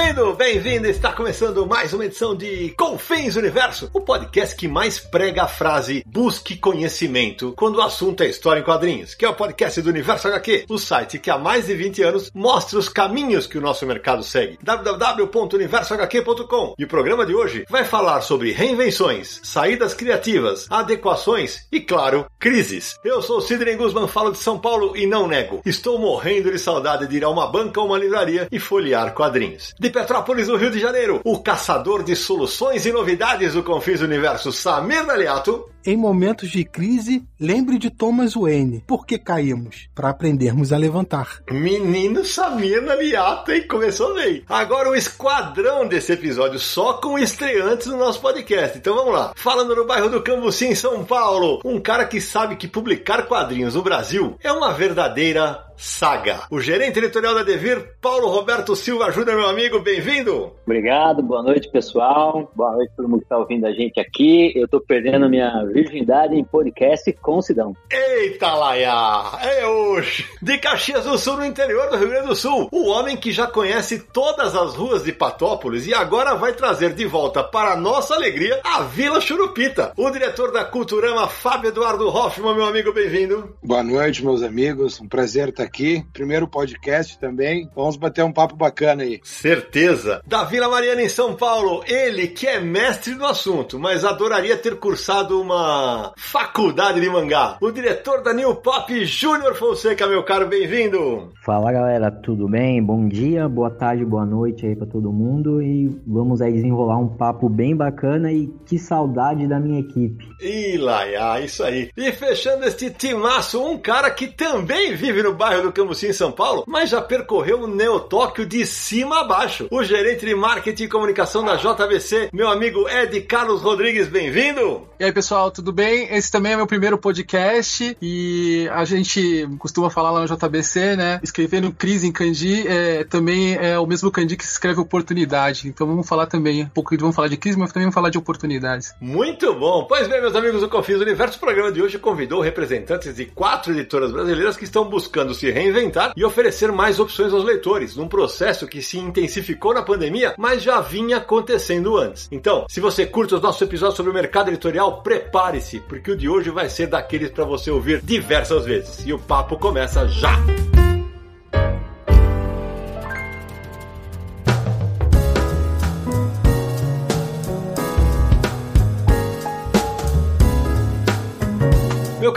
Bem-vindo, bem-vindo! Está começando mais uma edição de Confins Universo, o podcast que mais prega a frase busque conhecimento quando o assunto é história em quadrinhos, que é o podcast do Universo HQ, o site que há mais de 20 anos mostra os caminhos que o nosso mercado segue. www.universohq.com. E o programa de hoje vai falar sobre reinvenções, saídas criativas, adequações e, claro, crises. Eu sou o Sidney Guzman, falo de São Paulo e não nego. Estou morrendo de saudade de ir a uma banca ou uma livraria e folhear quadrinhos. De Petrópolis, no Rio de Janeiro, o caçador de soluções e novidades do Confis Universo, Samir Naliato. Em momentos de crise, lembre de Thomas Wayne. Por que caímos? Para aprendermos a levantar. Menino Samir Naliato, hein? Começou bem. Agora o esquadrão desse episódio, só com estreantes no nosso podcast. Então vamos lá. Falando no bairro do Cambuci, em São Paulo, um cara que sabe que publicar quadrinhos no Brasil é uma verdadeira saga. O gerente editorial da Devir, Paulo Roberto Silva, ajuda meu amigo, bem-vindo. Obrigado, boa noite pessoal, boa noite todo mundo que está ouvindo a gente aqui. Eu tô perdendo minha virgindade em podcast com Sidão. Eita, Laia! É hoje! De Caxias do Sul, no interior do Rio Grande do Sul, o homem que já conhece todas as ruas de Patópolis e agora vai trazer de volta para nossa alegria a Vila Churupita. O diretor da Culturama, Fábio Eduardo Hoffman, meu amigo, bem-vindo. Boa noite, meus amigos. Um prazer estar aqui. Primeiro podcast também. Vamos bater um papo bacana aí. Certeza. Da Vila Mariana em São Paulo, ele que é mestre no assunto, mas adoraria ter cursado uma faculdade de mangá. O diretor da New Pop, Júnior Fonseca, meu caro, bem-vindo. Fala galera, tudo bem? Bom dia, boa tarde, boa noite aí para todo mundo e vamos aí desenrolar um papo bem bacana e que saudade da minha equipe. Ih, Laia, isso aí. E fechando este timaço, um cara que também vive no bairro do Cambuci, em São Paulo, mas já percorreu o Neotóquio de cima a baixo. O gerente de marketing e comunicação da JVC, meu amigo Ed Carlos Rodrigues, bem-vindo. E aí, pessoal, tudo bem? Esse também é meu primeiro podcast e a gente costuma falar lá no JBC, né? Escrevendo crise em kanji é, também é o mesmo kanji que escreve oportunidade. Então vamos falar também um pouco, vamos falar de crise, mas também vamos falar de oportunidades. Muito bom. Pois bem, meus amigos do Confins Universo, o programa de hoje convidou representantes de quatro editoras brasileiras que estão buscando se reinventar e oferecer mais opções aos leitores, num processo que se intensificou na pandemia, mas já vinha acontecendo antes. Então, se você curte os nossos episódios sobre o mercado editorial, prepare-se, porque o de hoje vai ser daqueles para você ouvir diversas vezes. E o papo começa já!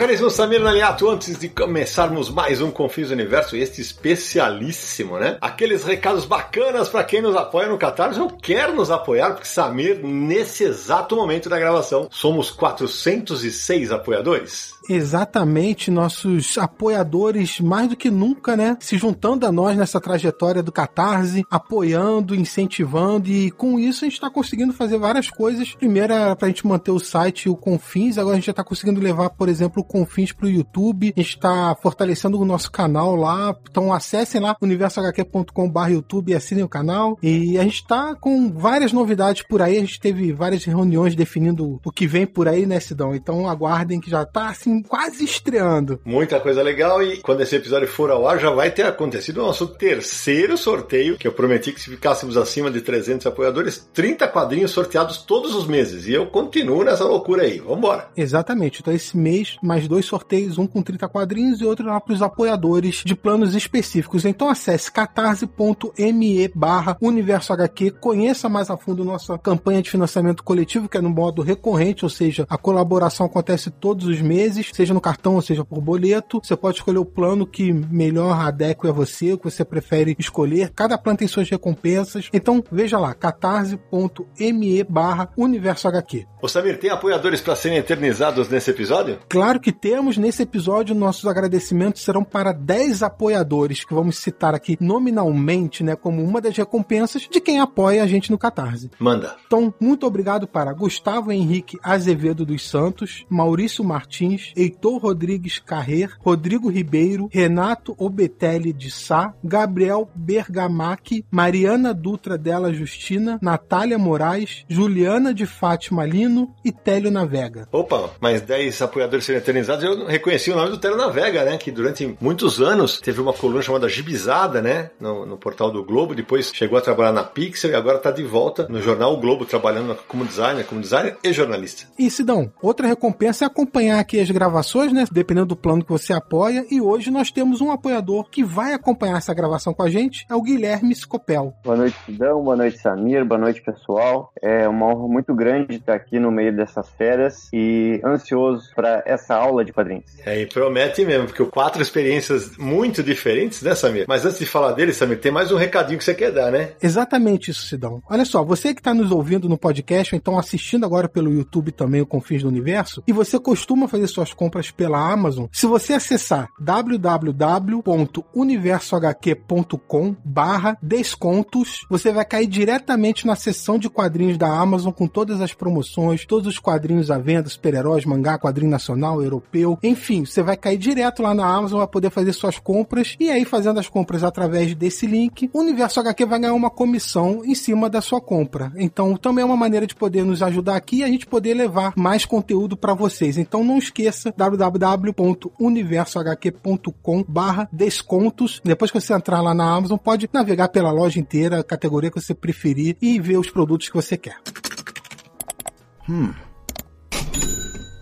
Caríssimo Samir Naliato, antes de começarmos mais um Confins Universo, este especialíssimo, né? Aqueles recados bacanas para quem nos apoia no Catarse ou quer nos apoiar, porque Samir, nesse exato momento da gravação, somos 406 apoiadores. Exatamente, nossos apoiadores mais do que nunca, né? Se juntando a nós nessa trajetória do Catarse, apoiando, incentivando e com isso a gente está conseguindo fazer várias coisas. Primeiro era pra gente manter o site e o Confins, agora a gente já tá conseguindo levar, por exemplo, o Confins pro YouTube. A gente tá fortalecendo o nosso canal lá. Então acessem lá universohq.com.br YouTube e assinem o canal. E a gente tá com várias novidades por aí. A gente teve várias reuniões definindo o que vem por aí, né, Sidão? Então aguardem que já tá assim quase estreando. Muita coisa legal e quando esse episódio for ao ar já vai ter acontecido o nosso terceiro sorteio, que eu prometi que se ficássemos acima de 300 apoiadores, 30 quadrinhos sorteados todos os meses. E eu continuo nessa loucura aí. Vambora. Exatamente. Então esse mês mais dois sorteios, um com 30 quadrinhos e outro lá para os apoiadores de planos específicos. Então acesse catarse.me barra Universo HQ, conheça mais a fundo nossa campanha de financiamento coletivo, que é no modo recorrente, ou seja, a colaboração acontece todos os meses seja no cartão ou seja por boleto. Você pode escolher o plano que melhor adequa a você, o que você prefere escolher. Cada plano tem suas recompensas. Então, veja lá, catarse.me barra universo HQ. Ô Samir, tem apoiadores para serem eternizados nesse episódio? Claro que temos. Nesse episódio, nossos agradecimentos serão para 10 apoiadores, que vamos citar aqui nominalmente, né, como uma das recompensas de quem apoia a gente no Catarse. Manda. Então, muito obrigado para Gustavo Henrique Azevedo dos Santos, Maurício Martins, Heitor Rodrigues Carrer, Rodrigo Ribeiro, Renato Obetelli de Sá, Gabriel Bergamac, Mariana Dutra Della Justina, Natália Moraes, Juliana de Fátima Lino e Télio Navega. Opa, mais 10 apoiadores serem eternizados. Eu reconheci o nome do Télio Navega, né? Que durante muitos anos teve uma coluna chamada Gibizada, né? No, no portal do Globo. Depois chegou a trabalhar na Pixel e agora está de volta no jornal o Globo, trabalhando como designer, como designer e jornalista. E Sidão, outra recompensa é acompanhar aqui as gravações, né? Dependendo do plano que você apoia. E hoje nós temos um apoiador que vai acompanhar essa gravação com a gente, é o Guilherme Scopel. Boa noite, Sidão. Boa noite, Samir. Boa noite, pessoal. É uma honra muito grande estar aqui no meio dessas férias e ansioso para essa aula de quadrinhos. É, e promete mesmo, porque quatro experiências muito diferentes, né, Samir? Mas antes de falar dele, Samir, tem mais um recadinho que você quer dar, né? Exatamente isso, Sidão. Olha só, você que está nos ouvindo no podcast, ou então assistindo agora pelo YouTube também o Confins do Universo, e você costuma fazer suas compras pela Amazon, se você acessar www.universohq.com barra descontos, você vai cair diretamente na seção de quadrinhos da Amazon com todas as promoções, todos os quadrinhos à venda, super-heróis, mangá, quadrinho nacional, europeu, enfim, você vai cair direto lá na Amazon, vai poder fazer suas compras, e aí fazendo as compras através desse link, o Universo HQ vai ganhar uma comissão em cima da sua compra. Então, também é uma maneira de poder nos ajudar aqui e a gente poder levar mais conteúdo para vocês. Então, não esqueça www.universohq.com barra descontos. Depois que você entrar lá na Amazon, pode navegar pela loja inteira, a categoria que você preferir e ver os produtos que você quer. Hum.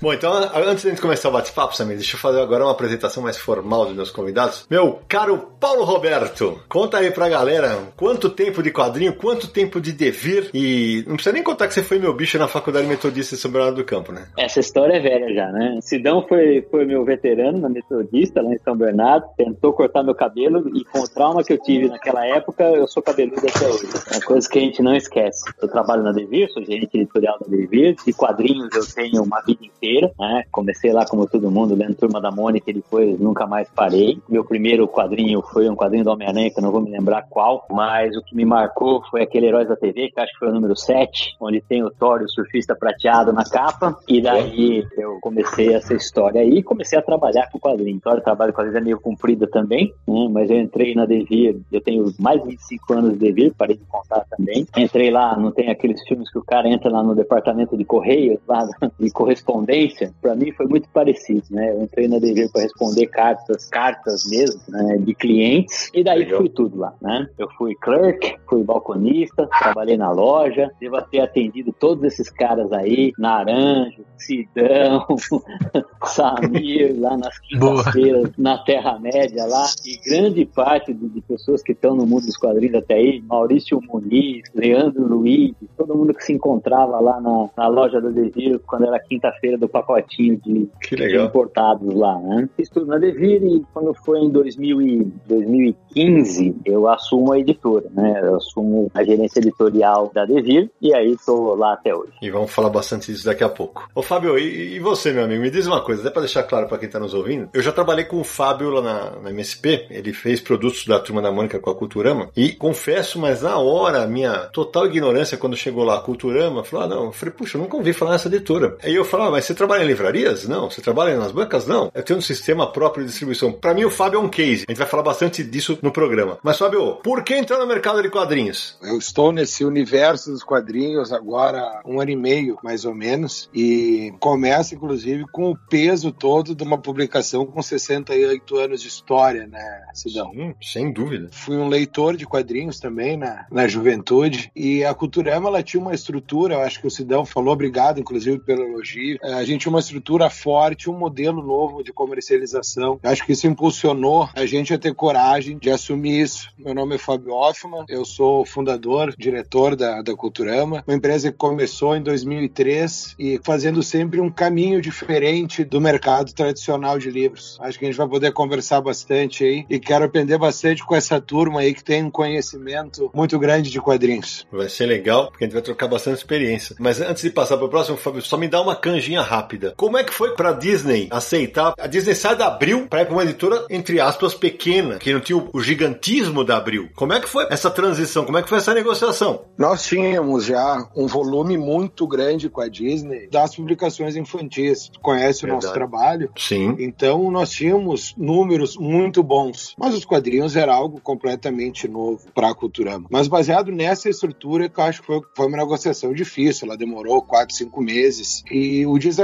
Bom, então antes de começar o bate-papo, Samir, deixa eu fazer agora uma apresentação mais formal dos meus convidados. Meu caro Paulo Roberto, conta aí pra galera quanto tempo de quadrinho, quanto tempo de devir e não precisa nem contar que você foi meu bicho na Faculdade Metodista de São Bernardo do Campo, né? Essa história é velha já, né? Sidão foi, foi meu veterano na Metodista, lá em São Bernardo, tentou cortar meu cabelo e com o trauma que eu tive naquela época, eu sou cabeludo até hoje. É uma coisa que a gente não esquece. Eu trabalho na Devir, sou gerente editorial da Devir, de quadrinhos eu tenho uma vida inteira né? Comecei lá como todo mundo, lendo Turma da Mônica e depois nunca mais parei. Meu primeiro quadrinho foi um quadrinho do Homem-Aranha, que eu não vou me lembrar qual, mas o que me marcou foi aquele Heróis da TV, que acho que foi o número 7, onde tem o Thor, o surfista prateado na capa, e daí eu comecei essa história aí e comecei a trabalhar com quadrinho. Então, eu trabalho com a vida meio comprida também, né? mas eu entrei na Devir, eu tenho mais de 25 anos de Devir, parei de contar também. Entrei lá, não tem aqueles filmes que o cara entra lá no departamento de correios, lá de correspondência, experiência, para mim, foi muito parecido, né? Eu entrei na DG para responder cartas, cartas mesmo, né, de clientes, e daí Legal. fui tudo lá, né? Eu fui clerk, fui balconista, trabalhei na loja, devo ter atendido todos esses caras aí, Naranjo, Sidão, Samir, lá nas quintas-feiras, na Terra-média lá, e grande parte de, de pessoas que estão no mundo dos quadrinhos até aí, Maurício Muniz, Leandro Luiz, todo mundo que se encontrava lá na, na loja do Desvio quando era quinta-feira do pacotinho de, de, importados lá, né? Fiz tudo na Devir e quando foi em 2000 e 2015, eu assumo a editora, né? Eu assumo a gerência editorial da Devir e aí estou lá até hoje. E vamos falar bastante disso daqui a pouco. Ô Fábio, e, e você, meu amigo, me diz uma coisa, até para deixar claro para quem está nos ouvindo, eu já trabalhei com o Fábio lá na, na MSP, ele fez produtos da Turma da Mônica com a Culturama e confesso, mas na hora, minha total ignorância quando chegou lá a Culturama, falou, ah, não, eu falei, puxa, eu nunca ouvi falar nessa editora. Aí eu falava, ah, mas você trabalha em livrarias? Não. Você trabalha nas bancas? Não. Eu tenho um sistema próprio de distribuição. Para mim, o Fábio é um case. A gente vai falar bastante disso no programa. Mas, Fábio, por que entrar no mercado de quadrinhos? Eu estou nesse universo dos quadrinhos agora um ano e meio, mais ou menos, e começa, inclusive, com o peso todo de uma publicação com 68 anos de história, né, Sidão? Sim, sem dúvida. Fui um leitor de quadrinhos também na, na juventude, e a Culturama, ela tinha uma estrutura, eu acho que o Sidão falou, obrigado, inclusive, pelo elogio. A gente uma estrutura forte, um modelo novo de comercialização. Acho que isso impulsionou a gente a ter coragem de assumir isso. Meu nome é Fábio Hoffman, eu sou fundador, diretor da, da Culturama, uma empresa que começou em 2003 e fazendo sempre um caminho diferente do mercado tradicional de livros. Acho que a gente vai poder conversar bastante aí e quero aprender bastante com essa turma aí que tem um conhecimento muito grande de quadrinhos. Vai ser legal, porque a gente vai trocar bastante experiência. Mas antes de passar para o próximo, Fábio, só me dá uma canjinha rápida. Como é que foi para Disney aceitar? A Disney sai da Abril para ir para uma editora entre aspas pequena, que não tinha o gigantismo da Abril. Como é que foi essa transição? Como é que foi essa negociação? Nós tínhamos já um volume muito grande com a Disney das publicações infantis. Tu conhece Verdade. o nosso trabalho? Sim. Então nós tínhamos números muito bons, mas os quadrinhos era algo completamente novo para a Culturama. Mas baseado nessa estrutura, que eu acho que foi, foi uma negociação difícil. Ela demorou quatro, cinco meses e o desafio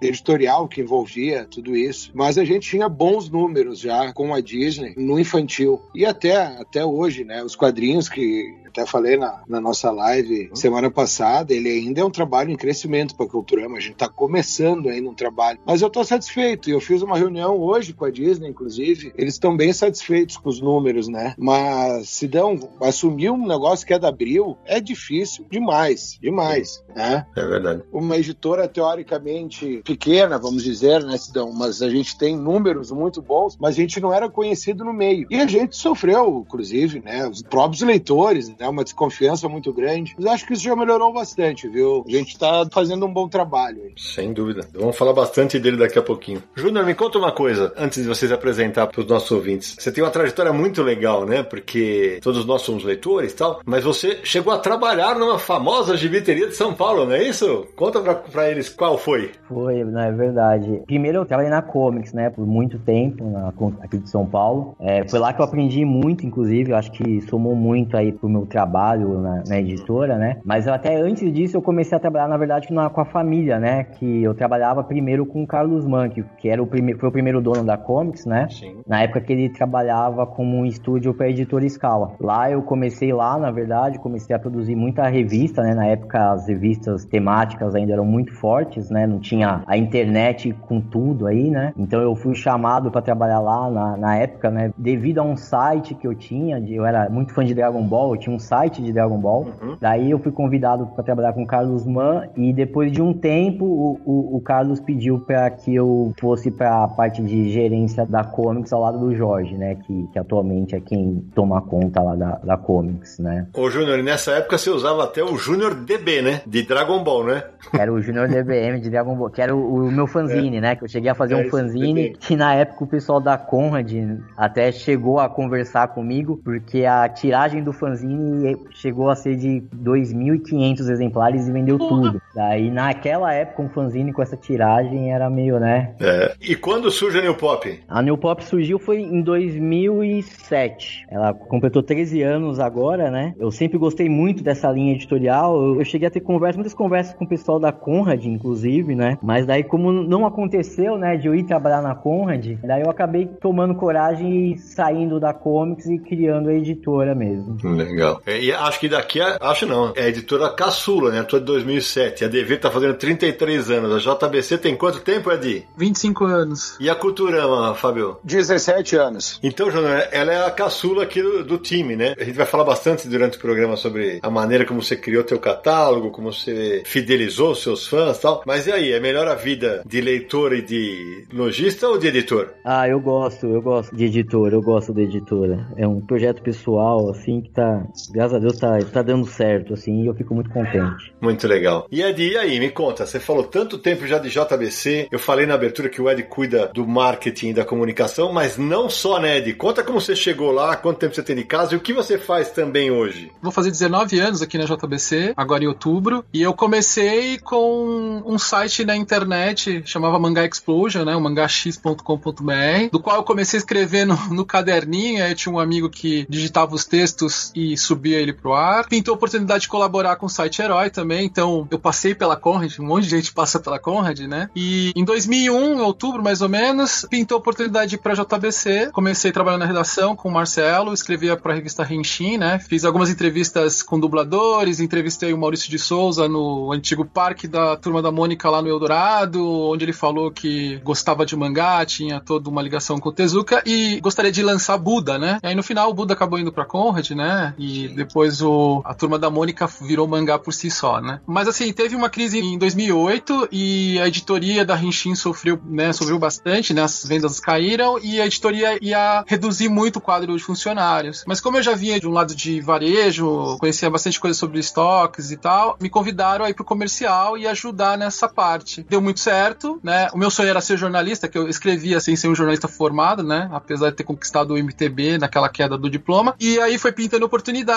editorial que envolvia tudo isso. Mas a gente tinha bons números já com a Disney no infantil e até até hoje, né? Os quadrinhos que até falei na, na nossa live semana passada, ele ainda é um trabalho em crescimento para a Culturama. A gente está começando ainda um trabalho. Mas eu estou satisfeito. E eu fiz uma reunião hoje com a Disney, inclusive. Eles estão bem satisfeitos com os números, né? Mas se dão, assumir um negócio que é da Abril é difícil demais, demais, né? É verdade. Uma editora teoricamente pequena, vamos dizer, né, Sidão? Mas a gente tem números muito bons, mas a gente não era conhecido no meio. E a gente sofreu, inclusive, né? Os próprios leitores, né? Uma desconfiança muito grande. Mas acho que isso já melhorou bastante, viu? A gente tá fazendo um bom trabalho. Aí. Sem dúvida. Vamos falar bastante dele daqui a pouquinho. Júnior, me conta uma coisa, antes de vocês apresentar para os nossos ouvintes. Você tem uma trajetória muito legal, né? Porque todos nós somos leitores e tal, mas você chegou a trabalhar numa famosa gibiteria de São Paulo, não é isso? Conta para eles qual foi. Foi, não é verdade. Primeiro eu trabalhei na Comics, né? Por muito tempo, na, aqui de São Paulo. É, foi lá que eu aprendi muito, inclusive. Eu acho que somou muito aí pro meu trabalho na, na, editora, né? Mas até antes disso eu comecei a trabalhar, na verdade, na, com a família, né? Que eu trabalhava primeiro com o Carlos Mann, que, era o primeiro, foi o primeiro dono da Comics, né? Sim. Na época que ele trabalhava como um estúdio para editora Scala. Lá eu comecei lá, na verdade, comecei a produzir muita revista, né? Na época as revistas temáticas ainda eram muito fortes, né? Não tinha a internet com tudo aí, né? Então eu fui chamado para trabalhar lá na, na época, né? Devido a um site que eu tinha, eu era muito fã de Dragon Ball, eu tinha um site de Dragon Ball. Uhum. Daí eu fui convidado para trabalhar com o Carlos Mann e depois de um tempo o, o, o Carlos pediu para que eu fosse para a parte de gerência da Comics ao lado do Jorge, né? Que, que atualmente é quem toma conta lá da, da Comics, né? Ô Júnior, nessa época você usava até o Júnior DB, né? De Dragon Ball, né? Era o Júnior DBM de Dragon Ball, que era o, o meu fanzine, é. né? Que eu cheguei a fazer é um fanzine que na época o pessoal da Conrad até chegou a conversar comigo, porque a tiragem do fanzine chegou a ser de 2.500 exemplares e vendeu tudo. Daí, naquela época, um fanzine com essa tiragem era meio, né? É. E quando surge a New Pop? A New Pop surgiu foi em 2007. Ela completou 13 anos agora, né? Eu sempre gostei muito dessa linha editorial. Eu, eu cheguei a ter conversa, muitas conversas com o pessoal da Conrad, inclusive, né? Mas daí, como não aconteceu, né, de eu ir trabalhar na Conrad, daí eu acabei tomando coragem e saindo da Comics e criando a editora mesmo. Legal. É, e acho que daqui, a, acho não, é a editora caçula, né? A tua de 2007. A DV tá fazendo 33 anos. A JBC tem quanto tempo, Edi? 25 anos. E a Culturama, Fábio? 17 anos. Então, Júnior, ela é a caçula aqui do, do, time, né? A gente vai falar bastante durante o programa sobre a maneira como você criou teu catálogo, como você fidelizou seus fãs e tal. Mas e aí, é melhor a vida de leitor e de lojista ou de editor? Ah, eu gosto, eu gosto de editor, eu gosto de editora. É um projeto pessoal, assim, que tá, graças a Deus, tá, tá dando certo, assim, e eu fico muito contente. Muito legal. E Ed, e aí, me conta, você falou tanto tempo já de JBC, eu falei na abertura que o Ed cuida do marketing e da comunicação, mas não só, né, Ed? Conta como você chegou lá, quanto tempo você tem de casa e o que você faz também hoje. Vou fazer 19 anos aqui na JBC, agora em outubro, e eu comecei com um site na internet, chamava Mangá Explosion, né, o mangax.com.br, do qual eu comecei a escrever no, no caderninho, aí tinha um amigo que digitava os textos e subia subia ele pro ar. Pintou a oportunidade de colaborar com o site Herói também, então eu passei pela Conrad, um monte de gente passa pela Conrad, né? E em 2001, em outubro mais ou menos, pintou a oportunidade pra JBC. Comecei trabalhando na redação com o Marcelo, escrevia pra revista Renshin, né? Fiz algumas entrevistas com dubladores, entrevistei o Maurício de Souza no antigo parque da Turma da Mônica lá no Eldorado, onde ele falou que gostava de mangá, tinha toda uma ligação com o Tezuka e gostaria de lançar Buda, né? E aí no final o Buda acabou indo pra Conrad, né? E depois o, a Turma da Mônica virou mangá por si só, né? Mas assim, teve uma crise em 2008 e a editoria da Henshin sofreu, né, sofreu bastante, né? As vendas caíram e a editoria ia reduzir muito o quadro de funcionários. Mas como eu já vinha de um lado de varejo, conhecia bastante coisa sobre estoques e tal, me convidaram aí pro comercial e ajudar nessa parte. Deu muito certo, né? O meu sonho era ser jornalista, que eu escrevia sem ser um jornalista formado, né? Apesar de ter conquistado o MTB naquela queda do diploma. E aí foi pintando oportunidade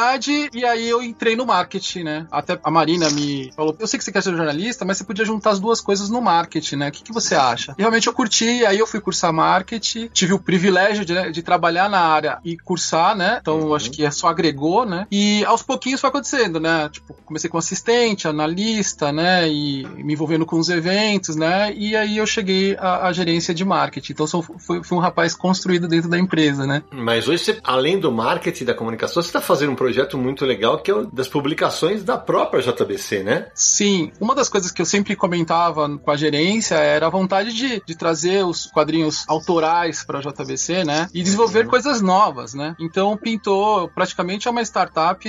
e aí eu entrei no marketing, né? Até a Marina me falou: Eu sei que você quer ser jornalista, mas você podia juntar as duas coisas no marketing, né? O que, que você acha? E realmente eu curti, aí eu fui cursar marketing, tive o privilégio de, né, de trabalhar na área e cursar, né? Então uhum. acho que só agregou, né? E aos pouquinhos foi acontecendo, né? Tipo, comecei com assistente, analista, né? E me envolvendo com os eventos, né? E aí eu cheguei à, à gerência de marketing. Então sou, fui, fui, um rapaz construído dentro da empresa, né? Mas hoje, você, além do marketing da comunicação, você está fazendo um projeto muito legal que é o das publicações da própria JBC, né? Sim. Uma das coisas que eu sempre comentava com a gerência era a vontade de, de trazer os quadrinhos autorais para a JBC, né? E desenvolver uhum. coisas novas, né? Então pintou praticamente é uma startup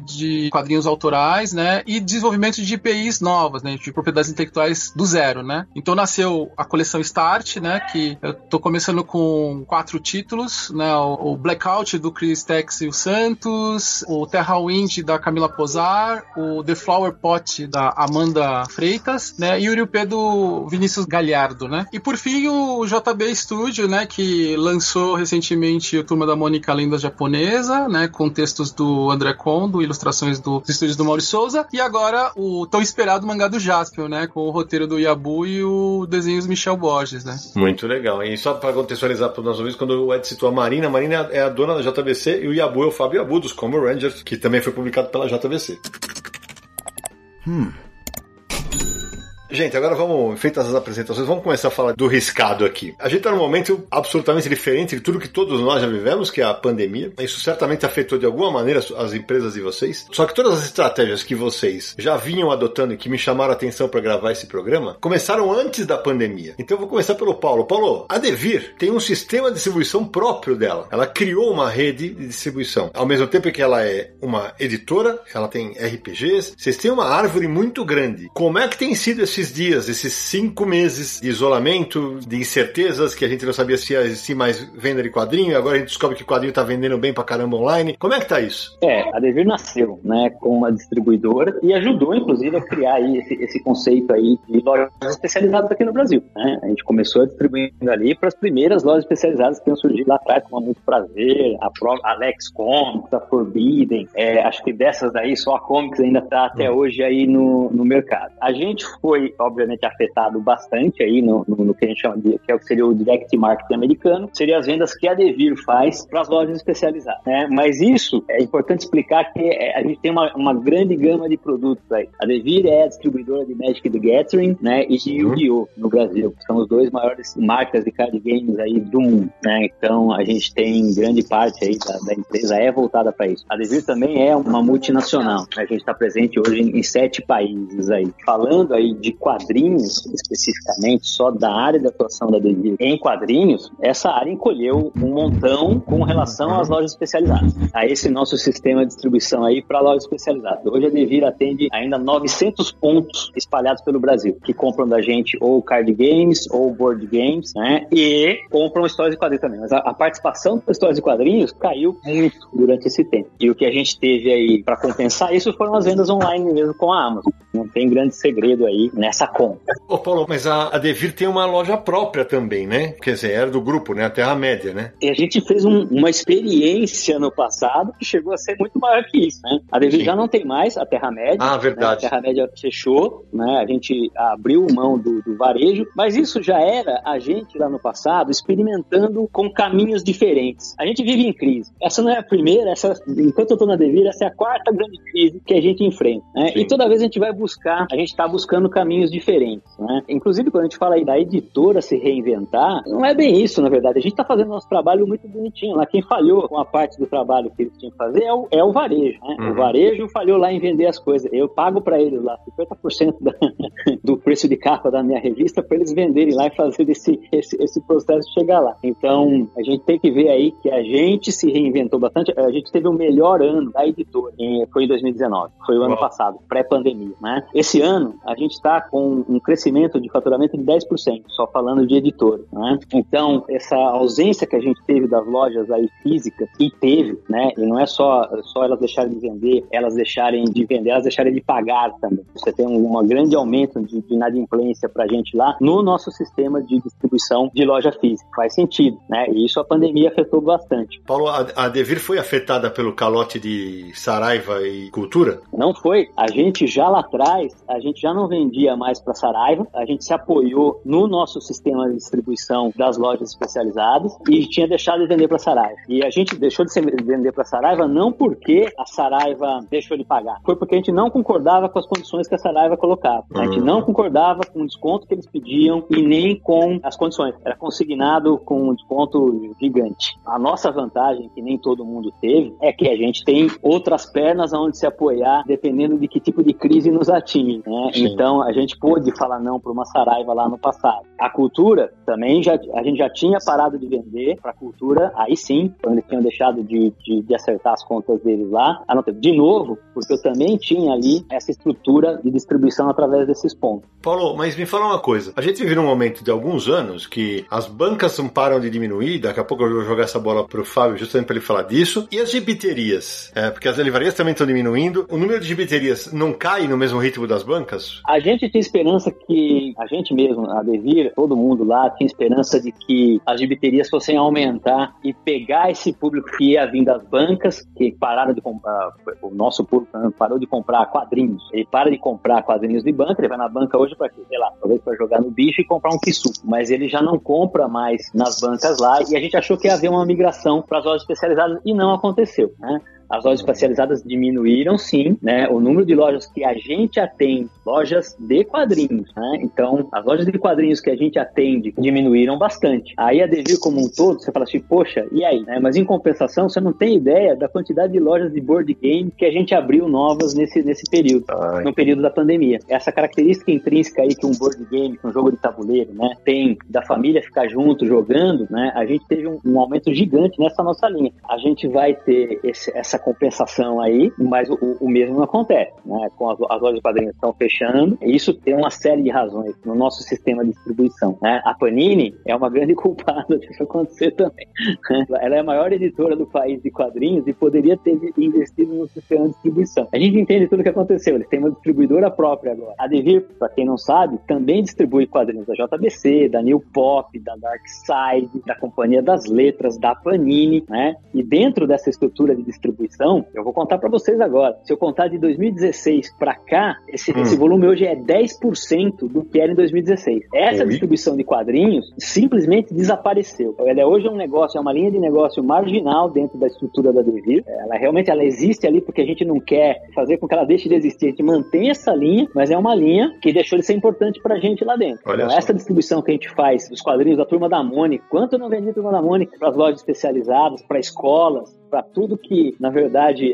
de quadrinhos autorais, né? E desenvolvimento de IPIs novas, né? De propriedades intelectuais do zero, né? Então nasceu a coleção Start, né? Que eu tô começando com quatro títulos, né? O, Blackout do Chris Tex e o Santos, o Terra Wind da Camila Posar, o The Flower Pot da Amanda Freitas, né? E o Uriupé do Vinícius Galhardo, né? E por fim o JB Studio, né? Que lançou recentemente o Turma da Mônica Lenda Japonesa, né? Com textos do André Kondo, ilustrações dos estúdios do Maurício Souza. E agora o tão esperado mangá do Jaspion, né? Com o roteiro do Yabu e o desenho do Michel Borges, né? Muito legal. E só para contextualizar para os nossos ouvintes, quando o Ed citou a Marina, a Marina é a dona da JBC e o Yabu é o Fábio Yabu dos Como Rangers, que também foi publicado pela JBC. Hum. Gente, agora vamos, feitas as apresentações, vamos começar a falar do riscado aqui. A gente está num momento absolutamente diferente de tudo que todos nós já vivemos, que é a pandemia. Isso certamente afetou de alguma maneira as empresas de vocês. Só que todas as estratégias que vocês já vinham adotando e que me chamaram a atenção para gravar esse programa começaram antes da pandemia. Então eu vou começar pelo Paulo. Paulo, a Devir tem um sistema de distribuição próprio dela. Ela criou uma rede de distribuição. Ao mesmo tempo que ela é uma editora, ela tem RPGs, vocês têm uma árvore muito grande. Como é que tem sido esse esses dias, esses cinco meses de isolamento, de incertezas, que a gente não sabia se ia existir mais venda de quadrinho, agora a gente descobre que o quadrinho tá vendendo bem pra caramba online. Como é que tá isso? É, a Devir nasceu, né, com uma distribuidora e ajudou, inclusive, a criar aí esse, esse conceito aí de lojas especializadas aqui no Brasil, né? A gente começou distribuindo ali para as primeiras lojas especializadas que tinham surgido lá atrás, com muito prazer, a Alex Comics, a Forbidden, é, acho que dessas daí só a Comics ainda tá até hum. hoje aí no, no mercado. A gente foi obviamente, afetado bastante aí no, no, no, que a gente chama de, que é o que seria o direct marketing americano, seria as vendas que a Devir faz para as lojas especializadas, né? Mas isso é importante explicar que é, a gente tem uma, uma grande gama de produtos aí. A Devir é a distribuidora de Magic the Gathering, né? E de uhum. Yu-Gi-Oh! no Brasil. São os dois maiores marcas de card games aí do mundo, né? Então, a gente tem grande parte aí da, da empresa é voltada para isso. A Devir também é uma multinacional. Né? A gente está presente hoje em, em sete países aí. Falando aí de quadrinhos, especificamente, só da área de atuação da Devir em quadrinhos, essa área encolheu um montão com relação às lojas especializadas. A esse nosso sistema de distribuição aí para lojas especializadas. Hoje a Devir atende ainda 900 pontos espalhados pelo Brasil, que compram da gente ou card games ou board games, né? E compram histórias de quadrinhos também. Mas a, a participação das histórias de quadrinhos caiu muito durante esse tempo. E o que a gente teve aí para compensar isso foram as vendas online mesmo com a Amazon. Não tem grande segredo aí, né? essa conta. Ô Paulo, mas a, a Devir tem uma loja própria também, né? Quer dizer, era do grupo, né? A Terra-média, né? E a gente fez um, uma experiência no passado que chegou a ser muito maior que isso, né? A Devir já não tem mais a Terra-média. Ah, verdade. Né? A Terra-média fechou, né? A gente abriu mão do, do varejo, mas isso já era a gente lá no passado experimentando com caminhos diferentes. A gente vive em crise. Essa não é a primeira, essa, enquanto eu tô na Devir, essa é a quarta grande crise que a gente enfrenta, né? E toda vez a gente vai buscar, a gente está buscando caminhos diferentes, né? Inclusive, quando a gente fala aí da editora se reinventar, não é bem isso, na verdade. A gente está fazendo nosso trabalho muito bonitinho. Lá quem falhou com a parte do trabalho que eles tinham que fazer é o, é o varejo, né? Uhum. O varejo falhou lá em vender as coisas. Eu pago para eles lá 50% da, do preço de capa da minha revista para eles venderem lá e fazer esse, esse, esse processo chegar lá. Então, a gente tem que ver aí que a gente se reinventou bastante. A gente teve o melhor ano da editora, foi em 2019. Foi o ano Uau. passado, pré-pandemia, né? Esse ano, a gente está com um crescimento de faturamento de 10%, só falando de editora, né? Então, essa ausência que a gente teve das lojas aí físicas, e teve, né? E não é só, só elas deixarem de vender, elas deixarem de vender, elas deixarem de pagar também. Você tem um grande aumento de, de inadimplência para a gente lá no nosso sistema de distribuição de loja física. Faz sentido, né? E isso a pandemia afetou bastante. Paulo, a, a Devir foi afetada pelo calote de Saraiva e Cultura? Não foi. A gente já lá atrás, a gente já não vendia mais para Saraiva, a gente se apoiou no nosso sistema de distribuição das lojas especializadas e tinha deixado de vender para Saraiva. E a gente deixou de vender para Saraiva não porque a Saraiva deixou de pagar, foi porque a gente não concordava com as condições que a Saraiva colocava. A gente não concordava com o desconto que eles pediam e nem com as condições. Era consignado com um desconto gigante. A nossa vantagem, que nem todo mundo teve, é que a gente tem outras pernas onde se apoiar, dependendo de que tipo de crise nos atinge. Né? Então a gente pôde falar não para uma Saraiva lá no passado. A cultura também já a gente já tinha parado de vender para a cultura, aí sim, quando eles tinham deixado de, de, de acertar as contas deles lá. Ah, não, de novo, porque eu também tinha ali essa estrutura de distribuição através desses pontos. Paulo, mas me fala uma coisa. A gente vive num momento de alguns anos que as bancas não param de diminuir, daqui a pouco eu vou jogar essa bola pro Fábio justamente para ele falar disso. E as gibiterias? É, porque as livrarias também estão diminuindo. O número de gibiterias não cai no mesmo ritmo das bancas? A gente tinha esperança que, a gente mesmo, a Devir, todo mundo lá, tinha esperança de que as gibiterias fossem aumentar e pegar esse público que ia vir das bancas, que pararam de comprar, o nosso público parou de comprar quadrinhos. Ele para de comprar quadrinhos de banca, ele vai na banca hoje para quê? Sei lá, talvez para jogar no bicho e comprar um kisu. Mas ele já não compra mais nas bancas lá e a gente achou que ia haver uma migração para as lojas especializadas e não aconteceu, né? As lojas especializadas diminuíram, sim, né? O número de lojas que a gente atende, lojas de quadrinhos, né? Então, as lojas de quadrinhos que a gente atende diminuíram bastante. Aí a Devir como um todo, você fala assim, poxa, e aí? Né? Mas em compensação, você não tem ideia da quantidade de lojas de board game que a gente abriu novas nesse, nesse período, Ai. no período da pandemia. Essa característica intrínseca aí que um board game, um jogo de tabuleiro, né, tem da família ficar junto jogando, né? A gente teve um, um aumento gigante nessa nossa linha. A gente vai ter esse, essa compensação aí, mas o, o mesmo não acontece, né? Com as, as lojas de quadrinhos estão fechando, isso tem uma série de razões no nosso sistema de distribuição, né? A Panini é uma grande culpada disso acontecer também. Né? Ela é a maior editora do país de quadrinhos e poderia ter investido no sistema de distribuição. A gente entende tudo o que aconteceu, eles têm uma distribuidora própria agora. A Devir, para quem não sabe, também distribui quadrinhos da JBC, da New Pop, da Dark Side, da Companhia das Letras, da Panini, né? E dentro dessa estrutura de distribuição distribuição, eu vou contar para vocês agora. Se eu contar de 2016 para cá, esse, hum. esse, volume hoje é 10% do que era em 2016. Essa Oi? distribuição de quadrinhos simplesmente desapareceu. Ela é hoje um negócio, é uma linha de negócio marginal dentro da estrutura da Devir. Ela realmente ela existe ali porque a gente não quer fazer com que ela deixe de existir. A gente mantém essa linha, mas é uma linha que deixou de ser importante pra gente lá dentro. Olha então, essa distribuição que a gente faz dos quadrinhos da Turma da Mônica, quanto eu não vendi Turma da Mônica para as lojas especializadas, para escolas, para tudo que, na verdade,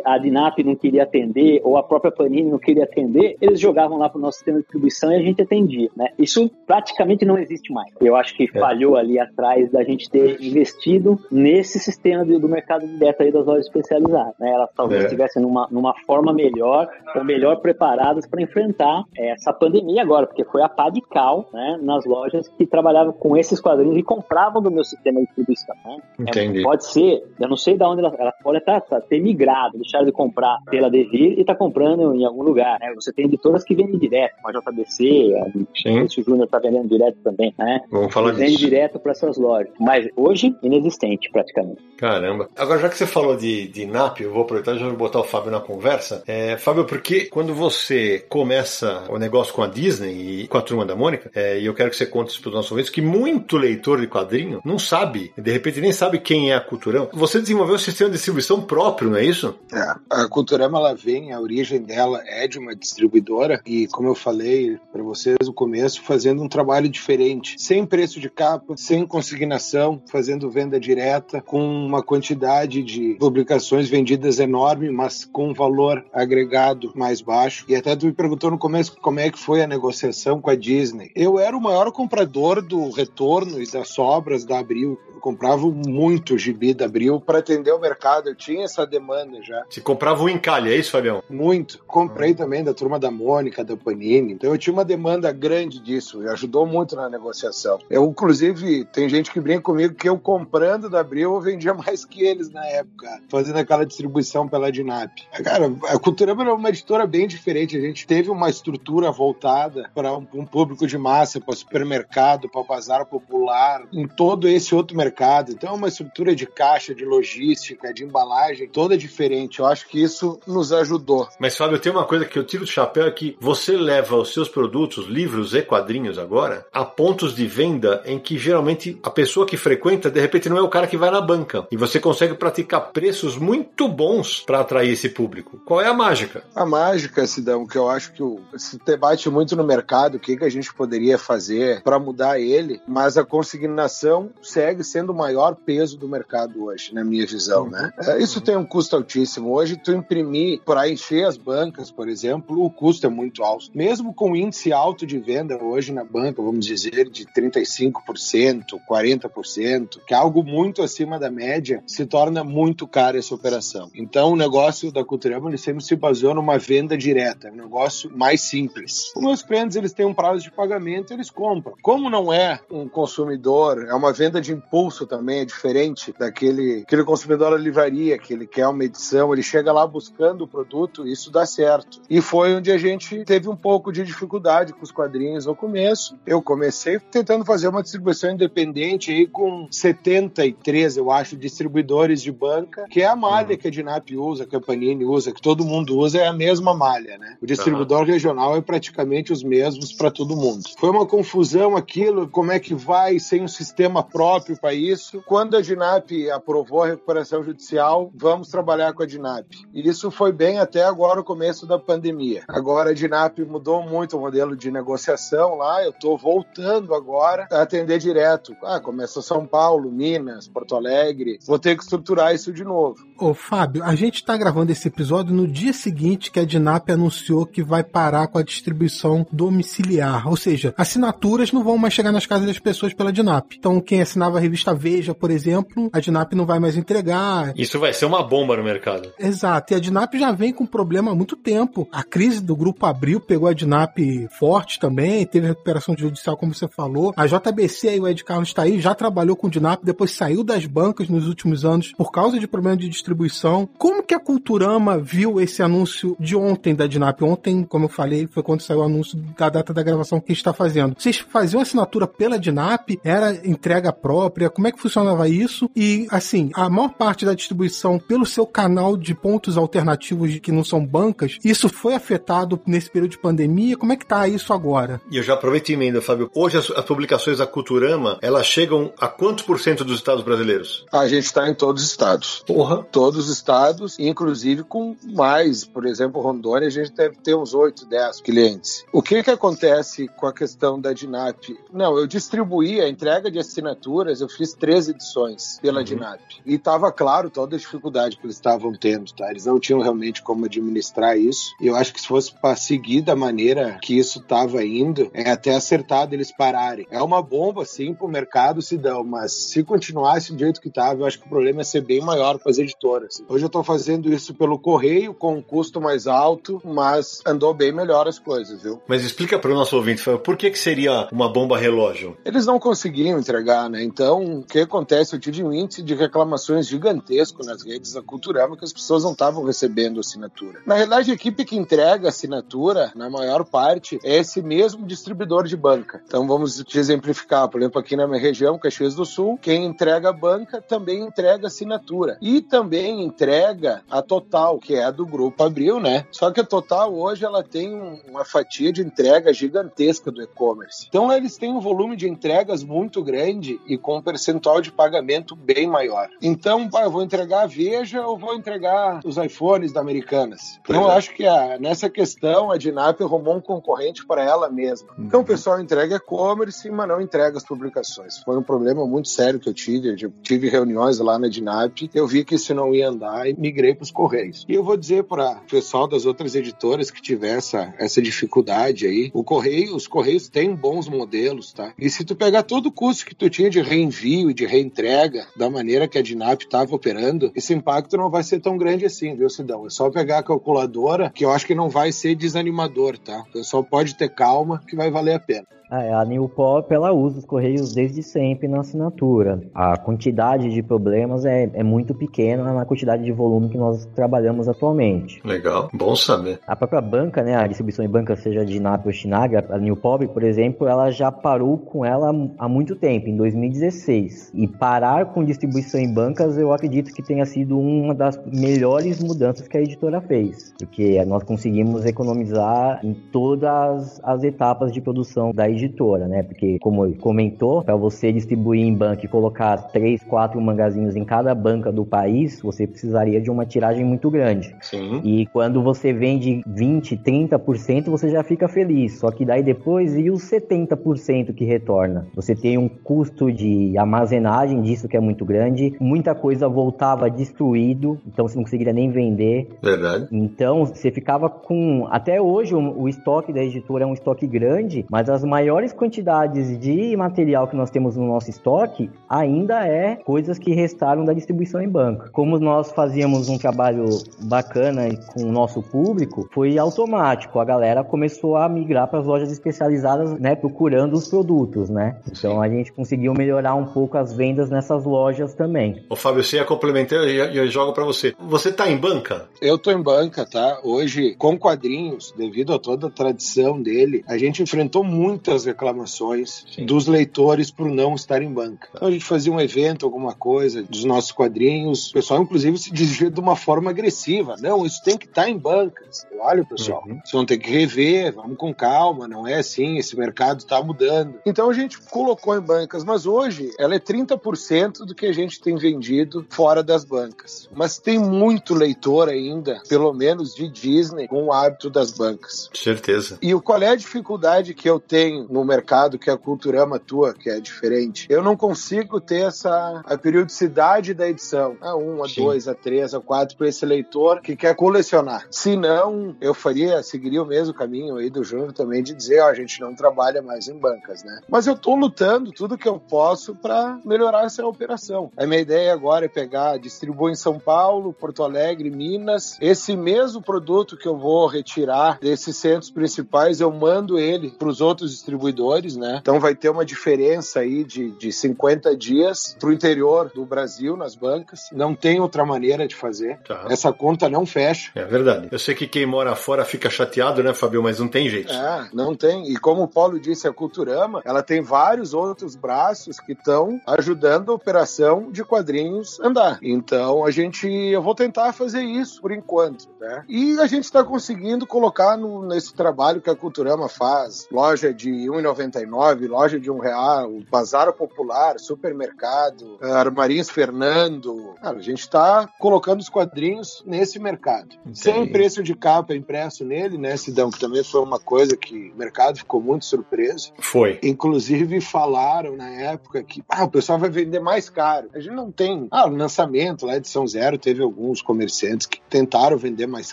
a DINAP não queria atender ou a própria Panini não queria atender, eles jogavam lá para o nosso sistema de distribuição e a gente atendia. Né? Isso praticamente não existe mais. Eu acho que é. falhou ali atrás da gente ter investido nesse sistema do, do mercado de beta aí das lojas especializadas. Né? Elas talvez é. estivessem numa, numa forma melhor ou melhor preparadas para enfrentar essa pandemia agora, porque foi a pá de cal né, nas lojas que trabalhavam com esses quadrinhos e compravam do meu sistema de distribuição. Né? Entendi. É, pode ser, eu não sei de onde elas ela pode estar tá, tá, migrado, deixaram de comprar pela Devir e tá comprando em algum lugar, né? Você tem editoras que vendem direto, como a JBC, Sim. o Júnior tá vendendo direto também, né? Vamos falar Vende disso. direto para essas lojas. Mas hoje, inexistente praticamente. Caramba. Agora, já que você falou de, de NAP, eu vou aproveitar e já vou botar o Fábio na conversa. É, Fábio, porque quando você começa o negócio com a Disney e com a Turma da Mônica, é, e eu quero que você conte isso para os nossos ouvintes, que muito leitor de quadrinho não sabe, de repente nem sabe quem é a Culturão. Você desenvolveu um sistema de distribuição próprio, não é isso? É, a Culturama ela vem, a origem dela é de uma distribuidora e, como eu falei para vocês no começo, fazendo um trabalho diferente, sem preço de capa, sem consignação, fazendo venda direta, com uma quantidade de publicações vendidas enorme, mas com um valor agregado mais baixo. E até tu me perguntou no começo como é que foi a negociação com a Disney. Eu era o maior comprador do retorno e das sobras da Abril. Eu comprava muito gibi da Abril para atender o mercado. Eu tinha essa demanda já. Você comprava o encalhe, é isso, Fabião? Muito. Comprei também da turma da Mônica, da Panini. Então eu tinha uma demanda grande disso e ajudou muito na negociação. Eu, inclusive, tem gente que brinca comigo que eu comprando da Abril eu vendia mais que eles na época, fazendo aquela distribuição pela Dinap. Cara, a Culturama era uma editora bem diferente. A gente teve uma estrutura voltada para um, um público de massa, para supermercado, para bazar popular, em todo esse outro mercado. Então é uma estrutura de caixa, de logística, de embalagem toda diferente. Eu acho que isso nos ajudou. Mas, Fábio, tem uma coisa que eu tiro do chapéu é que você leva os seus produtos, livros e quadrinhos agora, a pontos de venda em que geralmente a pessoa que frequenta, de repente, não é o cara que vai na banca. E você consegue praticar preços muito bons para atrair esse público. Qual é a mágica? A mágica, Sidão, que eu acho que se debate muito no mercado o que, que a gente poderia fazer para mudar ele, mas a consignação segue sendo o maior peso do mercado hoje, na minha visão, né? É, Isso tem um custo altíssimo. Hoje, tu imprimir para encher as bancas, por exemplo, o custo é muito alto. Mesmo com índice alto de venda hoje na banca, vamos dizer, de 35%, 40%, que é algo muito acima da média, se torna muito cara essa operação. Então, o negócio da Culturama ele sempre se baseou numa venda direta, um negócio mais simples. Os meus clientes eles têm um prazo de pagamento, eles compram. Como não é um consumidor, é uma venda de impulso também, é diferente daquele aquele consumidor da livraria, que ele quer uma edição, ele chega lá buscando o produto, isso dá certo. E foi onde a gente teve um pouco de dificuldade com os quadrinhos no começo. Eu comecei tentando fazer uma distribuição independente aí com 73, eu acho, distribuidores de banca, que é a malha que a Dinap usa, que a Panini usa, que todo mundo usa, é a mesma malha, né? O distribuidor regional é praticamente os mesmos para todo mundo. Foi uma confusão aquilo, como é que vai sem um sistema próprio para isso. Quando a Dinap aprovou a recuperação judicial, vamos trabalhar com a Dinap. E isso foi bem até agora o começo da pandemia. Agora a Dinap mudou muito o modelo de negociação lá, eu estou voltando agora a atender direto. Ah, começa São Paulo, Minas, Porto Alegre. Vou ter que estruturar isso de novo. Ô, Fábio, a gente tá gravando esse episódio no dia seguinte que a Dinap anunciou que vai parar com a distribuição domiciliar. Ou seja, assinaturas não vão mais chegar nas casas das pessoas pela Dinap. Então, quem assinava a revista Veja, por exemplo, a Dinap não vai mais entregar. Isso vai ser uma bomba no mercado. Exato, e a Dinap já vem com problema há muito tempo. A crise do grupo Abril pegou a Dinap forte também, teve recuperação judicial, como você falou. A JBC aí, o Ed Carlos está aí, já trabalhou com Dinap, depois saiu das bancas nos últimos anos por causa de problemas de distribuição. Como que a Culturama viu esse anúncio de ontem da Dinap? Ontem, como eu falei, foi quando saiu o anúncio da data da gravação que está fazendo. Vocês faziam assinatura pela Dinap? Era entrega própria? Como é que funcionava isso? E, assim, a maior parte da distribuição pelo seu canal de pontos alternativos que não são bancas, isso foi afetado nesse período de pandemia? Como é que tá isso agora? E eu já aproveito e emenda, Fábio. Hoje as, as publicações da Culturama, elas chegam a quantos por cento dos estados brasileiros? A gente está em todos os estados. Porra. Todos os estados, inclusive com mais. Por exemplo, Rondônia, a gente deve ter uns 8, 10 clientes. O que que acontece com a questão da Dinap? Não, eu distribuí a entrega de assinaturas, eu fiz três edições pela Uhum. Dinap. E estava claro toda a dificuldade que eles estavam tendo, tá? Eles não tinham realmente como administrar isso. E eu acho que se fosse para seguir da maneira que isso estava indo, é até acertado eles pararem. É uma bomba, sim, pro mercado se dão, mas se continuasse do jeito que estava, eu acho que o problema ia ser bem maior para as editoras. Hoje eu estou fazendo isso pelo correio, com um custo mais alto, mas andou bem melhor as coisas, viu? Mas explica para o nosso ouvinte, por que, que seria uma bomba relógio? Eles não conseguiam entregar, né? Então, o que acontece? Eu tive um índice de reclamações gigantesco nas redes da Culturama que as pessoas não estavam recebendo assinatura. Na realidade, a equipe que entrega assinatura, na maior parte, é esse mesmo distribuidor de banca. Então vamos te exemplificar, por exemplo, aqui na minha região, Caxias do Sul, quem entrega a banca também entrega assinatura. E também entrega a Total, que é a do Grupo Abril, né? Só que a Total hoje ela tem uma fatia de entrega gigantesca do e-commerce. Então eles têm um volume de entregas muito grande e com um percentual de pagamento bem maior. Então, eu vou entregar a Veja ou vou entregar os iPhones da Americanas? Então, eu acho que a, nessa questão a Dinap arrumou um concorrente para ela mesma. Então, o pessoal entrega e-commerce, mas não entrega as publicações. Foi um problema muito sério que eu tive. Eu tive reuniões lá na Dinap, eu vi que isso não ia andar e migrei para os Correios. E eu vou dizer para o pessoal das outras editoras que tiver essa, essa dificuldade aí, o Correio, os Correios têm bons modelos, tá? E se tu pegar todo o custo que tu tinha de reenvio e de reentrega, da maneira que a Dinap estava operando, esse impacto não vai ser tão grande assim, viu, Cidão? É só pegar a calculadora, que eu acho que não vai ser desanimador, tá? O pessoal pode ter calma, que vai valer a pena. A New Pop ela usa os correios desde sempre na assinatura. A quantidade de problemas é, é muito pequena na quantidade de volume que nós trabalhamos atualmente. Legal, bom saber. A própria banca, né, a distribuição em banca, seja de NAP ou Chinaga, a New Pop, por exemplo, ela já parou com ela há muito tempo, em 2016. E parar com distribuição em bancas, eu acredito que tenha sido uma das melhores mudanças que a editora fez, porque nós conseguimos economizar em todas as etapas de produção da editora, né? Porque, como comentou, para você distribuir em banca e colocar três, quatro mangazinhos em cada banca do país, você precisaria de uma tiragem muito grande. Sim. E quando você vende 20, 30%, você já fica feliz. Só que daí depois, e os 70% que retorna? Você tem um custo de armazenagem disso que é muito grande, muita coisa voltava destruído, então você não conseguiria nem vender. Verdade. Então você ficava com. Até hoje o, o estoque da editora é um estoque grande, mas as maiores maiores quantidades de material que nós temos no nosso estoque ainda é coisas que restaram da distribuição em banco. Como nós fazíamos um trabalho bacana com o nosso público, foi automático. A galera começou a migrar para as lojas especializadas, né, procurando os produtos, né? Então a gente conseguiu melhorar um pouco as vendas nessas lojas também. Ô Fábio, você ia complementar e eu, eu jogo para você. Você tá em banca? Eu tô em banca, tá? Hoje, com quadrinhos, devido a toda a tradição dele, a gente enfrentou muitas muitas reclamações Sim. dos leitores por não estar em banca. Então a gente fazia um evento, alguma coisa, dos nossos quadrinhos, o pessoal inclusive se dirigia de uma forma agressiva. Não, isso tem que estar em bancas. Olha, pessoal, uhum. vocês vão ter que rever, vamos com calma, não é assim, esse mercado está mudando. Então a gente colocou em bancas, mas hoje ela é 30% do que a gente tem vendido fora das bancas. Mas tem muito leitor ainda, pelo menos de Disney, com o hábito das bancas. Certeza. E qual é a dificuldade que eu tenho no mercado que a Culturama atua, que é diferente. Eu não consigo ter essa a periodicidade da edição. A 1, a 2, a 3, a 4 para esse leitor que quer colecionar. Se não, eu faria, seguiria o mesmo caminho aí do Júnior também de dizer, ó, a gente não trabalha mais em bancas, né? Mas eu tô lutando tudo que eu posso para melhorar essa operação. A minha ideia agora é pegar, distribuir em São Paulo, Porto Alegre, Minas, esse mesmo produto que eu vou retirar desses centros principais, eu mando ele para os outros distribuidores distribuidores, né? Então vai ter uma diferença aí de, de 50 dias para o interior do Brasil nas bancas. Não tem outra maneira de fazer. Tá. Essa conta não fecha. É verdade. Eu sei que quem mora fora fica chateado, né, Fabio? Mas não tem jeito. É, não tem. E como o Paulo disse, a Culturama, ela tem vários outros braços que estão ajudando a operação de quadrinhos andar. Então a gente, eu vou tentar fazer isso por enquanto, né? E a gente está conseguindo colocar no, nesse trabalho que a Culturama faz, loja de 1,99, loja de um real, bazar popular, supermercado, armarinhos Fernando. Cara, a gente está colocando os quadrinhos nesse mercado. Entendi. Sem preço de capa impresso nele, né, Sidão? Que também foi uma coisa que o mercado ficou muito surpreso. Foi. Inclusive falaram na época que ah, o pessoal vai vender mais caro. A gente não tem. Ah, o lançamento lá, edição zero, teve alguns comerciantes que tentaram vender mais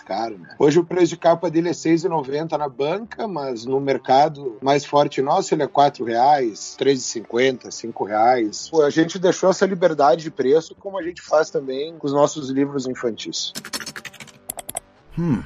caro, né? Hoje o preço de capa dele é R$ 6,90 na banca, mas no mercado mais forte forte nosso ele é quatro reais, três e cinquenta, cinco reais. Pô, a gente deixou essa liberdade de preço como a gente faz também com os nossos livros infantis. Hum.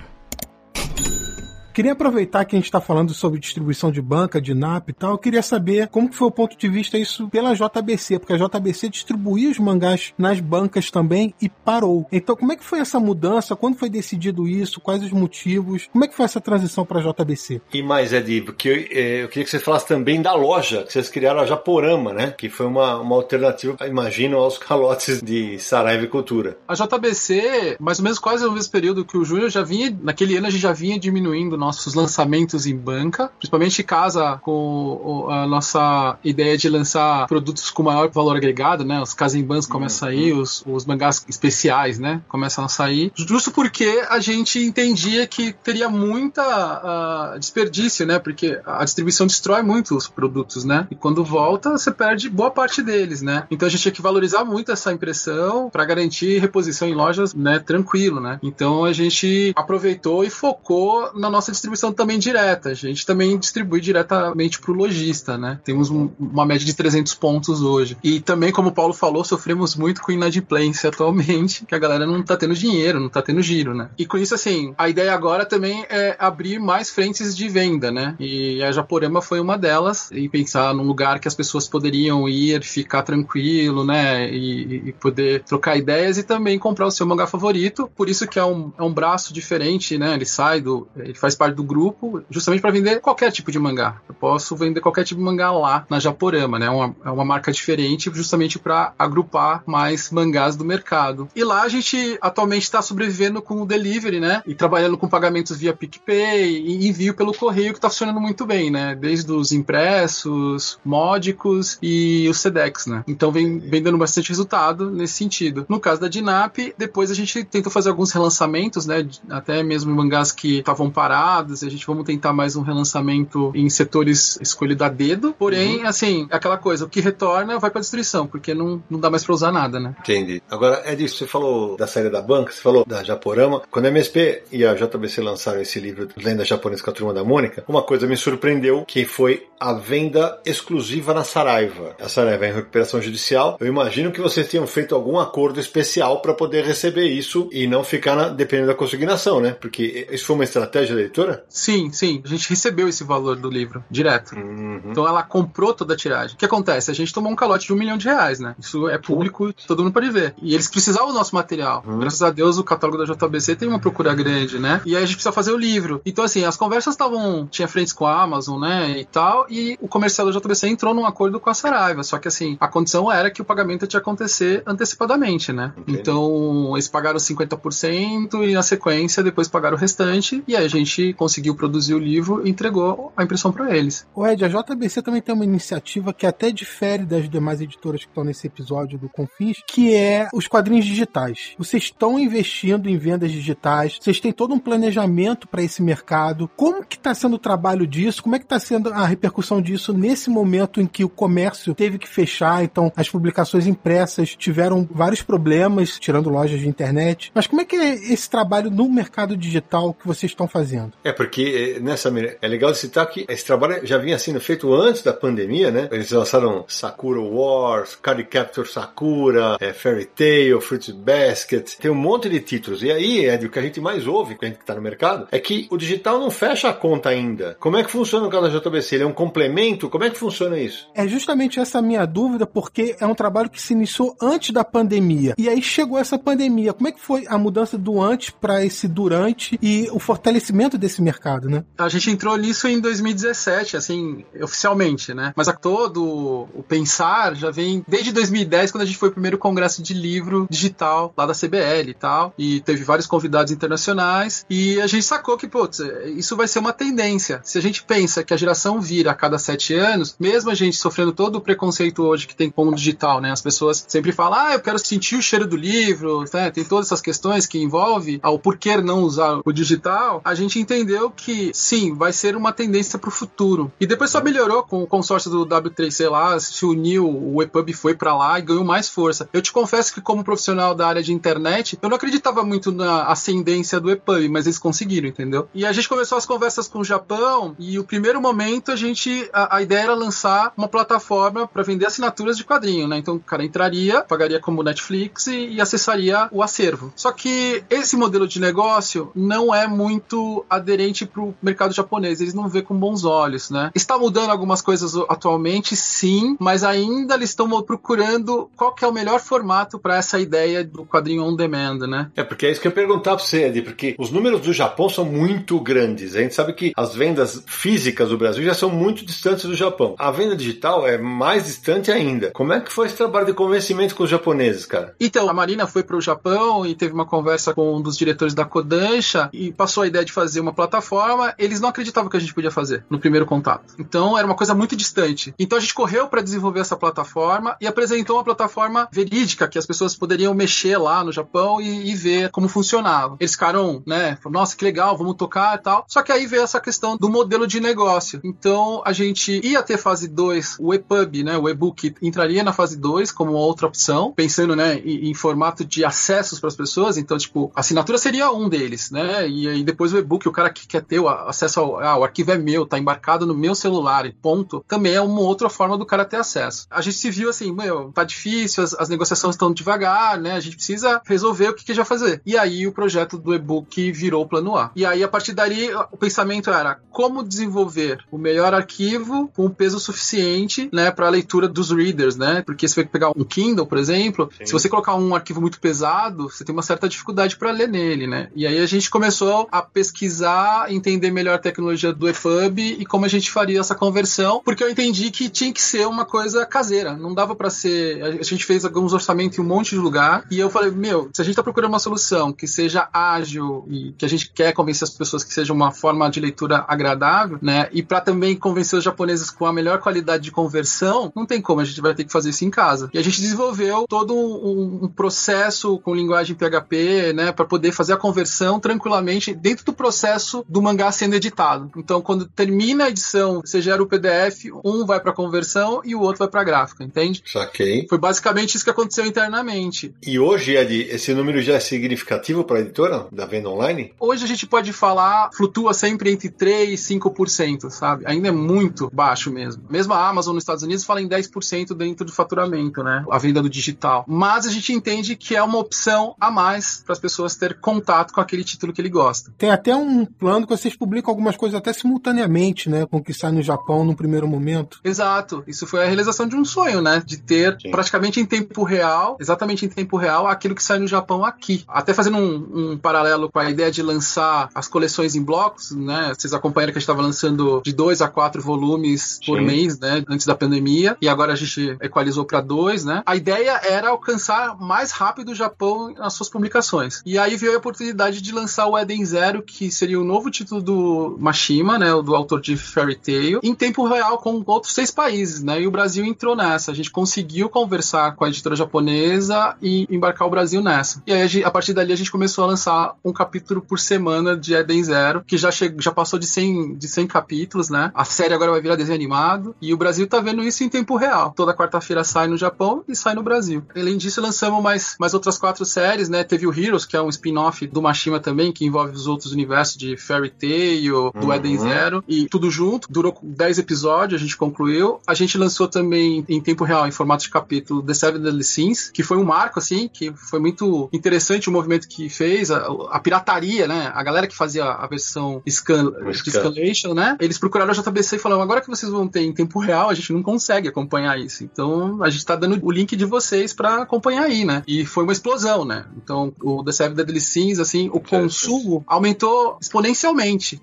Queria aproveitar que a gente está falando sobre distribuição de banca, de NAP e tal, eu queria saber como que foi o ponto de vista isso pela JBC, porque a JBC distribuía os mangás nas bancas também e parou. Então, como é que foi essa mudança? Quando foi decidido isso? Quais os motivos? Como é que foi essa transição para a JBC? E mais, Ed, porque eu, eh, eu, queria que você falasse também da loja, que vocês criaram a Japorama, né? Que foi uma, uma alternativa, imagino, aos calotes de Saraiva e Cultura. A JBC, mais ou menos quase no mesmo período que o Júnior, já vinha, naquele ano a gente já vinha diminuindo nossos lançamentos em banca, principalmente casa com a nossa ideia de lançar produtos com maior valor agregado, né? Os Kazenbans começam a sair, uhum. os, os mangás especiais, né? Começam a sair, justo porque a gente entendia que teria muita uh, desperdício, né? Porque a distribuição destrói muito os produtos, né? E quando volta, você perde boa parte deles, né? Então a gente tinha que valorizar muito essa impressão para garantir reposição em lojas, né? Tranquilo, né? Então a gente aproveitou e focou na nossa distribuição também direta. A gente também distribui diretamente para o lojista, né? Temos um, uma média de 300 pontos hoje. E também, como o Paulo falou, sofremos muito com inadimplência atualmente, que a galera não tá tendo dinheiro, não tá tendo giro, né? E com isso, assim, a ideia agora também é abrir mais frentes de venda, né? E a Japorama foi uma delas, e pensar num lugar que as pessoas poderiam ir, ficar tranquilo, né? E, e poder trocar ideias e também comprar o seu mangá favorito. Por isso que é um, é um braço diferente, né? Ele sai do. Ele faz parte do grupo, justamente para vender qualquer tipo de mangá. Eu posso vender qualquer tipo de mangá lá na Japorama, né? É uma, é uma marca diferente, justamente para agrupar mais mangás do mercado. E lá a gente atualmente está sobrevivendo com o delivery, né? E trabalhando com pagamentos via PicPay e envio pelo correio, que está funcionando muito bem, né? Desde os impressos, módicos e os SEDEX, né? Então vem, vem dando bastante resultado nesse sentido. No caso da Dinap, depois a gente tentou fazer alguns relançamentos, né? Até mesmo mangás que estavam parados, a gente vamos tentar mais um relançamento em setores escolhido a dedo. Porém, uhum. assim, aquela coisa, o que retorna vai para destruição, porque não, não dá mais para usar nada, né? Entendi. Agora, é disso, você falou da saída da banca, você falou da Japorama. Quando a MSP e a JBC lançaram esse livro Lenda Japonesa com a Turma da Mônica, uma coisa me surpreendeu, que foi a venda exclusiva na Saraiva. A Saraiva é em recuperação judicial. Eu imagino que vocês tenham feito algum acordo especial para poder receber isso e não ficar na, dependendo da consignação, né? Porque isso foi uma estratégia da editora? Sim, sim. A gente recebeu esse valor do livro direto. Uhum. Então ela comprou toda a tiragem. O que acontece? A gente tomou um calote de um milhão de reais, né? Isso é público, todo mundo pode ver. E eles precisavam do nosso material. Uhum. Graças a Deus, o catálogo da JBC tem uma procura grande, né? E aí a gente precisa fazer o livro. Então, assim, as conversas estavam. Tinha frentes com a Amazon, né? E tal. E o comercial da JBC entrou num acordo com a Saraiva. Só que, assim, a condição era que o pagamento tinha que acontecer antecipadamente, né? Entendi. Então, eles pagaram 50% e na sequência depois pagaram o restante. E aí a gente conseguiu produzir o livro e entregou a impressão para eles. O Ed, a JBC também tem uma iniciativa que até difere das demais editoras que estão nesse episódio do Confins, que é os quadrinhos digitais. Vocês estão investindo em vendas digitais, vocês têm todo um planejamento para esse mercado. Como que está sendo o trabalho disso? Como é que está sendo a repercussão disso nesse momento em que o comércio teve que fechar? Então, as publicações impressas tiveram vários problemas, tirando lojas de internet. Mas como é que é esse trabalho no mercado digital que vocês estão fazendo? É porque eh, nessa é legal citar que esse trabalho já vinha sendo feito antes da pandemia, né? Eles lançaram Sakura Wars, Card Capture Sakura, é, Fairy Tail, Fruit Basket, tem um monte de títulos. E aí, Ed, o que a gente mais ouve, que a gente que tá no mercado, é que o digital não fecha a conta ainda. Como é que funciona o caso da JBC? Ele é um complemento? Como é que funciona isso? É justamente essa minha dúvida, porque é um trabalho que se iniciou antes da pandemia. E aí chegou essa pandemia. Como é que foi a mudança do antes para esse durante e o fortalecimento desse mercado, né? A gente entrou nisso em 2017, assim, oficialmente, né? Mas a todo o pensar já vem desde 2010, quando a gente foi o primeiro congresso de livro digital lá da CBL e tal, e teve vários convidados internacionais, e a gente sacou que, putz, isso vai ser uma tendência. Se a gente pensa que a geração vira a cada sete anos, mesmo a gente sofrendo todo o preconceito hoje que tem com o digital, né? As pessoas sempre falam, ah, eu quero sentir o cheiro do livro, né? Tem todas essas questões que envolve ao porquê não usar o digital. A gente entendeu que, sim, vai ser uma tendência para o futuro. E depois só melhorou com o consórcio do W3C lá, se uniu, o EPUB foi para lá e ganhou mais força. Eu te confesso que, como profissional da área de internet, eu não acreditava muito na ascendência do EPUB, mas eles conseguiram, entendeu? E a gente começou as conversas com o Japão e o primeiro momento a gente, a, a ideia era lançar uma plataforma para vender assinaturas de quadrinho, né? Então o cara entraria, pagaria como Netflix e, e acessaria o acervo. Só que esse modelo de negócio não é muito ADT aderente para o mercado japonês. Eles não vê com bons olhos, né? Está mudando algumas coisas atualmente, sim, mas ainda eles estão procurando qual que é o melhor formato para essa ideia do quadrinho on demand, né? É porque é isso que eu ia perguntar para você, Ed, porque os números do Japão são muito grandes. A gente sabe que as vendas físicas do Brasil já são muito distantes do Japão. A venda digital é mais distante ainda. Como é que foi esse trabalho de convencimento com os japoneses, cara? Então, a Marina foi para o Japão e teve uma conversa com um dos diretores da Kodansha e passou a ideia de fazer uma plataforma. Eles não acreditavam que a gente podia fazer no primeiro contato. Então, era uma coisa muito distante. Então, a gente correu para desenvolver essa plataforma e apresentou uma plataforma verídica que as pessoas poderiam mexer lá no Japão e, e ver como funcionava. Eles ficaram, né, falaram, nossa, que legal, vamos tocar e tal. Só que aí veio essa questão do modelo de negócio. Então, a gente ia ter fase 2, o EPUB, né, o e-book entraria na fase 2 como outra opção, pensando, né, em, em formato de acessos para as pessoas. Então, tipo, assinatura seria um deles, né? E aí depois o e-book, o cara que quer ter o acesso ao ah, o arquivo é meu, tá embarcado no meu celular e ponto, também é uma outra forma do cara ter acesso. A gente se viu assim, meu, tá difícil, as, as negociações estão devagar, né? A gente precisa resolver o que, que já fazer. E aí o projeto do e-book virou o plano A. E aí, a partir dali, o pensamento era como desenvolver o melhor arquivo com peso suficiente, né, para a leitura dos readers, né? Porque se você pegar um Kindle, por exemplo, Sim. se você colocar um arquivo muito pesado, você tem uma certa dificuldade para ler nele, né? E aí a gente começou a pesquisar, entender melhor a tecnologia do EPUB e como a gente faria essa conversão, porque eu entendi que tinha que ser uma coisa caseira, não dava para ser. A gente fez alguns orçamentos em um monte de lugar e eu falei, meu, se a gente tá procurando uma solução que seja ágil e que a gente quer convencer as pessoas que seja uma forma de leitura agradável, né? E para também convencer os japoneses com a melhor qualidade de conversão, não tem como, a gente vai ter que fazer isso em casa. E a gente desenvolveu todo um, um processo com linguagem PHP, né, para poder fazer a conversão tranquilamente dentro do processo do mangá sendo editado. Então, quando termina a edição, você gera o PDF, um vai para conversão e o outro vai para gráfica, entende? Saquei. Foi basicamente isso que aconteceu internamente. E hoje, Ed, esse número já é significativo para a editora da venda online? Hoje a gente pode falar, flutua sempre entre 3 e 5%, sabe? Ainda é muito baixo mesmo. Mesmo a Amazon nos Estados Unidos fala em 10% dentro do faturamento, né? A venda do digital. Mas a gente entende que é uma opção a mais para as pessoas ter contato com aquele título que ele gosta. Tem até um plano que vocês publicam algumas coisas até simultaneamente, né? Com o que sai no Japão no primeiro momento. Exato. Isso foi a realização de um sonho, né? De ter Sim. praticamente em tempo real, exatamente em tempo real, aquilo que sai no Japão aqui. Até fazendo um, um paralelo com a ideia de lançar as coleções em blocos, né? Vocês acompanharam que a gente estava lançando de dois a quatro volumes por Sim. mês, né? Antes da pandemia. E agora a gente equalizou para dois, né? A ideia era alcançar mais rápido o Japão nas suas publicações. E aí veio a oportunidade de lançar o Eden Zero, que seria o novo título do Mashima, né? Do autor de Fairy Tail, em tempo real com outros seis países, né? E o Brasil entrou nessa. A gente conseguiu conversar com a editora japonesa e embarcar o Brasil nessa. E aí, a partir dali, a gente começou a lançar um capítulo por semana de Eden Zero, que já, chegou, já passou de 100, de 100 capítulos, né? A série agora vai virar desenho animado. E o Brasil tá vendo isso em tempo real. Toda quarta-feira sai no Japão e sai no Brasil. Além disso, lançamos mais, mais outras quatro séries, né? Teve o Heroes, que é um spin-off do Mashima também, que envolve os outros universos de Fairy Tail, do uhum. Eden Zero, e tudo junto. Durou 10 episódios, a gente concluiu. A gente lançou também em tempo real, em formato de capítulo, The Seven Deadly Sins, que foi um marco, assim, que foi muito interessante o movimento que fez, a, a pirataria, né? A galera que fazia a versão scan, de Scanlation, né? Eles procuraram a JBC e falaram: agora que vocês vão ter em tempo real, a gente não consegue acompanhar isso. Então a gente tá dando o link de vocês para acompanhar aí, né? E foi uma explosão, né? Então o The Seven Deadly Sins, assim, o consumo aumentou exponencialmente,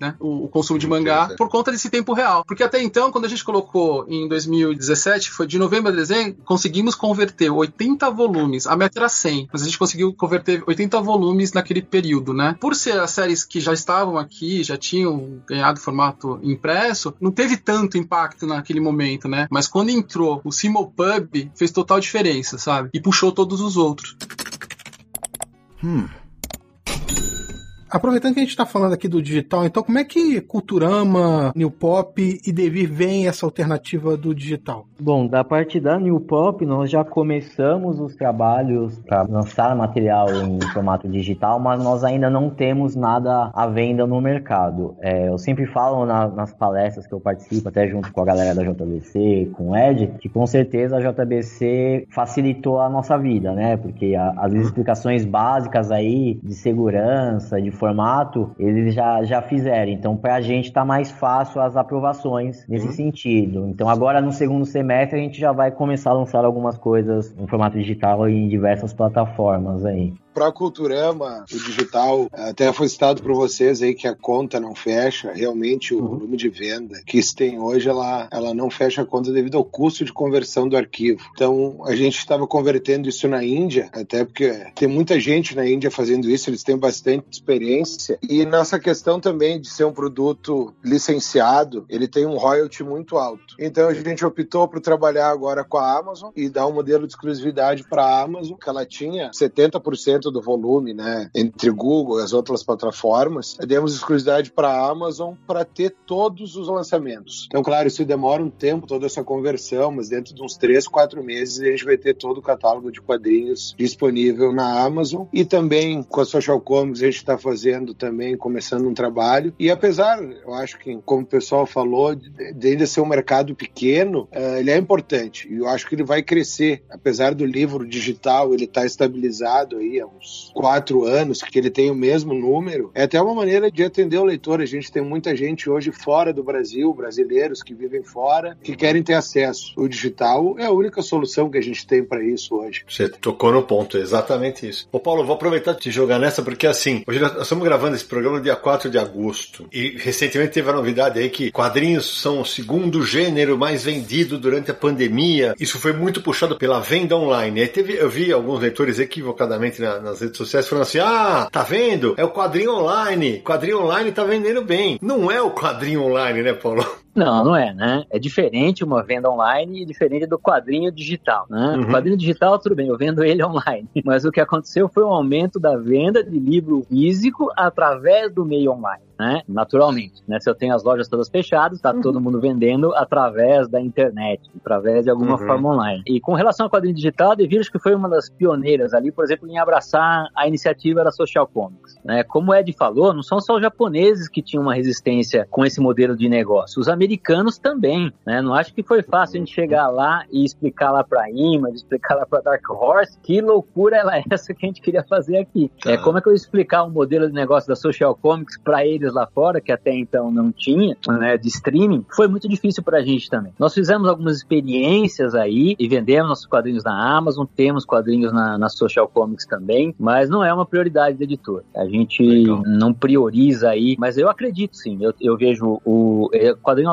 né? O, o consumo de mangá por conta desse tempo real. Porque até então, quando a gente colocou em 2017, foi de novembro a dezembro, conseguimos converter 80 volumes. A meta era 100, mas a gente conseguiu converter 80 volumes naquele período, né? Por ser as séries que já estavam aqui, já tinham ganhado formato impresso, não teve tanto impacto naquele momento, né? Mas quando entrou o Simopub, fez total diferença, sabe? E puxou todos os outros. Hum. Aproveitando que a gente está falando aqui do digital, então como é que Culturama, New Pop e Devir veem essa alternativa do digital? Bom, da parte da New Pop, nós já começamos os trabalhos para lançar material em formato digital, mas nós ainda não temos nada à venda no mercado. É, eu sempre falo na, nas palestras que eu participo, até junto com a galera da JBC, com o Ed, que com certeza a JBC facilitou a nossa vida, né? Porque a, as explicações básicas aí de segurança, de formato, eles já, já fizeram. Então, para a gente tá mais fácil as aprovações nesse uhum. sentido. Então, agora no segundo semestre, a gente já vai começar a lançar algumas coisas em formato digital em diversas plataformas aí para Culturama, o digital, até foi citado por vocês aí que a conta não fecha, realmente o uhum. volume de venda que se tem hoje, ela, ela não fecha a conta devido ao custo de conversão do arquivo. Então, a gente estava convertendo isso na Índia, até porque tem muita gente na Índia fazendo isso, eles têm bastante experiência, e nessa questão também de ser um produto licenciado, ele tem um royalty muito alto. Então, a gente optou por trabalhar agora com a Amazon e dar um modelo de exclusividade para a Amazon, que ela tinha 70% do volume, né, entre Google e as outras plataformas, demos exclusividade para a Amazon para ter todos os lançamentos. Então, claro, isso demora um tempo, toda essa conversão, mas dentro de uns 3, 4 meses a gente vai ter todo o catálogo de quadrinhos disponível na Amazon e também com a Social Comics a gente está fazendo também, começando um trabalho. E apesar, eu acho que, como o pessoal falou, de ainda ser um mercado pequeno, uh, ele é importante e eu acho que ele vai crescer. Apesar do livro digital ele estar tá estabilizado aí há uns quatro anos, que ele tem o mesmo número, é até uma maneira de atender o leitor. A gente tem muita gente hoje fora do Brasil, brasileiros que vivem fora, que querem ter acesso. O digital é a única solução que a gente tem para isso hoje. Você tocou no ponto, exatamente isso. Ô Paulo, vou aproveitar de te jogar nessa, porque assim, hoje nós estamos gravando esse programa no dia 4 de agosto, e recentemente teve a novidade aí que quadrinhos são o segundo gênero mais vendido durante a pandemia. Isso foi muito puxado pela venda online. Aí teve, eu vi alguns leitores equivocadamente na, nas redes sociais falando assim: ah, tá vendo? É o quadrinho online. Quadrinho online tá vendendo bem. Não é o quadrinho online, né, Paulo? Não, não é, né? É diferente uma venda online e diferente do quadrinho digital, né? Uhum. O quadrinho digital, tudo bem, eu vendo ele online. Mas o que aconteceu foi um aumento da venda de livro físico através do meio online, né? Naturalmente, né? Se eu tenho as lojas todas fechadas, tá uhum. todo mundo vendendo através da internet, através de alguma uhum. forma online. E com relação ao quadrinho digital, a Devir que foi uma das pioneiras ali, por exemplo, em abraçar a iniciativa da Social Comics, né? Como o Ed falou, não são só os japoneses que tinham uma resistência com esse modelo de negócio. Os americanos também, né? Não acho que foi fácil a gente chegar lá e explicar lá para Image, explicar lá para Dark Horse que loucura é essa que a gente queria fazer aqui. Tá. É como é que eu ia explicar o um modelo de negócio da Social Comics para eles lá fora, que até então não tinha, né, de streaming, foi muito difícil para a gente também. Nós fizemos algumas experiências aí e vendemos nossos quadrinhos na Amazon, temos quadrinhos na, na Social Comics também, mas não é uma prioridade do editor. A gente Legal. não prioriza aí, mas eu acredito sim. Eu, eu vejo o, o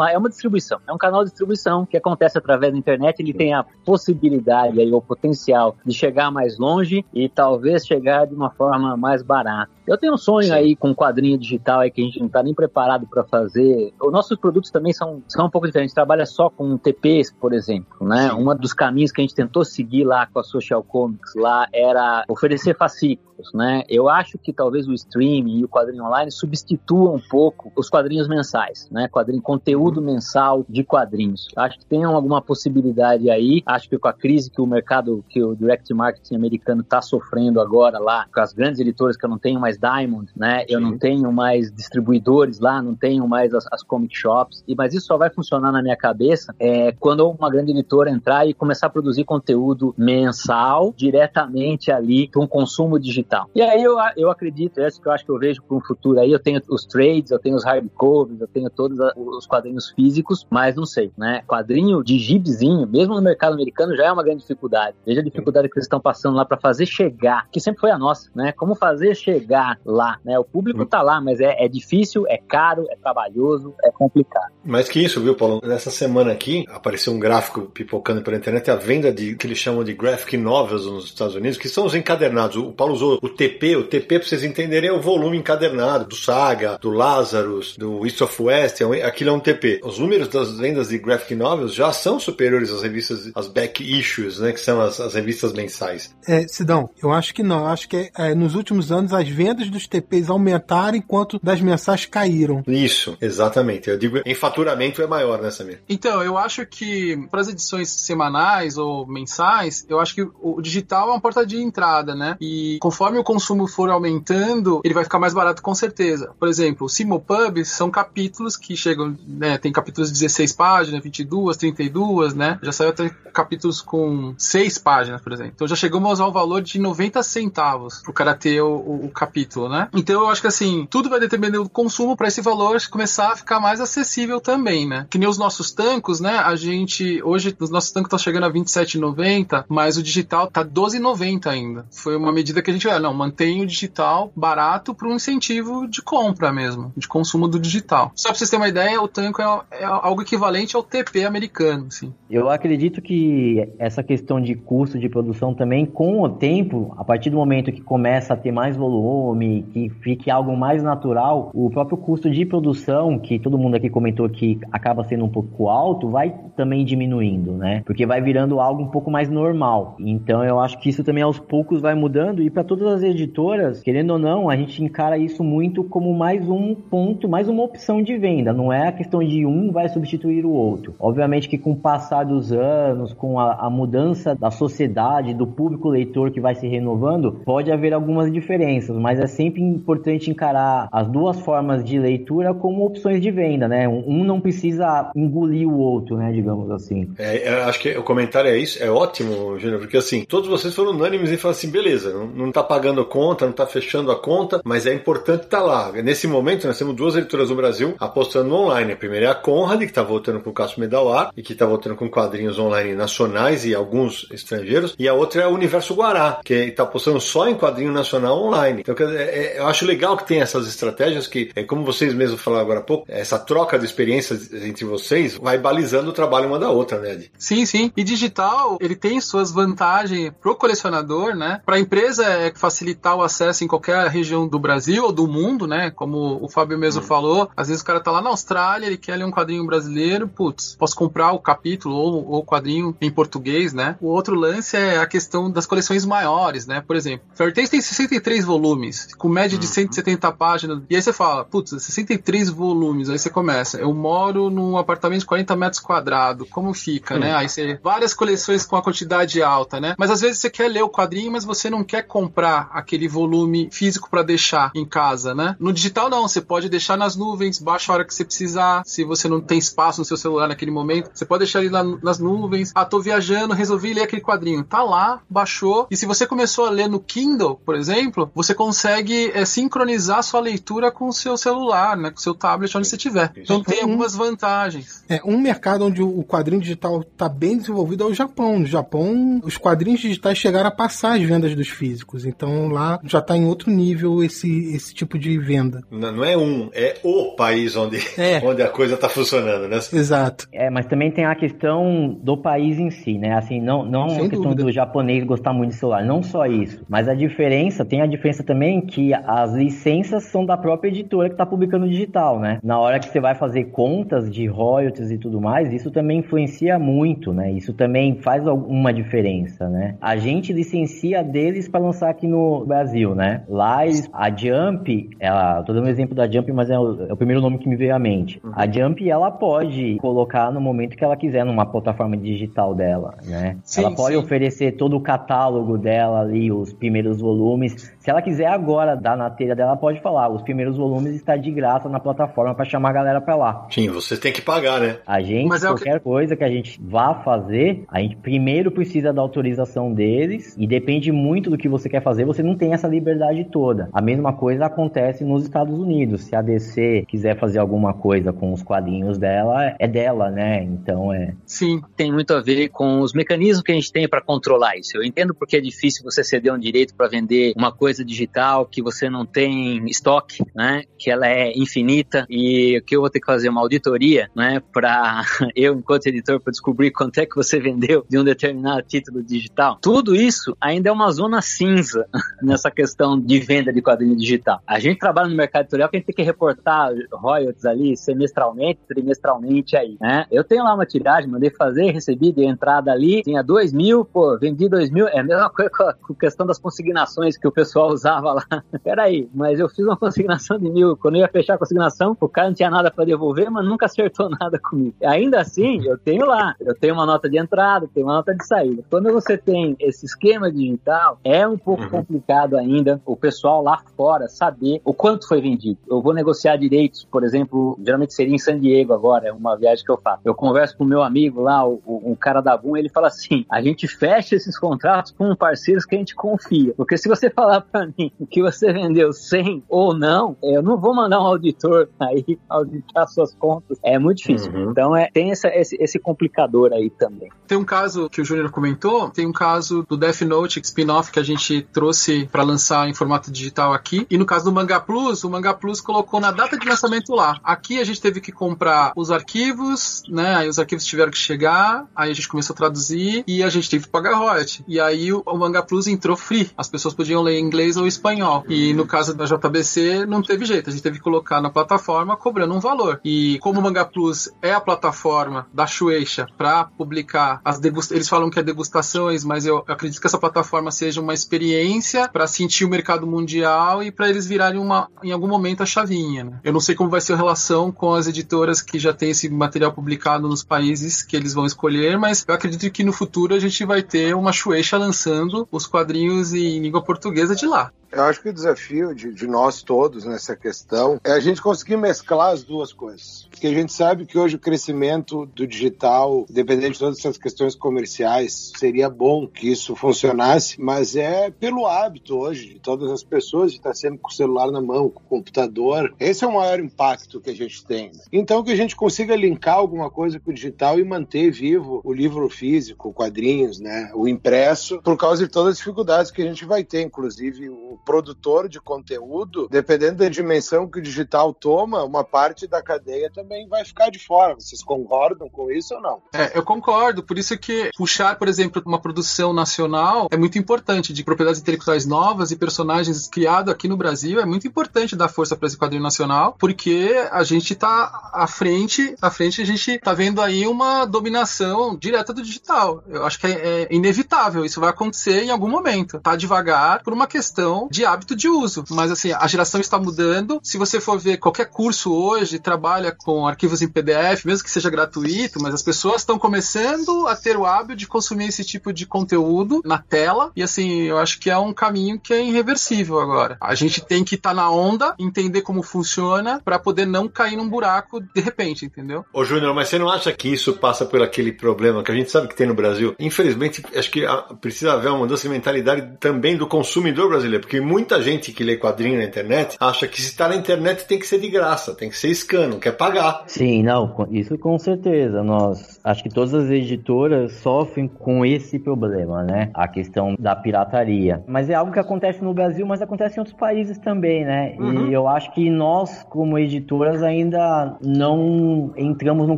é, é uma distribuição, é um canal de distribuição que acontece através da internet, ele tem a possibilidade aí, o potencial de chegar mais longe e talvez chegar de uma forma mais barata. Eu tenho um sonho Sim. aí com um quadrinho digital aí que a gente não está nem preparado para fazer. Os nossos produtos também são, são um pouco diferentes. A gente trabalha só com TPs, por exemplo, né? Sim. Um dos caminhos que a gente tentou seguir lá com a Social Comics lá era oferecer fascículos, né? Eu acho que talvez o streaming e o quadrinho online substituam um pouco os quadrinhos mensais, né? Quadrinho, conteúdo mensal de quadrinhos. Acho que tem alguma possibilidade aí. Acho que com a crise que o mercado, que o direct marketing americano está sofrendo agora lá, com as grandes editoras que eu não tenho mais Diamond, né? Eu não tenho mais distribuidores lá, não tenho mais as, as, comic shops. E mas isso só vai funcionar na minha cabeça é, quando uma grande editora entrar e começar a produzir conteúdo mensal diretamente ali um consumo digital. E aí eu, eu acredito, é isso que eu acho que eu vejo para um futuro aí. Eu tenho os trades, eu tenho os hardcovers, eu tenho todos os quadrinhos físicos, mas não sei, né? Quadrinho de gibzinho, mesmo no mercado americano, já é uma grande dificuldade. Veja a dificuldade que eles estão passando lá para fazer chegar, que sempre foi a nossa, né? Como fazer chegar chegar lá, né? O público tá lá, mas é, é difícil, é caro, é trabalhoso, é complicado. Mais que isso, viu, Paulo? Nessa semana aqui, apareceu um gráfico pipocando pela internet, a venda de que eles chamam de graphic novels nos Estados Unidos, que são os encadernados. O Paulo usou o TP, o TP, pra vocês entenderem, é o volume encadernado do Saga, do Lazarus, do East of West, é aquilo é um TP. Os números das vendas de graphic novels já são superiores às revistas, às back issues, né, que são as, as revistas mensais. É, Sidão, eu acho que não. Eu acho que é, nos últimos anos as vendas vendas dos TPs aumentaram enquanto das mensais caíram. Isso, exatamente. Eu digo, em faturamento é maior, né, Samir? Então, eu acho que para as edições semanais ou mensais, eu acho que o digital é uma porta de entrada, né? E conforme o consumo for aumentando, ele vai ficar mais barato com certeza. Por exemplo, o Simopub são capítulos que chegam, né? Tem capítulos de 16 páginas, 22, 32, né? Já saiu até capítulos com 6 páginas, por exemplo. Então já chegamos ao valor de 90 centavos pro cara ter o, o, o capítulo, né? Então eu acho que assim, tudo vai depender do consumo para esse valor começar a ficar mais acessível também, né? Que nem os nossos tancos, né? A gente, hoje, os nossos tancos estão chegando a 27,90, mas o digital tá 12,90 ainda. Foi uma medida que a gente, ah, não, mantém o digital barato para um incentivo de compra mesmo, de consumo do digital. Só para vocês terem uma ideia, o tanco é, é algo equivalente ao TP americano, assim. Eu acredito que essa questão de custo de produção também, com o tempo, a partir do momento que começa a ter mais volume, que fique algo mais natural, o próprio custo de produção, que todo mundo aqui comentou que acaba sendo um pouco alto, vai também diminuindo, né? Porque vai virando algo um pouco mais normal. Então eu acho que isso também aos poucos vai mudando e para todas as editoras, querendo ou não, a gente encara isso muito como mais um ponto, mais uma opção de venda. Não é a questão de um vai substituir o outro. Obviamente que com o passar dos anos, com a, a mudança da sociedade, do público leitor que vai se renovando, pode haver algumas diferenças, mas é sempre importante encarar as duas formas de leitura como opções de venda, né? Um não precisa engolir o outro, né? Digamos assim. É, acho que o comentário é isso, é ótimo, Júnior, porque assim, todos vocês foram unânimes e falaram assim, beleza, não, não tá pagando conta, não tá fechando a conta, mas é importante estar tá lá. Nesse momento, nós temos duas editoras no Brasil apostando no online. A primeira é a Conrad, que tá voltando com o Cássio Medalar e que tá voltando com quadrinhos online nacionais e alguns estrangeiros. E a outra é o Universo Guará, que está apostando só em quadrinho nacional online. Então, é, é, eu acho legal que tem essas estratégias que, é, como vocês mesmos falaram agora há pouco, essa troca de experiências entre vocês vai balizando o trabalho uma da outra, né, Ed? Sim, sim. E digital, ele tem suas vantagens pro colecionador, né? Pra empresa é facilitar o acesso em qualquer região do Brasil ou do mundo, né? Como o Fábio mesmo hum. falou, às vezes o cara tá lá na Austrália, ele quer ler um quadrinho brasileiro, putz, posso comprar o capítulo ou o quadrinho em português, né? O outro lance é a questão das coleções maiores, né? Por exemplo, Fairtaste tem 63 volumes, com média de 170 uhum. páginas, e aí você fala, putz, 63 volumes, aí você começa, eu moro num apartamento de 40 metros quadrados, como fica, né? Aí você, várias coleções com a quantidade alta, né? Mas às vezes você quer ler o quadrinho, mas você não quer comprar aquele volume físico para deixar em casa, né? No digital não, você pode deixar nas nuvens, baixa a hora que você precisar, se você não tem espaço no seu celular naquele momento, você pode deixar ele lá nas nuvens. Ah, tô viajando, resolvi ler aquele quadrinho. Tá lá, baixou. E se você começou a ler no Kindle, por exemplo, você consegue é, sincronizar sua leitura com o seu celular, né? Com o seu tablet, onde você estiver. Então tem algumas vantagens. É, um mercado onde o quadrinho digital está bem desenvolvido é o Japão. No Japão, os quadrinhos digitais chegaram a passar as vendas dos físicos. Então lá já está em outro nível esse, esse tipo de venda. Não, não é um, é o país onde, é. onde a coisa está funcionando, né? Exato. É, mas também tem a questão do país em si, né? Assim, não, não a questão dúvida. do japonês gostar muito de celular, não só isso. Mas a diferença, tem a diferença também que as licenças são da própria editora que está publicando digital, né? Na hora que você vai fazer contas de royalties e tudo mais, isso também influencia muito, né? Isso também faz alguma diferença, né? A gente licencia deles para lançar aqui no Brasil, né? Lá eles, a Jump, ela, tô dando um exemplo da Jump, mas é o, é o primeiro nome que me veio à mente. Uhum. A Jump, ela pode colocar no momento que ela quiser numa plataforma digital dela, né? Sim, ela pode sim. oferecer todo o catálogo dela ali, os primeiros volumes. Se ela quiser agora dar na telha dela, pode falar, os primeiros volumes está de graça na plataforma para chamar a galera para lá. Sim, você tem que pagar, né? A gente, Mas qualquer é que... coisa que a gente vá fazer, a gente primeiro precisa da autorização deles e depende muito do que você quer fazer, você não tem essa liberdade toda. A mesma coisa acontece nos Estados Unidos. Se a DC quiser fazer alguma coisa com os quadrinhos dela, é dela, né? Então é. Sim, tem muito a ver com os mecanismos que a gente tem para controlar isso. Eu entendo porque é difícil você ceder um direito para vender uma coisa digital que você não tem estoque, né? Que ela é infinita e que eu vou ter que fazer uma auditoria, né? Para eu, enquanto editor, para descobrir quanto é que você vendeu de um determinado título digital. Tudo isso ainda é uma zona cinza nessa questão de venda de quadrinho digital. A gente trabalha no mercado editorial que a gente tem que reportar royalties ali semestralmente, trimestralmente aí, né? Eu tenho lá uma tiragem, mandei fazer, recebi de entrada ali, tinha dois mil, pô, vendi dois mil, é a mesma coisa com a questão das consignações que o pessoal pessoal usava lá. Peraí, mas eu fiz uma consignação de mil. Quando eu ia fechar a consignação, o cara não tinha nada para devolver, mas nunca acertou nada comigo. Ainda assim, eu tenho lá. Eu tenho uma nota de entrada, tenho uma nota de saída. Quando você tem esse esquema digital, é um pouco uhum. complicado ainda o pessoal lá fora saber o quanto foi vendido. Eu vou negociar direitos, por exemplo, geralmente seria em San Diego agora, é uma viagem que eu faço. Eu converso com o meu amigo lá, o, um cara da Boom, ele fala assim: a gente fecha esses contratos com parceiros que a gente confia. Porque se você falar para mim que você vendeu 100 ou não, eu não vou mandar um auditor aí auditar suas contas. É muito difícil. Uhum. Então é, tem essa, esse, esse complicador aí também. Tem um caso que o Júnior comentou, tem um caso do Death Note spin-off que a gente trouxe para lançar em formato digital aqui. E no caso do Manga Plus, o Manga Plus colocou na data de lançamento lá. Aqui a gente teve que comprar os arquivos, né? Aí os arquivos tiveram que chegar, aí a gente começou a traduzir e a gente teve que pagar royalty. E aí o, o Manga Plus entrou free. As pessoas podiam ler inglês ou espanhol. E no caso da JBC, não teve jeito. A gente teve que colocar na plataforma cobrando um valor. E como o Manga Plus é a plataforma da Shueisha para publicar as degustações, eles falam que é degustações, mas eu acredito que essa plataforma seja uma experiência para sentir o mercado mundial e para eles virarem uma, em algum momento a chavinha. Né? Eu não sei como vai ser a relação com as editoras que já têm esse material publicado nos países que eles vão escolher, mas eu acredito que no futuro a gente vai ter uma Shueisha lançando os quadrinhos em língua portuguesa de lá. Eu acho que o desafio de, de, nós todos nessa questão é a gente conseguir mesclar as duas coisas. Porque a gente sabe que hoje o crescimento do digital, dependendo de todas essas questões comerciais, seria bom que isso funcionasse, mas é pelo hábito hoje de todas as pessoas de estar sempre com o celular na mão, com o computador. Esse é o maior impacto que a gente tem. Então, que a gente consiga linkar alguma coisa com o digital e manter vivo o livro físico, quadrinhos, né, o impresso, por causa de todas as dificuldades que a gente vai ter, inclusive o produtor de conteúdo, dependendo da dimensão que o digital toma, uma parte da cadeia também vai ficar de fora. Vocês concordam com isso ou não? É, eu concordo. Por isso que puxar, por exemplo, uma produção nacional é muito importante, de propriedades intelectuais novas e personagens criados aqui no Brasil, é muito importante dar força para esse quadrinho nacional, porque a gente está à frente, à frente a gente está vendo aí uma dominação direta do digital. Eu acho que é, é inevitável, isso vai acontecer em algum momento. Tá devagar por uma questão de hábito de uso. Mas assim, a geração está mudando. Se você for ver qualquer curso hoje, trabalha com arquivos em PDF, mesmo que seja gratuito, mas as pessoas estão começando a ter o hábito de consumir esse tipo de conteúdo na tela. E assim, eu acho que é um caminho que é irreversível agora. A gente tem que estar tá na onda, entender como funciona, para poder não cair num buraco de repente, entendeu? Ô, Júnior, mas você não acha que isso passa por aquele problema que a gente sabe que tem no Brasil? Infelizmente, acho que ah, precisa haver uma mudança de mentalidade também do consumidor brasileiro, porque muita gente que lê quadrinho na internet acha que se está na internet tem que ser de graça, tem que ser escano, quer pagar. Sim, não, isso com certeza. Nós acho que todas as editoras sofrem com esse problema, né? A questão da pirataria. Mas é algo que acontece no Brasil, mas acontece em outros países também, né? Uhum. E eu acho que nós, como editoras, ainda não entramos num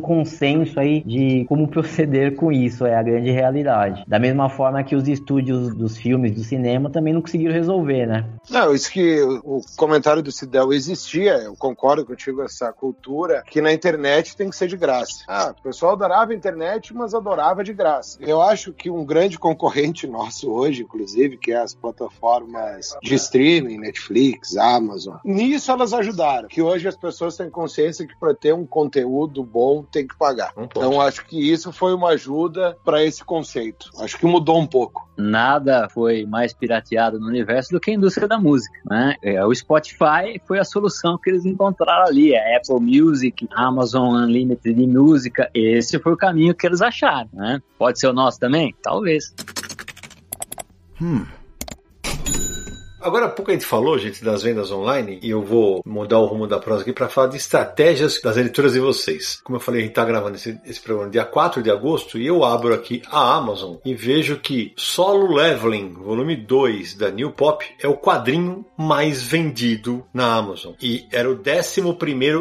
consenso aí de como proceder com isso, é a grande realidade. Da mesma forma que os estúdios dos filmes, do cinema, também não conseguiram resolver, né? né? Não, isso que o comentário do Cidel existia, eu concordo contigo, essa cultura que na internet tem que ser de graça. Ah, o pessoal adorava a internet, mas adorava de graça. Eu acho que um grande concorrente nosso hoje, inclusive, que é as plataformas de streaming, Netflix, Amazon, nisso elas ajudaram, que hoje as pessoas têm consciência que para ter um conteúdo bom tem que pagar. Então acho que isso foi uma ajuda para esse conceito. Acho que mudou um pouco. Nada foi mais pirateado no universo do que a indústria da música, né? É, o Spotify foi a solução que eles encontraram ali, a Apple Music, Amazon Unlimited de música, esse foi o caminho que eles acharam, né? Pode ser o nosso também? Talvez. Hum. Agora há pouco a gente falou, gente, das vendas online, e eu vou mudar o rumo da prosa aqui para falar de estratégias das editoras de vocês. Como eu falei, a gente está gravando esse, esse, programa dia 4 de agosto e eu abro aqui a Amazon e vejo que Solo Leveling, volume 2 da New Pop, é o quadrinho mais vendido na Amazon. E era o 11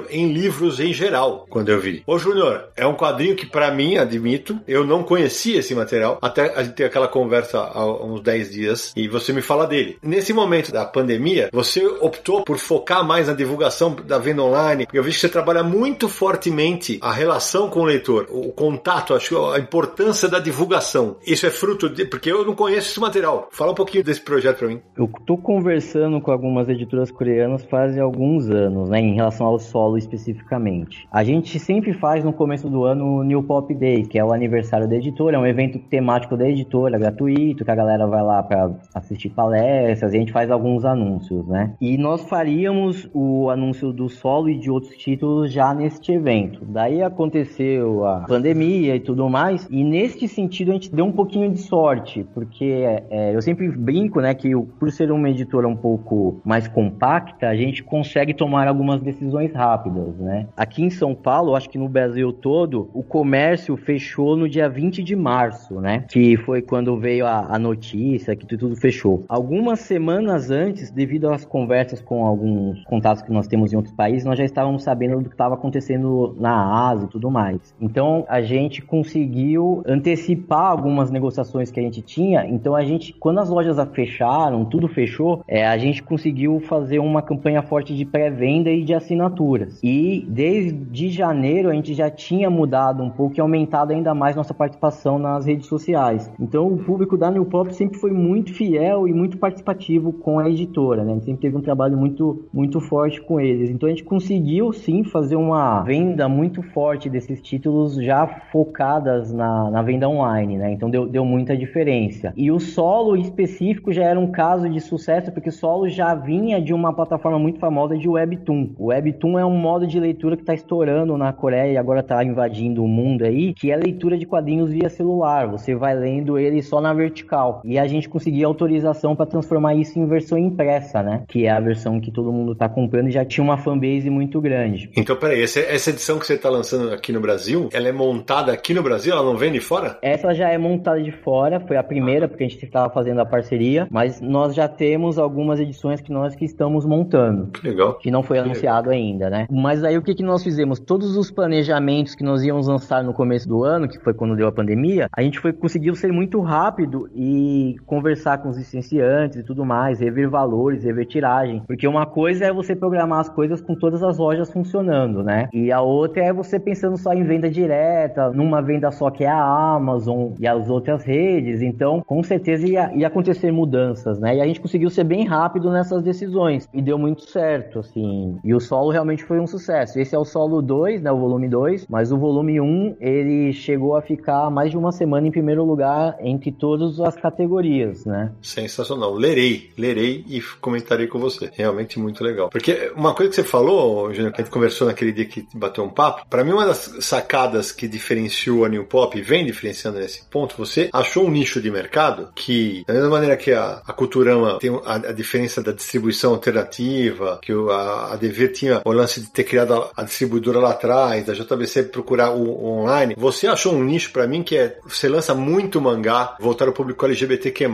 em livros em geral, quando eu vi. Ô Júnior, é um quadrinho que para mim, admito, eu não conhecia esse material, até a gente ter aquela conversa há uns 10 dias e você me fala dele. Nesse momento, momento da pandemia, você optou por focar mais na divulgação da venda online. Eu vi que você trabalha muito fortemente a relação com o leitor, o contato, acho a importância da divulgação. Isso é fruto de. Porque eu não conheço esse material. Fala um pouquinho desse projeto para mim. Eu tô conversando com algumas editoras coreanas faz alguns anos, né, em relação ao solo especificamente. A gente sempre faz no começo do ano o New Pop Day, que é o aniversário da editora, é um evento temático da editora, gratuito, que a galera vai lá para assistir palestras, e a gente faz alguns anúncios, né? E nós faríamos o anúncio do solo e de outros títulos já neste evento. Daí aconteceu a pandemia e tudo mais, e neste sentido a gente deu um pouquinho de sorte, porque é, eu sempre brinco, né, que por ser uma editora um pouco mais compacta, a gente consegue tomar algumas decisões rápidas, né? Aqui em São Paulo, acho que no Brasil todo, o comércio fechou no dia 20 de março, né? Que foi quando veio a, a notícia que tudo fechou. Algumas semanas antes, devido às conversas com alguns contatos que nós temos em outros países, nós já estávamos sabendo do que estava acontecendo na Ásia e tudo mais. Então, a gente conseguiu antecipar algumas negociações que a gente tinha. Então, a gente, quando as lojas fecharam, tudo fechou, é, a gente conseguiu fazer uma campanha forte de pré-venda e de assinaturas. E desde janeiro a gente já tinha mudado um pouco e aumentado ainda mais nossa participação nas redes sociais. Então o público da New Pop sempre foi muito fiel e muito participativo com a editora, né? A gente sempre teve um trabalho muito, muito forte com eles. Então a gente conseguiu sim fazer uma venda muito forte desses títulos já focadas na, na venda online, né? Então deu, deu muita diferença. E o solo específico já era um caso de sucesso porque o solo já vinha de uma plataforma muito famosa de Webtoon. O Webtoon é um modo de leitura que está estourando na Coreia e agora está invadindo o mundo aí, que é leitura de quadrinhos via celular. Você vai lendo ele só na vertical. E a gente conseguia autorização para transformar isso em versão impressa, né? Que é a versão que todo mundo está comprando e já tinha uma fanbase muito grande. Então, peraí, essa, essa edição que você está lançando aqui no Brasil, ela é montada aqui no Brasil? Ela não vem de fora? Essa já é montada de fora, foi a primeira, porque a gente estava fazendo a parceria, mas nós já temos algumas edições que nós que estamos montando. Que legal. Que não foi anunciado ainda, né? Mas aí o que, que nós fizemos? Todos os planejamentos que nós íamos lançar no começo do ano, que foi quando deu a pandemia, a gente foi conseguiu ser muito rápido e conversar com os licenciantes e tudo mais, rever valores, rever tiragem. Porque uma coisa é você programar as coisas com todas as lojas funcionando, né? E a outra é você pensando só em venda direta, numa venda só que é a Amazon e as outras redes. Então, com certeza ia, ia acontecer mudanças, né? E a gente conseguiu ser bem rápido nessas decisões. E deu muito certo, assim. E o solo realmente foi um sucesso. Esse é o solo 2, né? O volume 2. Mas o volume 1, um, ele chegou a ficar mais de uma semana em primeiro lugar entre todas as categorias, né? Sensacional. Lerei, lerei e comentarei com você. Realmente muito legal. Porque uma coisa que você falou, Júnior, que a gente conversou naquele dia que bateu um papo, para mim uma das sacadas que diferenciou a New Pop, e vem diferenciando nesse ponto, você achou um nicho de mercado que, da mesma maneira que a, a Culturama tem a, a diferença da distribuição alternativa, que a, a Dever tinha o lance de ter criado a, a distribuidora lá atrás, da JBC procurar o, o online, você achou um nicho para mim que é, você lança muito mangá voltado ao público LGBTQ+.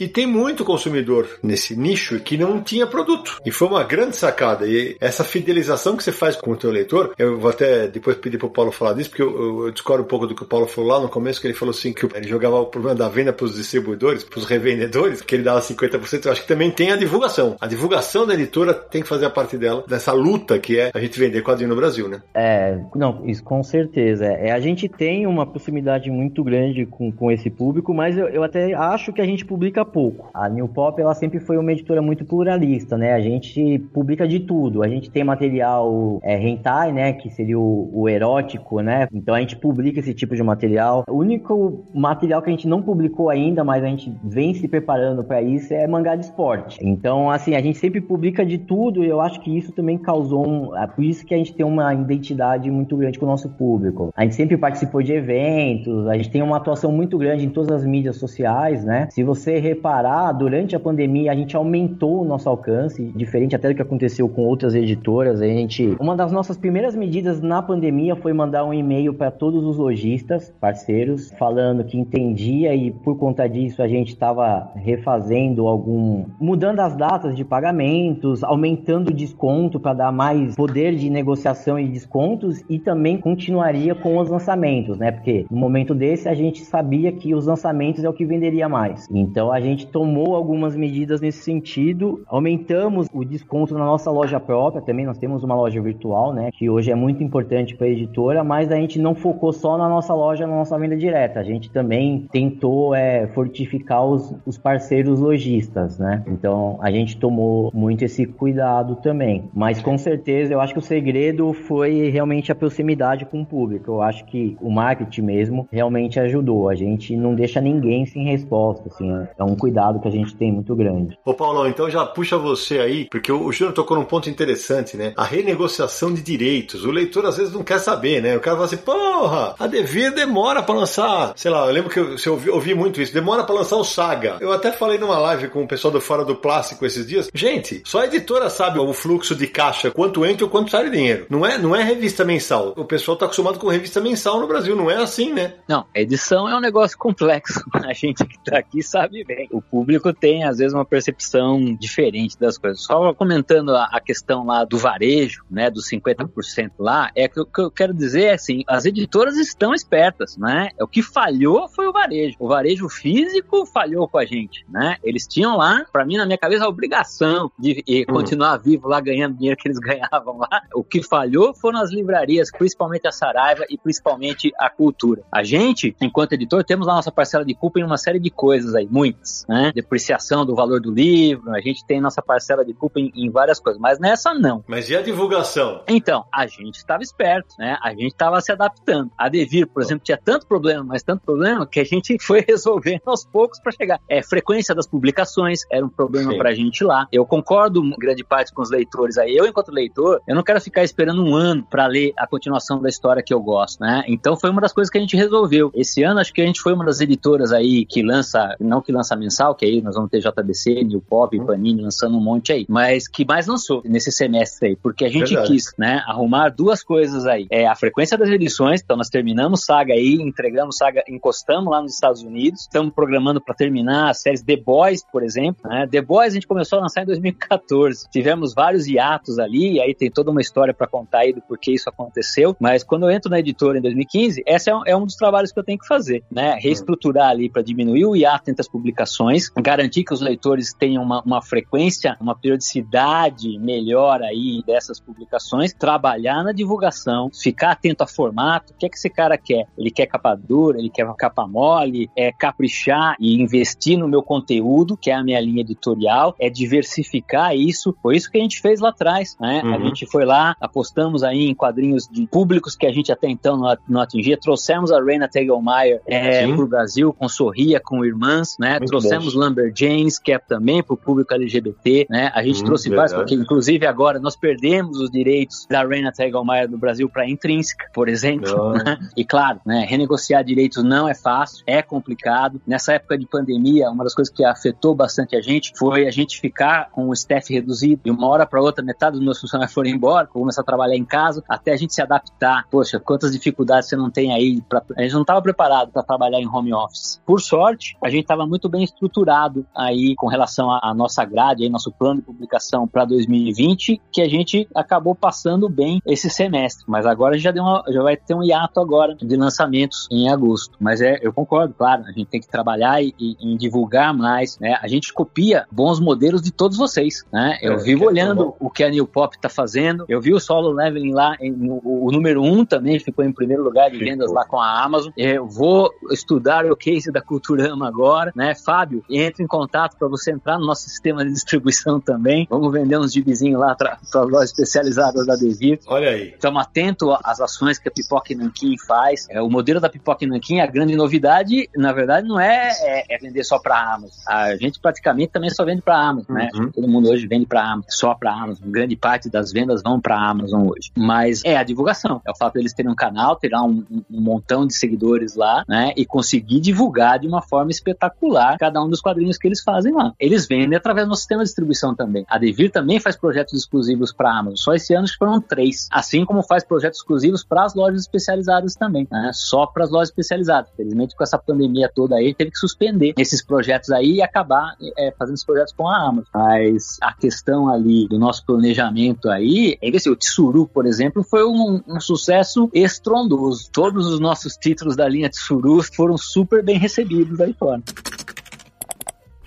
E tem muito consumidor nesse nicho que não tinha produto. E foi uma grande sacada. E essa fidelização que você faz com o teu leitor, eu vou até depois pedir pro Paulo falar disso, porque eu, eu discordo um pouco do que o Paulo falou lá no começo, que ele falou assim, que ele jogava o problema da venda pros distribuidores, pros revendedores, que ele dava 50%. Eu acho que também tem a divulgação. A divulgação da editora tem que fazer a parte dela, dessa luta que é a gente vender quadrinho no Brasil, né? É, não, isso com certeza. É, a gente tem uma proximidade muito grande com, com esse público, mas eu, eu até acho que a gente publica pouco. A New Pop, ela sempre foi uma editora muito pluralista, né? A gente publica de tudo. A gente tem material é, hentai, né? Que seria o, o erótico, né? Então a gente publica esse tipo de material. O único material que a gente não publicou ainda, mas a gente vem se preparando para isso, é mangá de esporte. Então, assim, a gente sempre publica de tudo e eu acho que isso também causou um. É por isso que a gente tem uma identidade muito grande com o nosso público. A gente sempre participou de eventos, a gente tem uma atuação muito grande em todas as mídias sociais, né? Se você reparar, durante a pandemia a gente aumentou o nosso alcance, diferente até do que aconteceu com outras editoras. A gente, uma das nossas primeiras medidas na pandemia foi mandar um e-mail para todos os lojistas, parceiros, falando que entendia e por conta disso a gente estava refazendo algum, mudando as datas de pagamentos, aumentando o desconto para dar mais poder de negociação e descontos e também continuaria com os lançamentos, né? Porque no momento desse a gente sabia que os lançamentos é o que venderia mais. Então a gente tomou algumas medidas nesse sentido. Aumentamos o desconto na nossa loja própria, também nós temos uma loja virtual, né, que hoje é muito importante para a editora, mas a gente não focou só na nossa loja, na nossa venda direta. A gente também tentou é, fortificar os, os parceiros lojistas, né? Então a gente tomou muito esse cuidado também. Mas com certeza eu acho que o segredo foi realmente a proximidade com o público. Eu acho que o marketing mesmo realmente ajudou. A gente não deixa ninguém sem resposta, assim, é um cuidado que a gente tem muito grande. Ô Paulão, então já puxa você aí, porque o Júnior tocou num ponto interessante, né? A renegociação de direitos. O leitor às vezes não quer saber, né? O cara fala assim, porra, a Devir demora para lançar, sei lá, eu lembro que eu, eu ouvi, ouvi, muito isso, demora para lançar o Saga. Eu até falei numa live com o pessoal do Fora do Plástico esses dias. Gente, só a editora sabe o fluxo de caixa, quanto entra ou quanto sai dinheiro. Não é, não é revista mensal. O pessoal tá acostumado com revista mensal no Brasil, não é assim, né? Não, edição é um negócio complexo. A gente que tá aqui sabe bem. O público tem, às vezes, uma percepção diferente das coisas. Só comentando a, a questão lá do varejo, né, dos 50% lá, é que o que eu quero dizer é assim, as editoras estão espertas, né? O que falhou foi o varejo. O varejo físico falhou com a gente, né? Eles tinham lá, para mim, na minha cabeça, a obrigação de e, hum. continuar vivo lá ganhando dinheiro que eles ganhavam lá. O que falhou foram as livrarias, principalmente a Saraiva e principalmente a cultura. A gente, enquanto editor, temos a nossa parcela de culpa em uma série de coisas aí, muitas, né? Depreciação do valor do livro, a gente tem nossa parcela de culpa em, em várias coisas, mas nessa não. Mas e a divulgação? Então, a gente estava esperto, né? A gente estava se adaptando. A Devir, por exemplo, tinha tanto problema, mas tanto problema que a gente foi resolvendo aos poucos para chegar. É, frequência das publicações era um problema para a gente lá. Eu concordo grande parte com os leitores aí. Eu, enquanto leitor, eu não quero ficar esperando um ano para ler a continuação da história que eu gosto, né? Então foi uma das coisas que a gente resolveu. Esse ano acho que a gente foi uma das editoras aí que lança, não que lança mensal, que aí nós vamos ter JBC, New Pop, uhum. Panini lançando um monte aí, mas que mais lançou nesse semestre aí, porque a gente Verdade. quis, né, arrumar duas coisas aí. É a frequência das edições, então nós terminamos Saga aí, entregamos Saga, encostamos lá nos Estados Unidos, estamos programando para terminar as séries The Boys, por exemplo, né? The Boys a gente começou a lançar em 2014. Tivemos vários hiatos ali, e aí tem toda uma história para contar aí do porquê isso aconteceu, mas quando eu entro na editora em 2015, esse é um, é um dos trabalhos que eu tenho que fazer, né? Reestruturar ali para diminuir o hiato entre as publicações, garantir que os leitores tenham uma, uma frequência, uma periodicidade melhor aí dessas publicações, trabalhar na divulgação, ficar atento a formato, o que é que esse cara quer? Ele quer capa dura, ele quer capa mole, é caprichar e investir no meu conteúdo, que é a minha linha editorial, é diversificar isso. Foi isso que a gente fez lá atrás, né? Uhum. A gente foi lá, apostamos aí em quadrinhos de públicos que a gente até então não, não atingia, trouxemos a Reina Tegelmeier é, para o Brasil com Sorria, com Irmãs, né? Muito trouxemos bom. Lumberjanes, que é também para o público LGBT, né? A gente hum, trouxe vários, porque inclusive agora nós perdemos os direitos da Reina Tegelmeier do Brasil para Intrínseca, por exemplo. Né? E claro, né? Renegociar direitos não é fácil, é complicado. Nessa época de pandemia, uma das coisas que afetou bastante a gente foi a gente ficar com o staff reduzido e uma hora para outra metade dos meus funcionários foram embora, começar a trabalhar em casa, até a gente se adaptar. Poxa, quantas dificuldades você não tem aí? Pra... A gente não estava preparado para trabalhar em home office. Por sorte, a gente estava muito bem estruturado aí com relação à nossa grade, aí, nosso plano de publicação para 2020, que a gente acabou passando bem esse semestre. Mas agora já, deu uma, já vai ter um hiato agora de lançamentos em agosto. Mas é, eu concordo, claro, a gente tem que trabalhar e, e, divulgar mais, né? A gente copia bons modelos de todos vocês, né? Eu é, vivo olhando o que a New Pop está fazendo, eu vi o Solo Leveling lá, em, o, o, número 1 um também ficou em primeiro lugar de vendas lá com a Amazon. Eu vou estudar o case da Culturama agora, né? Fábio, entre em contato para você entrar no nosso sistema de distribuição também. Vamos vender uns gibizinhos lá para as lojas especializadas da Devir. Olha aí. Estamos atentos às ações que a Pipoca Nankin faz. É, o modelo da Pipoca Nankin, a grande novidade, na verdade, não é, é, é vender só para a Amazon. A gente praticamente também só vende para a Amazon, né? Uhum. Todo mundo hoje vende para Amazon, só para a Amazon. Grande parte das vendas vão para a Amazon hoje. Mas é a divulgação. É o fato deles terem um canal, ter um, um montão de seguidores lá, né? E conseguir divulgar de uma forma espetacular cada um dos quadrinhos que eles fazem lá. Eles vendem através do sistema de distribuição também. A Devir também faz projetos exclusivos para a Amazon. Só esse ano foram três. Assim como faz projetos exclusivos para as lojas especializadas também, né? Só para as lojas especializadas. Infelizmente, com essa pandemia toda aí, teve que suspender esses projetos aí e acabar é, fazendo esses projetos com a Amazon. Mas a questão ali do nosso planejamento aí é que assim, o Tsuru, por exemplo, foi um, um sucesso estrondoso. Todos os nossos títulos da linha Tsuru foram super bem recebidos aí fora.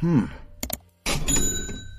Hmm. you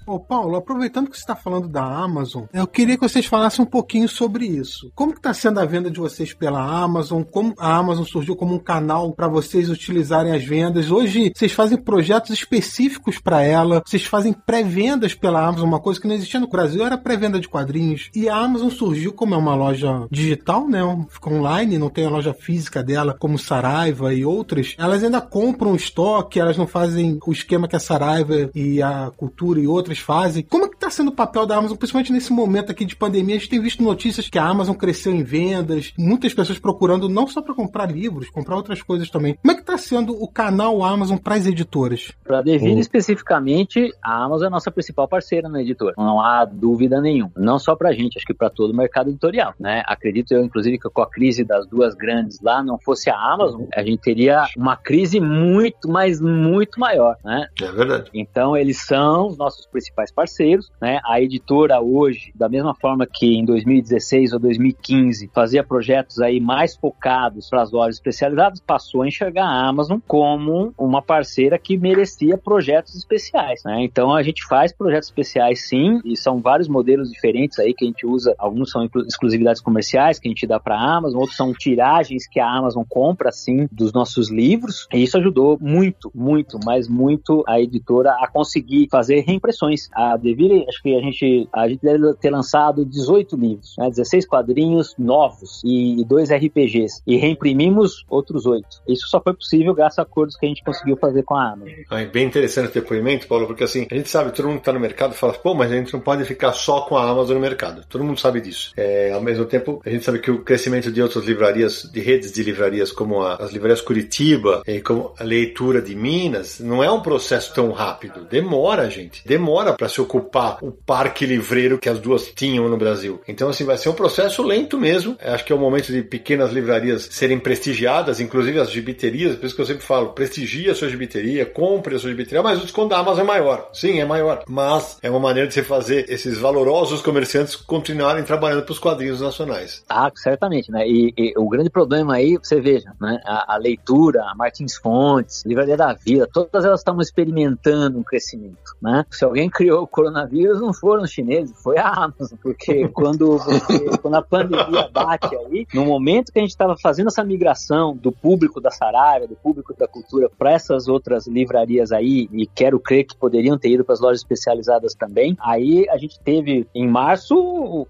Ô Paulo, aproveitando que você está falando da Amazon, eu queria que vocês falassem um pouquinho sobre isso. Como que está sendo a venda de vocês pela Amazon? Como a Amazon surgiu como um canal para vocês utilizarem as vendas? Hoje vocês fazem projetos específicos para ela, vocês fazem pré-vendas pela Amazon, uma coisa que não existia no Brasil era pré-venda de quadrinhos. E a Amazon surgiu como é uma loja digital, né? Fica online, não tem a loja física dela como Saraiva e outras. Elas ainda compram estoque, elas não fazem o esquema que a Saraiva e a Cultura e outras fazem. Como é que está sendo o papel da Amazon, principalmente nesse momento aqui de pandemia? A gente tem visto notícias que a Amazon cresceu em vendas, muitas pessoas procurando não só para comprar livros, comprar outras coisas também. Como é que está sendo o canal Amazon para as editoras? Para Devir uhum. especificamente, a Amazon é a nossa principal parceira na editora. Não há dúvida nenhuma. Não só para a gente, acho que para todo o mercado editorial. Né? Acredito eu, inclusive, que com a crise das duas grandes lá, não fosse a Amazon, a gente teria uma crise muito, mas muito maior. Né? É verdade. Então, eles são os nossos principais parceiros. Né? A editora hoje, da mesma forma que em 2016 ou 2015 fazia projetos aí mais focados para as lojas especializadas, passou a enxergar a Amazon como uma parceira que merecia projetos especiais. Né? Então, a gente faz projetos especiais sim, e são vários modelos diferentes aí que a gente usa. Alguns são exclusividades comerciais que a gente dá para a Amazon, outros são tiragens que a Amazon compra sim dos nossos livros. E isso ajudou muito, muito, mas muito a editora a conseguir fazer reimpressões. A Devir, acho que a gente, a gente deve ter lançado 18 livros, né? 16 quadrinhos novos e dois RPGs. E reimprimimos outros oito. Isso só foi possível graças a acordos que a gente conseguiu fazer com a Amazon. É bem interessante o depoimento, Paulo, porque assim, a gente sabe, todo mundo que está no mercado fala, pô, mas a gente não pode ficar só com a Amazon no mercado. Todo mundo sabe disso. É, ao mesmo tempo, a gente sabe que o crescimento de outras livrarias, de redes de livrarias, como a, as livrarias Curitiba, e como a leitura de Minas, não é um processo tão rápido. Demora, gente. Demora para se ocupar o parque livreiro que as duas tinham no Brasil. Então, assim, vai ser um processo lento mesmo. Acho que é o momento de pequenas livrarias serem prestigiadas, inclusive as gibiterias, por isso que eu sempre falo, prestigie a sua gibiteria, compre a sua gibiteria, mas o desconto da Amazon é maior. Sim, é maior. Mas é uma maneira de você fazer esses valorosos comerciantes continuarem trabalhando para os quadrinhos nacionais. Ah, certamente, né? E, e, o grande problema aí, você veja, né? A, a, leitura, a Martins Fontes, Livraria da Vida, todas elas estão experimentando um crescimento, né? Se alguém criou o coronavírus, não foram os chineses, foi a Amazon, porque quando, você, quando a pandemia bate aí, no momento que a gente estava fazendo essa migração do público da Saraiva, do público da cultura para essas outras livrarias aí, e quero crer que poderiam ter ido para as lojas especializadas também, aí a gente teve em março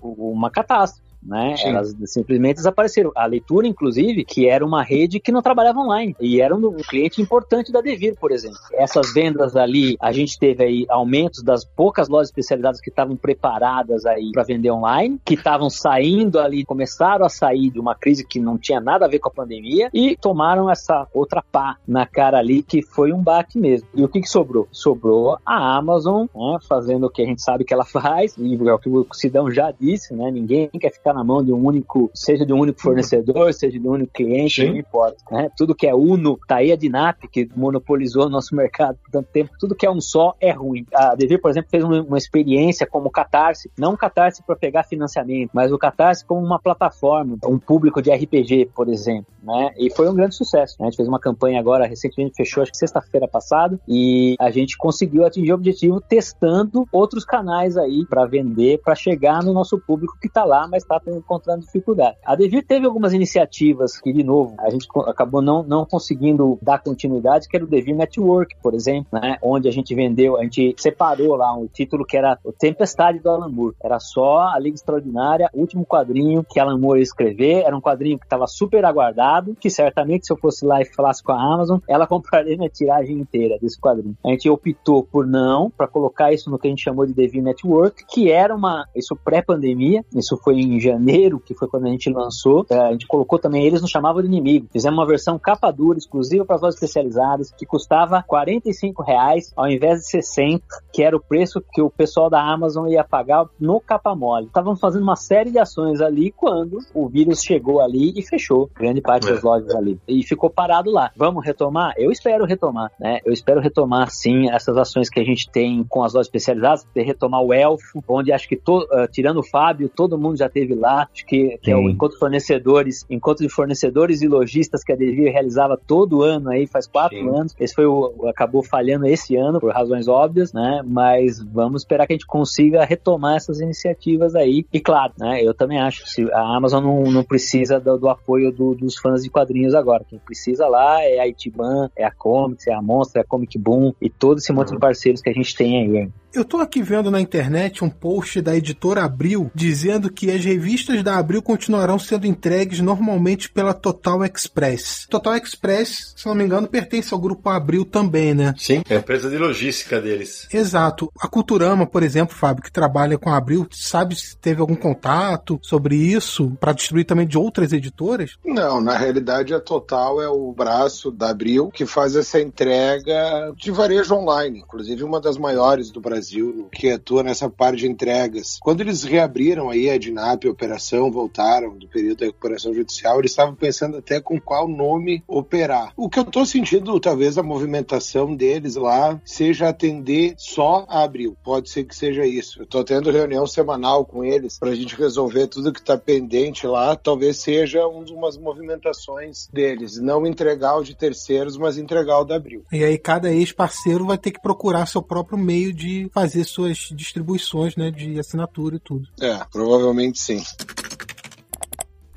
uma catástrofe né? Sim. Elas simplesmente desapareceram. A leitura, inclusive, que era uma rede que não trabalhava online e era um cliente importante da Devir, por exemplo. Essas vendas ali, a gente teve aí aumentos das poucas lojas especializadas que estavam preparadas aí para vender online, que estavam saindo ali, começaram a sair de uma crise que não tinha nada a ver com a pandemia e tomaram essa outra pá na cara ali que foi um baque mesmo. E o que, que sobrou? Sobrou a Amazon, né, fazendo o que a gente sabe que ela faz, e é o que o Sidão já disse, né? Ninguém quer ficar na mão de um único, seja de um único fornecedor, seja de um único cliente, Sim. não importa. Né? Tudo que é uno, tá aí a Dinap, que monopolizou o nosso mercado por tanto tempo, tudo que é um só é ruim. A Devir, por exemplo, fez uma, uma experiência como Catarse, não Catarse para pegar financiamento, mas o Catarse como uma plataforma, um público de RPG, por exemplo, né? E foi um grande sucesso. Né? A gente fez uma campanha agora, recentemente fechou, acho que sexta-feira passada, e a gente conseguiu atingir o objetivo testando outros canais aí para vender, para chegar no nosso público que está lá, mas está estão encontrando dificuldade. A Devir teve algumas iniciativas que, de novo, a gente acabou não, não conseguindo dar continuidade, que era o Devir Network, por exemplo, né? onde a gente vendeu, a gente separou lá um título que era o Tempestade do Alan Moore. Era só a Liga Extraordinária, o último quadrinho que Alan Moore ia escrever, era um quadrinho que estava super aguardado, que certamente se eu fosse lá e falasse com a Amazon, ela compraria minha tiragem inteira desse quadrinho. A gente optou por não, para colocar isso no que a gente chamou de Devir Network, que era uma, isso pré-pandemia, isso foi em janeiro, que foi quando a gente lançou, é, a gente colocou também, eles nos chamavam de inimigo. Fizemos uma versão capa dura, exclusiva para as lojas especializadas, que custava 45 reais ao invés de 60, que era o preço que o pessoal da Amazon ia pagar no capa mole. Estávamos fazendo uma série de ações ali quando o vírus chegou ali e fechou grande parte é. das lojas ali. E ficou parado lá. Vamos retomar? Eu espero retomar, né? Eu espero retomar, sim, essas ações que a gente tem com as lojas especializadas, de retomar o Elfo, onde acho que, to, uh, tirando o Fábio, todo mundo já teve lá, acho que, que é o encontro de fornecedores, encontro de fornecedores e lojistas que a Devir realizava todo ano aí, faz quatro Sim. anos. Esse foi o acabou falhando esse ano por razões óbvias, né? Mas vamos esperar que a gente consiga retomar essas iniciativas aí. E claro, né? Eu também acho que a Amazon não, não precisa do, do apoio do, dos fãs de quadrinhos agora. Quem precisa lá é a Itiban, é a Comics, é a Monster, é a Comic Boom e todo esse monte de parceiros que a gente tem aí. Eu tô aqui vendo na internet um post da editora Abril dizendo que as revistas da Abril continuarão sendo entregues normalmente pela Total Express. Total Express, se não me engano, pertence ao grupo Abril também, né? Sim, é a empresa de logística deles. Exato. A Culturama, por exemplo, Fábio, que trabalha com a Abril, sabe se teve algum contato sobre isso para distribuir também de outras editoras? Não, na realidade a Total é o braço da Abril que faz essa entrega de varejo online, inclusive uma das maiores do Brasil Brasil, que atua nessa parte de entregas. Quando eles reabriram aí a DINAP, a operação, voltaram do período da recuperação judicial, eles estavam pensando até com qual nome operar. O que eu estou sentindo, talvez a movimentação deles lá seja atender só a abril. Pode ser que seja isso. Eu estou tendo reunião semanal com eles para a gente resolver tudo que está pendente lá. Talvez seja uma das movimentações deles. Não entregar o de terceiros, mas entregar o da abril. E aí cada ex-parceiro vai ter que procurar seu próprio meio de fazer suas distribuições né, de assinatura e tudo. É, provavelmente sim.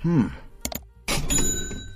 Hum.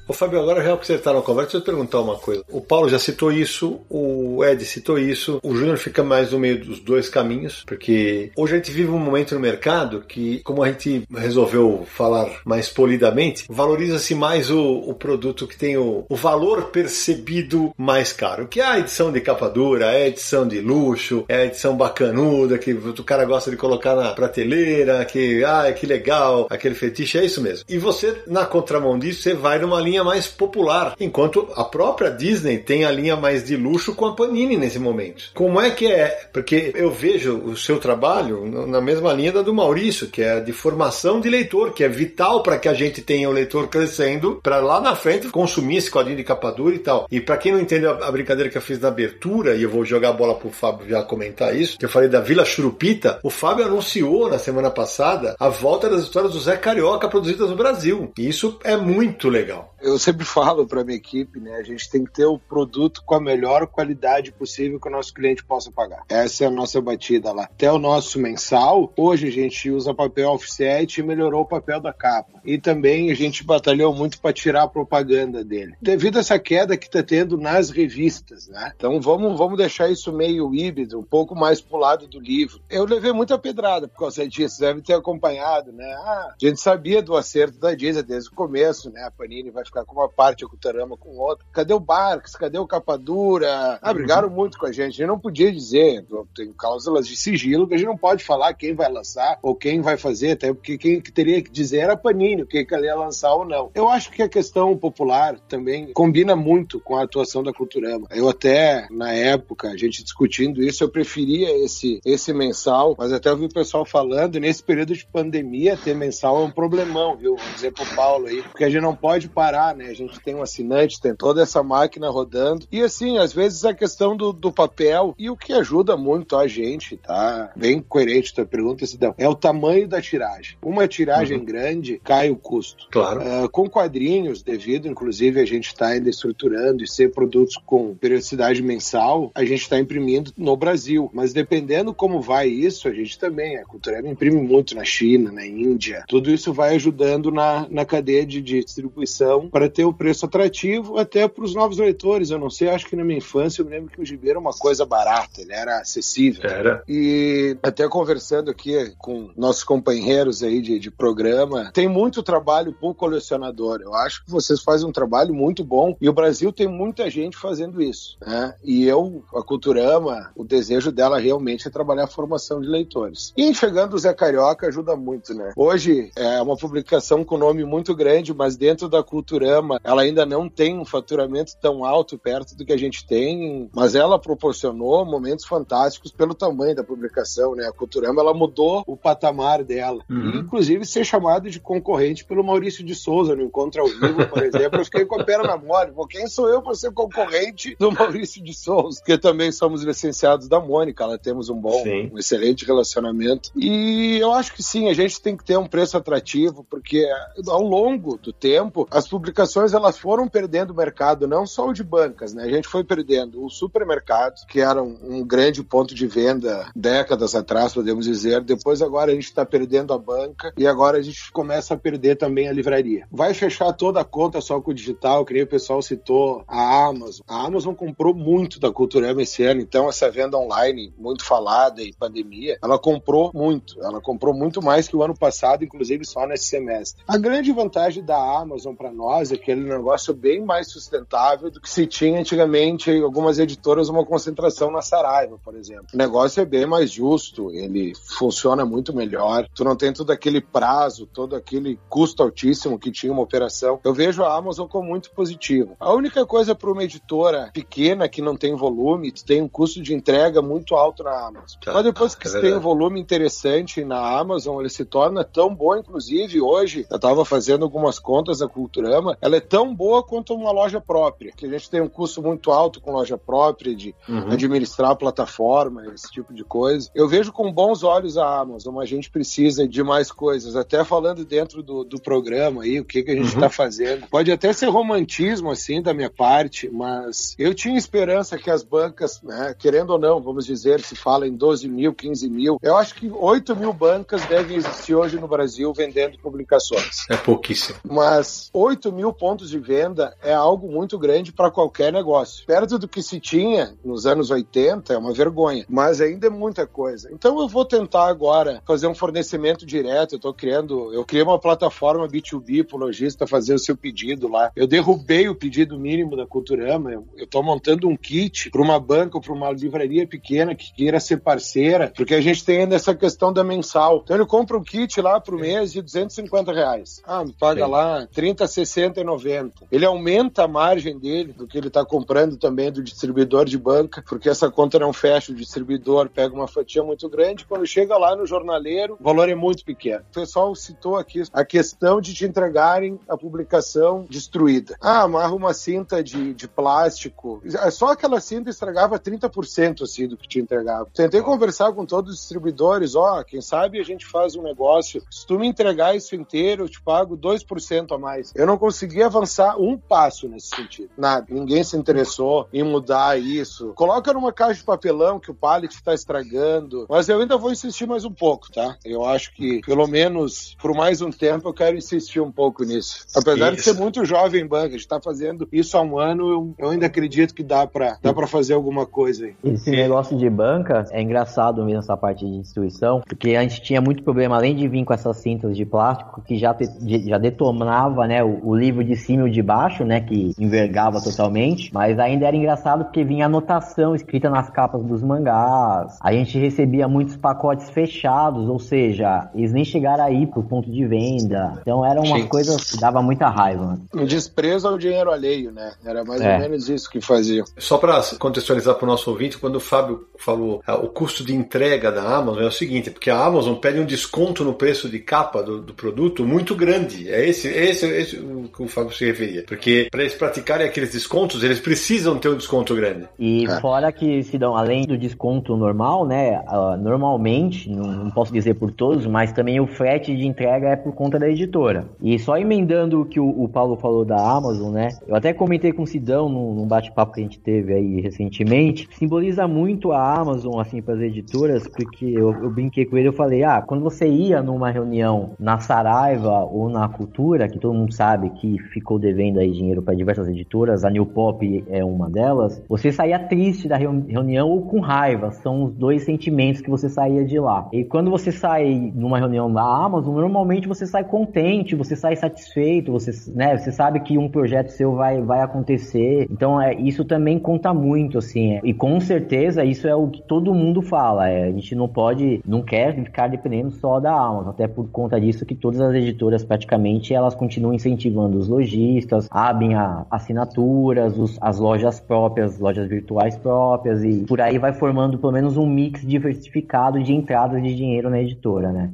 Ô Fábio, agora já que você está na conversa, deixa eu perguntar uma coisa. O Paulo já citou isso, o Ed citou isso, o Júnior fica mais no meio dos dois caminhos, porque hoje a gente vive um momento no mercado que, como a gente resolveu falar mais polidamente, valoriza-se mais o, o, produto que tem o, o, valor percebido mais caro, que é a edição de capa dura, é a edição de luxo, é a edição bacanuda, que o cara gosta de colocar na prateleira, que, ah, que legal, aquele fetiche, é isso mesmo. E você, na contramão disso, você vai numa linha linha mais popular, enquanto a própria Disney tem a linha mais de luxo com a Panini nesse momento. Como é que é? Porque eu vejo o seu trabalho na mesma linha da do Maurício, que é de formação de leitor, que é vital para que a gente tenha o leitor crescendo para lá na frente consumir esse quadrinho de capa dura e tal. E para quem não entendeu a brincadeira que eu fiz na abertura, e eu vou jogar a bola pro Fábio já comentar isso, que eu falei da Vila Churupita, o Fábio anunciou na semana passada a volta das histórias do Zé Carioca produzidas no Brasil. E isso é muito legal eu sempre falo para minha equipe, né? A gente tem que ter o produto com a melhor qualidade possível que o nosso cliente possa pagar. Essa é a nossa batida lá. Até o nosso mensal, hoje a gente usa papel offset e melhorou o papel da capa. E também a gente batalhou muito para tirar a propaganda dele. Devido a essa queda que está tendo nas revistas, né? Então vamos, vamos deixar isso meio híbrido, um pouco mais pro lado do livro. Eu levei muita pedrada por causa disso, deve ter acompanhado, né? Ah, a gente sabia do acerto da Disney desde o começo, né? A Panini vai ficar ficar com uma parte, o Cutarama com outra. Cadê o Barks? Cadê o Capadura? Ah, brigaram uhum. muito com a gente. A gente não podia dizer, tem cláusulas de sigilo que a gente não pode falar quem vai lançar ou quem vai fazer, até porque quem teria que dizer era Panini, o que ele ia lançar ou não. Eu acho que a questão popular também combina muito com a atuação da Culturama. Eu até, na época, a gente discutindo isso, eu preferia esse, esse mensal, mas até ouvi o pessoal falando, nesse período de pandemia, ter mensal é um problemão, viu? Vou dizer pro Paulo aí, porque a gente não pode parar né? A gente tem um assinante, tem toda essa máquina rodando. E assim, às vezes a questão do, do papel e o que ajuda muito a gente, tá? Bem coerente tua pergunta, Cidão, é o tamanho da tiragem. Uma tiragem uhum. grande cai o custo. Claro. Uh, com quadrinhos, devido, inclusive, a gente está ainda estruturando e ser produtos com periodicidade mensal, a gente está imprimindo no Brasil. Mas dependendo como vai isso, a gente também, a cultura imprime muito na China, na Índia. Tudo isso vai ajudando na, na cadeia de, de distribuição para ter o um preço atrativo até para os novos leitores. Eu não sei, acho que na minha infância eu me lembro que o gibi era uma coisa barata, ele era acessível. Era. E até conversando aqui com nossos companheiros aí de, de programa, tem muito trabalho para o colecionador. Eu acho que vocês fazem um trabalho muito bom e o Brasil tem muita gente fazendo isso. Né? E eu, a Culturama, o desejo dela realmente é trabalhar a formação de leitores. E enxergando o Zé Carioca ajuda muito, né? Hoje é uma publicação com nome muito grande, mas dentro da cultura Culturama, ela ainda não tem um faturamento tão alto perto do que a gente tem, mas ela proporcionou momentos fantásticos pelo tamanho da publicação, né? A Culturama, ela mudou o patamar dela. Uhum. Inclusive, ser chamado de concorrente pelo Maurício de Souza no Encontro ao Vivo, por exemplo, eu fiquei com a perna mole. Pô, quem sou eu para ser concorrente do Maurício de Souza? Porque também somos licenciados da Mônica, ela temos um bom, Sim. um excelente relacionamento. E eu acho que sim, a gente tem que ter um preço atrativo, porque ao longo do tempo, as publicações elas foram perdendo o mercado, não só o de bancas, né? A gente foi perdendo o supermercado, que era um, um grande ponto de venda décadas atrás, podemos dizer. Depois agora a gente está perdendo a banca e agora a gente começa a perder também a livraria. Vai fechar toda a conta só com o digital, que nem o pessoal citou a Amazon. A Amazon comprou muito da Culturama esse ano, então essa venda online muito falada e pandemia, ela comprou muito. Ela comprou muito mais que o ano passado, inclusive só nesse semestre. A grande vantagem da Amazon para nós que ele um negócio bem mais sustentável do que se tinha antigamente em algumas editoras uma concentração na Saraiva, por exemplo. O negócio é bem mais justo, ele funciona muito melhor. Tu não tem todo aquele prazo, todo aquele custo altíssimo que tinha uma operação. Eu vejo a Amazon como muito positivo. A única coisa para uma editora pequena que não tem volume, tu tem um custo de entrega muito alto na Amazon. Tá. Mas depois que É você tem um volume interessante na Amazon, ele se torna tão bom, inclusive hoje, eu estava fazendo algumas contas da Culturama, ela é tão boa quanto uma loja própria, que a gente tem um custo muito alto com loja própria, de Uhum. administrar a plataforma, esse tipo de coisa. Eu vejo com bons olhos a Amazon, mas a gente precisa de mais coisas. Até falando dentro do, do programa aí, o que, que a gente Uhum. está fazendo. Pode até ser romantismo, assim, da minha parte, mas eu tinha esperança que as bancas, né, querendo ou não, vamos dizer, se fala em 12 mil, 15 mil, eu acho que 8 mil bancas devem existir hoje no Brasil vendendo publicações. É pouquíssimo. Mas 8 mil pontos de venda é algo muito grande para qualquer negócio. Perto do que se tinha nos anos 80 é uma vergonha, mas ainda é muita coisa. Então eu vou tentar agora fazer um fornecimento direto. Eu estou criando, eu criei uma plataforma B2B para o lojista fazer o seu pedido lá. Eu derrubei o pedido mínimo da Culturama. Eu estou montando um kit para uma banca ou para uma livraria pequena que queira ser parceira, porque a gente tem ainda essa questão da mensal. Então ele compra um kit lá pro mês de 250 reais. Ah, me paga Sim. lá 30, 60 e 90. Ele aumenta a margem dele do que ele está comprando também do distribuidor de banca, porque essa conta não fecha, o distribuidor pega uma fatia muito grande. Quando chega lá no jornaleiro, o valor é muito pequeno. O pessoal citou aqui a questão de te entregarem a publicação destruída. Ah, amarra uma cinta de, de plástico. É Só aquela cinta estragava 30% assim do que te entregava. Tentei conversar com todos os distribuidores, ó, quem sabe a gente faz um negócio. Se tu me entregar isso inteiro, eu te pago 2% a mais. Eu não consegui avançar um passo nesse sentido. Nada. Ninguém se interessou em mudar isso. Coloca numa caixa de papelão que o pallet está estragando. Mas eu ainda vou insistir mais um pouco, tá? Eu acho que, pelo menos por mais um tempo, eu quero insistir um pouco nisso. Apesar de Isso. ser muito jovem em banca, a gente tá fazendo isso há um ano, eu, eu ainda acredito que dá pra, dá pra fazer alguma coisa aí. Esse negócio de banca é engraçado mesmo essa parte de distribuição, porque a gente tinha muito problema, além de vir com essas cintas de plástico, que já, te- de- já detonava né, o, o livro de cima e o de baixo, né, que envergava totalmente, mas ainda era engraçado porque vinha anotação escrita nas capas dos mangás, a gente recebia muitos pacotes fechados, ou seja, eles nem chegaram aí pro ponto de venda, então era uma Sim. coisa que dava muita raiva. Um desprezo ao dinheiro alheio, né? Era mais É. ou menos isso que fazia. Só para contextualizar para o nosso ouvinte, quando o Fábio falou ah, o custo de entrega da Amazon é o seguinte, porque a Amazon pede um desconto no preço de capa do, do produto muito grande. É esse, esse, esse o que o Fábio se referia. Porque para eles praticarem aqueles descontos, eles precisam ter um desconto grande. E É. fora que se dão, além do desconto normal, né? ah, normalmente, não, não posso dizer por todos, mas também o frete de entrega é por conta da editora. E só emendando o que o, o Paulo falou da Amazon, né? Eu até comentei com o Sidão num, num bate-papo que a gente teve aí recentemente. Simboliza muito a Amazon, assim, para as editoras, porque eu, eu brinquei com ele, eu falei, ah, quando você ia numa reunião na Saraiva ou na Cultura, que todo mundo sabe que ficou devendo aí dinheiro para diversas editoras, a New Pop é uma delas, você saía triste da reuni- reunião ou com raiva, são os dois sentimentos que você saía de lá. E quando você sai numa reunião da Amazon, normalmente você sai contente, você sai satisfeito, você, né, você sabe que um projeto seu vai, vai acontecer. Então, é, isso também conta muito, assim. é. E com certeza isso é o que todo mundo fala. é, a gente não pode, não quer ficar dependendo só da Amazon, até por conta disso que todas as editoras praticamente elas continuam incentivando os lojistas, abrem a, assinaturas, os, as lojas próprias, lojas virtuais próprias, e por aí vai formando pelo menos um mix diversificado de entradas de dinheiro na editora, né?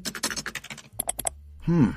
Hum.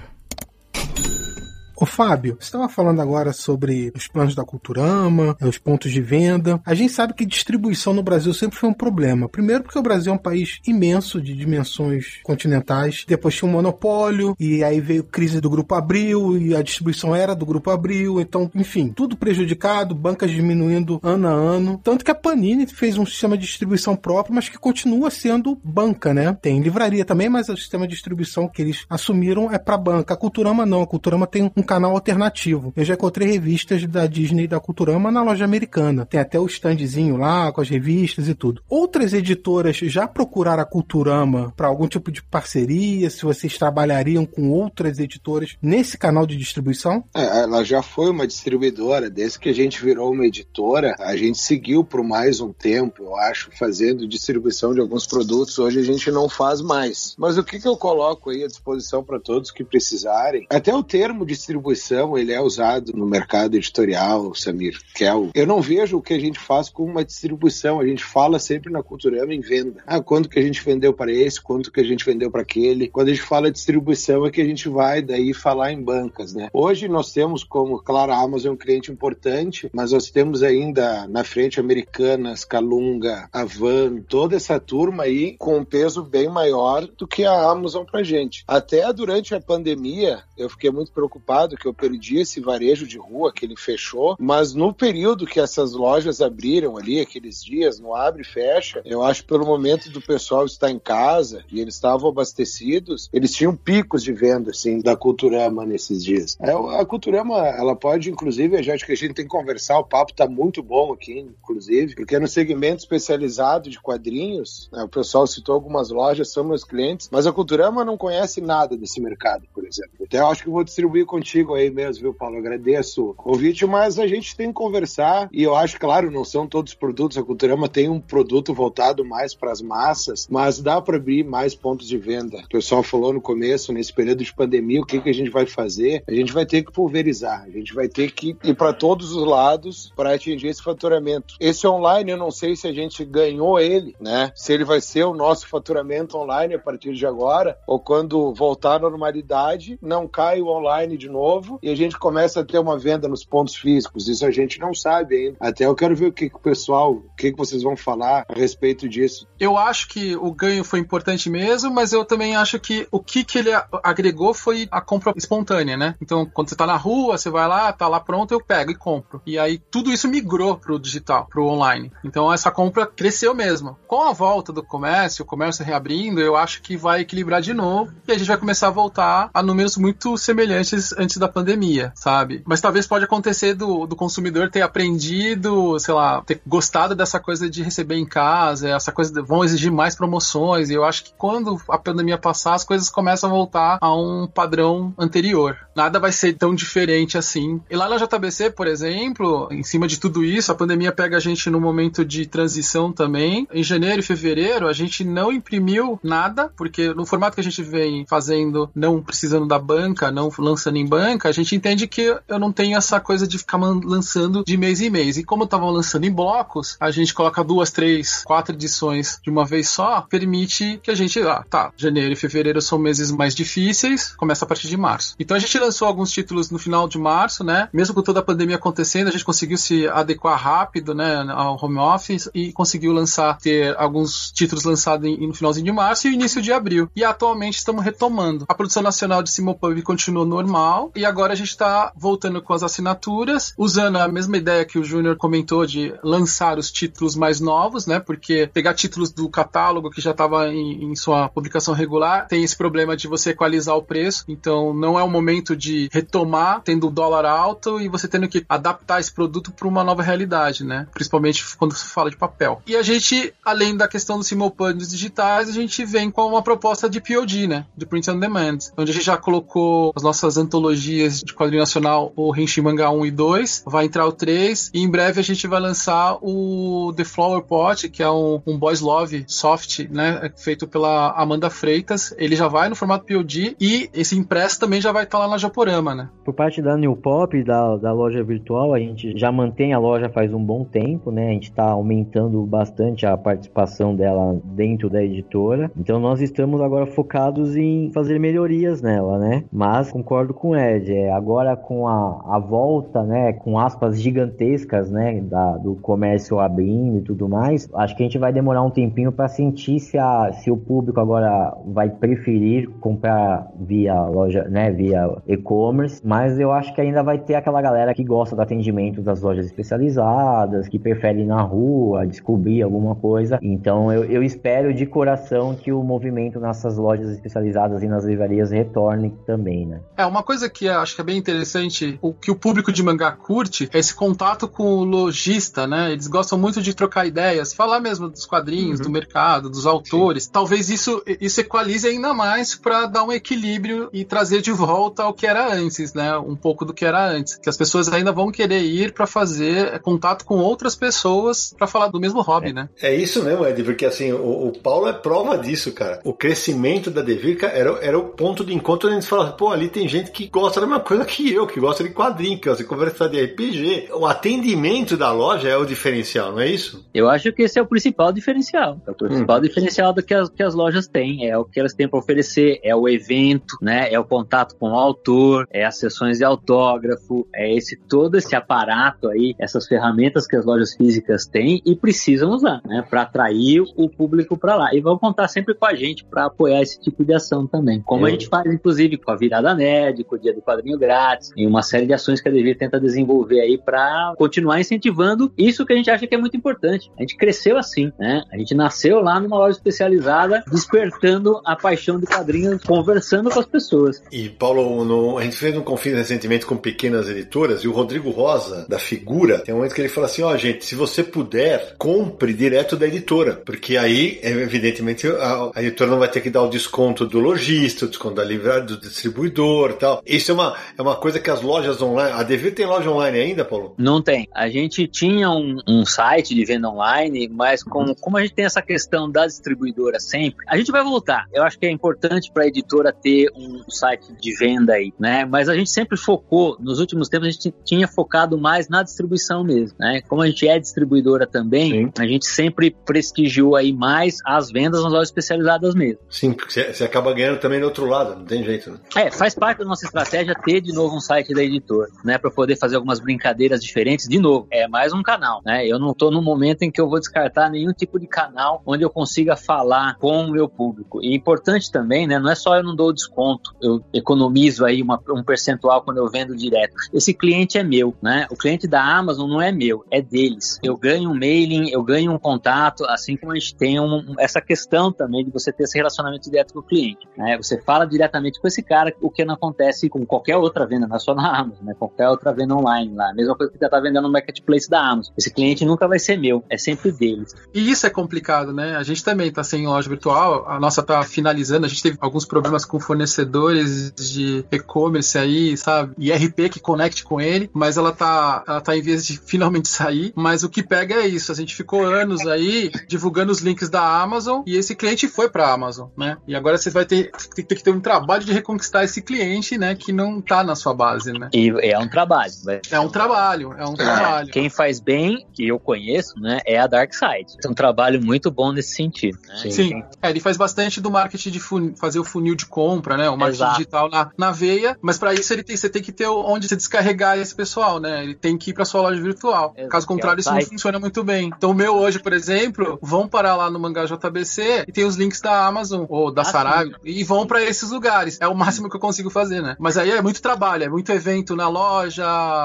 Ô Fábio, você estava falando agora sobre os planos da Culturama, os pontos de venda. A gente sabe que distribuição no Brasil sempre foi um problema. Primeiro porque o Brasil é um país imenso, de dimensões continentais. Depois tinha um monopólio, e aí veio crise do Grupo Abril, e a distribuição era do Grupo Abril. Então, enfim, tudo prejudicado, bancas diminuindo ano a ano. Tanto que a Panini fez um sistema de distribuição próprio, mas que continua sendo banca, né? Tem livraria também, mas o sistema de distribuição que eles assumiram é para banca. A Culturama não. A Culturama tem um canal alternativo. Eu já encontrei revistas da Disney e da Culturama na loja americana. Tem até o standzinho lá com as revistas e tudo. Outras editoras já procuraram a Culturama para algum tipo de parceria? Se vocês trabalhariam com outras editoras nesse canal de distribuição? É, ela já foi uma distribuidora. Desde que a gente virou uma editora, a gente seguiu por mais um tempo, eu acho, fazendo distribuição de alguns produtos. Hoje a gente não faz mais. Mas o que, que eu coloco aí à disposição para todos que precisarem? Até o termo distribuição distribuição ele é usado no mercado editorial, Samir, o... Eu não vejo o que a gente faz com uma distribuição, a gente fala sempre na Culturama em venda. Ah, quanto que a gente vendeu para esse, quanto que a gente vendeu para aquele. Quando a gente fala distribuição é que a gente vai daí falar em bancas, né? Hoje nós temos como, claro, a Amazon é um cliente importante, mas nós temos ainda na frente Americanas, Calunga, Avan, toda essa turma aí com um peso bem maior do que a Amazon pra gente. Até durante a pandemia, eu fiquei muito preocupado que eu perdi esse varejo de rua que ele fechou, mas no período que essas lojas abriram ali, aqueles dias, no abre e fecha, eu acho pelo momento do pessoal estar em casa e eles estavam abastecidos, eles tinham picos de venda, assim, da Culturama nesses dias. É, a Culturama, ela pode, inclusive, já acho que a gente tem que conversar, o papo tá muito bom aqui, inclusive, porque no segmento especializado de quadrinhos, né, o pessoal citou algumas lojas, são meus clientes, mas a Culturama não conhece nada desse mercado, por exemplo. Até eu acho que eu vou distribuir contigo contigo aí mesmo, viu, Paulo? Agradeço o convite, mas a gente tem que conversar e eu acho, claro, não são todos os produtos. A Culturama tem um produto voltado mais para as massas, mas dá para abrir mais pontos de venda. O pessoal falou no começo, nesse período de pandemia, o que, que a gente vai fazer? A gente vai ter que pulverizar, a gente vai ter que ir para todos os lados para atingir esse faturamento. Esse online, eu não sei se a gente ganhou ele, né? Se ele vai ser o nosso faturamento online a partir de agora, ou quando voltar à normalidade, não cai o online de novo novo e a gente começa a ter uma venda nos pontos físicos. Isso a gente não sabe ainda. Até eu quero ver o que, que o pessoal, o que, que vocês vão falar a respeito disso. Eu acho que o ganho foi importante mesmo, mas eu também acho que o que, que ele agregou foi a compra espontânea, né? Então, quando você tá na rua, você vai lá, tá lá pronto, eu pego e compro. E aí tudo isso migrou pro digital, pro online. Então essa compra cresceu mesmo. Com a volta do comércio, o comércio reabrindo, eu acho que vai equilibrar de novo e a gente vai começar a voltar a números muito semelhantes antes antes da pandemia, sabe? Mas talvez pode acontecer do, do consumidor ter aprendido, sei lá, ter gostado dessa coisa de receber em casa, essa coisa de, vão exigir mais promoções. E eu acho que quando a pandemia passar, as coisas começam a voltar a um padrão anterior. Nada vai ser tão diferente assim. E lá na JBC, por exemplo, em cima de tudo isso, a pandemia pega a gente no momento de transição também. Em janeiro e fevereiro, a gente não imprimiu nada, porque no formato que a gente vem fazendo, não precisando da banca, não lançando em banca, a gente entende que eu não tenho essa coisa de ficar lançando de mês em mês. E como estavam lançando em blocos, a gente coloca duas, três, quatro edições de uma vez só, permite que a gente, ah, tá, janeiro e fevereiro são meses mais difíceis, começa a partir de março. Então a gente lançou alguns títulos no final de março, né? Mesmo com toda a pandemia acontecendo, a gente conseguiu se adequar rápido, né, ao home office e conseguiu lançar, ter alguns títulos lançados em, no finalzinho de março e início de abril. E atualmente estamos retomando. A produção nacional de Simopub continua normal, e agora a gente está voltando com as assinaturas, usando a mesma ideia que o Júnior comentou de lançar os títulos mais novos, né? Porque pegar títulos do catálogo que já estava em, em, sua publicação regular tem esse problema de você equalizar o preço. Então não é o momento de retomar tendo o dólar alto e você tendo que adaptar esse produto para uma nova realidade, né? Principalmente quando se fala de papel. E a gente, além da questão dos simultâneos digitais, a gente vem com uma proposta de POD, né? De Print on Demand, onde a gente já colocou as nossas antologias de quadrinho nacional, o Renshi Manga 1 e 2, vai entrar o 3, e em breve a gente vai lançar o The Flower Pot, que é um, um Boys Love soft, né, feito pela Amanda Freitas. Ele já vai no formato POD e esse impresso também já vai estar lá na Japorama, né? Por parte da New Pop, da, da loja virtual, a gente já mantém a loja faz um bom tempo, né? A gente está aumentando bastante a participação dela dentro da editora. Então nós estamos agora focados em fazer melhorias nela, né? Mas concordo com o É, agora com a, a volta, né, com aspas gigantescas, né, da, do comércio abrindo e tudo mais, acho que a gente vai demorar um tempinho para sentir se, a, se o público agora vai preferir comprar via loja, né, via e-commerce, mas eu acho que ainda vai ter aquela galera que gosta do atendimento das lojas especializadas, que prefere ir na rua, descobrir alguma coisa. Então eu, eu espero de coração que o movimento nessas lojas especializadas e nas livrarias retorne também, né? É, uma coisa que eu acho que é bem interessante, o que o público de mangá curte é esse contato com o lojista, né? Eles gostam muito de trocar ideias, falar mesmo dos quadrinhos, uhum. do mercado, dos autores. Sim. Talvez isso, isso equalize ainda mais para dar um equilíbrio e trazer de volta ao que era antes, né? Um pouco do que era antes. Que as pessoas ainda vão querer ir para fazer contato com outras pessoas para falar do mesmo hobby, é, né? É isso mesmo, Ed, porque assim, o, o, Paulo é prova disso, cara. O crescimento da Devir era, era o ponto de encontro onde a gente fala, pô, ali tem gente que gosta da mesma coisa que eu, que gosta de quadrinho, que gosta de conversar de RPG. O atendimento da loja é o diferencial, não é isso? Eu acho que esse é o principal diferencial. É o principal hum. diferencial do que as, que as lojas têm. É o que elas têm para oferecer, é o evento, né? É o contato com o autor, é as sessões de autógrafo, é esse todo esse aparato aí, essas ferramentas que as lojas físicas têm e precisam usar, né? Para atrair o público para lá. E vão contar sempre com a gente para apoiar esse tipo de ação também. Como a gente faz, inclusive, com a Virada Nerd, com o Dia do Quadrinho Grátis, e uma série de ações que a Devir tenta desenvolver aí para continuar incentivando isso que a gente acha que é muito importante. A gente cresceu assim, né? A gente nasceu lá numa loja especializada, despertando a paixão de quadrinhos, conversando com as pessoas. E, Paulo, no, a gente fez um conflito recentemente com pequenas editoras e o Rodrigo Rosa, da Figura, tem um momento que ele fala assim: ó, oh, gente, se você puder, compre direto da editora, porque aí, evidentemente, a, editora não vai ter que dar o desconto do lojista, o desconto da livraria, do distribuidor tal. É uma, é uma coisa que as lojas online. A Devir tem loja online ainda, Paulo? Não tem. A gente tinha um, um site de venda online, mas como, como a gente tem essa questão da distribuidora sempre, a gente vai voltar. Eu acho que é importante para a editora ter um site de venda aí, né? Mas a gente sempre focou, nos últimos tempos, a gente tinha focado mais na distribuição mesmo, né? Como a gente é distribuidora também, Sim. a gente sempre prestigiou aí mais as vendas nas lojas especializadas mesmo. Sim, porque você acaba ganhando também do outro lado, não tem jeito, né? É, faz parte da nossa estratégia ter de novo um site da editora, né? Para poder fazer algumas brincadeiras diferentes. De novo, é mais um canal, né? Eu não estou no momento em que eu vou descartar nenhum tipo de canal onde eu consiga falar com o meu público. E importante também, né? Não é só eu não dou desconto, eu economizo aí uma, um percentual quando eu vendo direto. Esse cliente é meu, né? O cliente da Amazon não é meu, é deles. Eu ganho um mailing, eu ganho um contato, assim como a gente tem um, essa questão também de você ter esse relacionamento direto com o cliente. Né? Você fala diretamente com esse cara, o que não acontece com qualquer outra venda, não é só na Amazon, né? Qualquer outra venda online lá. Mesma coisa que você tá vendendo no marketplace da Amazon. Esse cliente nunca vai ser meu, é sempre deles. E isso é complicado, né? A gente também tá sem loja virtual, a nossa tá finalizando, a gente teve alguns problemas com fornecedores de e-commerce aí, sabe? E RP que conecte com ele, mas ela tá, ela tá em vez de finalmente sair. Mas o que pega é isso, a gente ficou anos aí divulgando os links da Amazon e esse cliente foi pra Amazon, né? E agora você vai ter, ter que ter um trabalho de reconquistar esse cliente, né? Que não tá na sua base, né? E é um trabalho. É um trabalho, é um trabalho. Quem faz bem, que eu conheço, né? É a Dark Side. É um trabalho muito bom nesse sentido. Né? Sim, é, ele faz bastante do marketing de funil, fazer o funil de compra, né? O marketing Exato. digital na, na veia, mas para isso ele tem, você tem que ter onde você descarregar esse pessoal, né? Ele tem que ir para sua loja virtual. Exato. Caso contrário, isso não funciona muito bem. Então o meu hoje, por exemplo, vão parar lá no Mangá JBC e tem os links da Amazon ou da ah, Saraiva e vão para esses lugares. É o máximo que eu consigo fazer, né? Mas aí é muito trabalho, é muito evento na loja,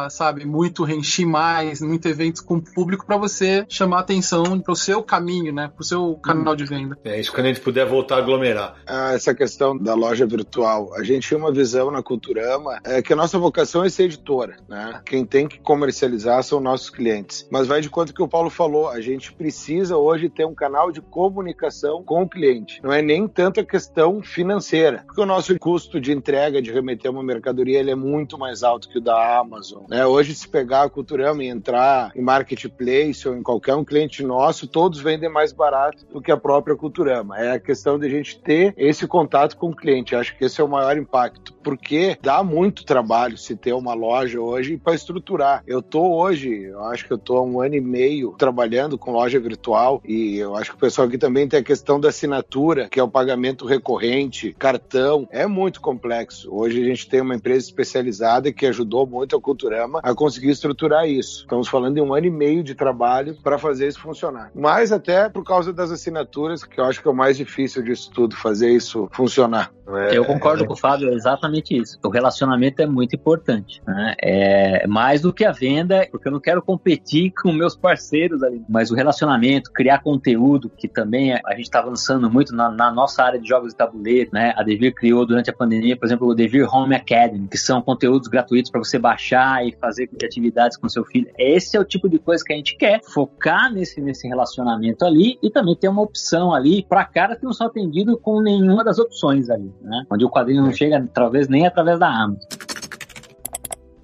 sabe? Muito renchi mais, muito evento com público para você chamar atenção pro seu caminho, né? Pro seu canal de venda. É isso quando a gente puder voltar a aglomerar. Ah, essa questão da loja virtual, a gente tinha uma visão na Culturama é que a nossa vocação é ser editora, né? Quem tem que comercializar são nossos clientes. Mas vai de conta que o Paulo falou, a gente precisa hoje ter um canal de comunicação com o cliente. Não é nem tanto a questão financeira, porque o nosso custo custo de entrega, de remeter uma mercadoria, ele é muito mais alto que o da Amazon. Né? Hoje, se pegar a Culturama e entrar em marketplace ou em qualquer um cliente nosso, todos vendem mais barato do que a própria Culturama. É a questão de a gente ter esse contato com o cliente. Acho que esse é o maior impacto, porque dá muito trabalho se ter uma loja hoje para estruturar. Eu tô hoje, eu acho que eu tô há um ano e meio trabalhando com loja virtual e eu acho que o pessoal aqui também tem a questão da assinatura, que é o pagamento recorrente, cartão. É muito complexo. Hoje a gente tem uma empresa especializada que ajudou muito a Culturama a conseguir estruturar isso. Estamos falando de um ano e meio de trabalho para fazer isso funcionar. Mas até por causa das assinaturas, que eu acho que é o mais difícil disso tudo, fazer isso funcionar. É, eu concordo é... com o Fábio, é exatamente isso. O relacionamento é muito importante. Né? É mais do que a venda, porque eu não quero competir com meus parceiros ali, mas o relacionamento, criar conteúdo, que também a gente está avançando muito na, na, nossa área de jogos de tabuleiro, né? A Devir criou durante a pandemia, por exemplo, o Devir Home Academy, que são conteúdos gratuitos para você baixar e fazer atividades com seu filho. Esse é o tipo de coisa que a gente quer, focar nesse, nesse relacionamento ali e também ter uma opção ali para caras que não são atendidos com nenhuma das opções ali né? Onde o quadrinho não chega, talvez nem através da Amazon.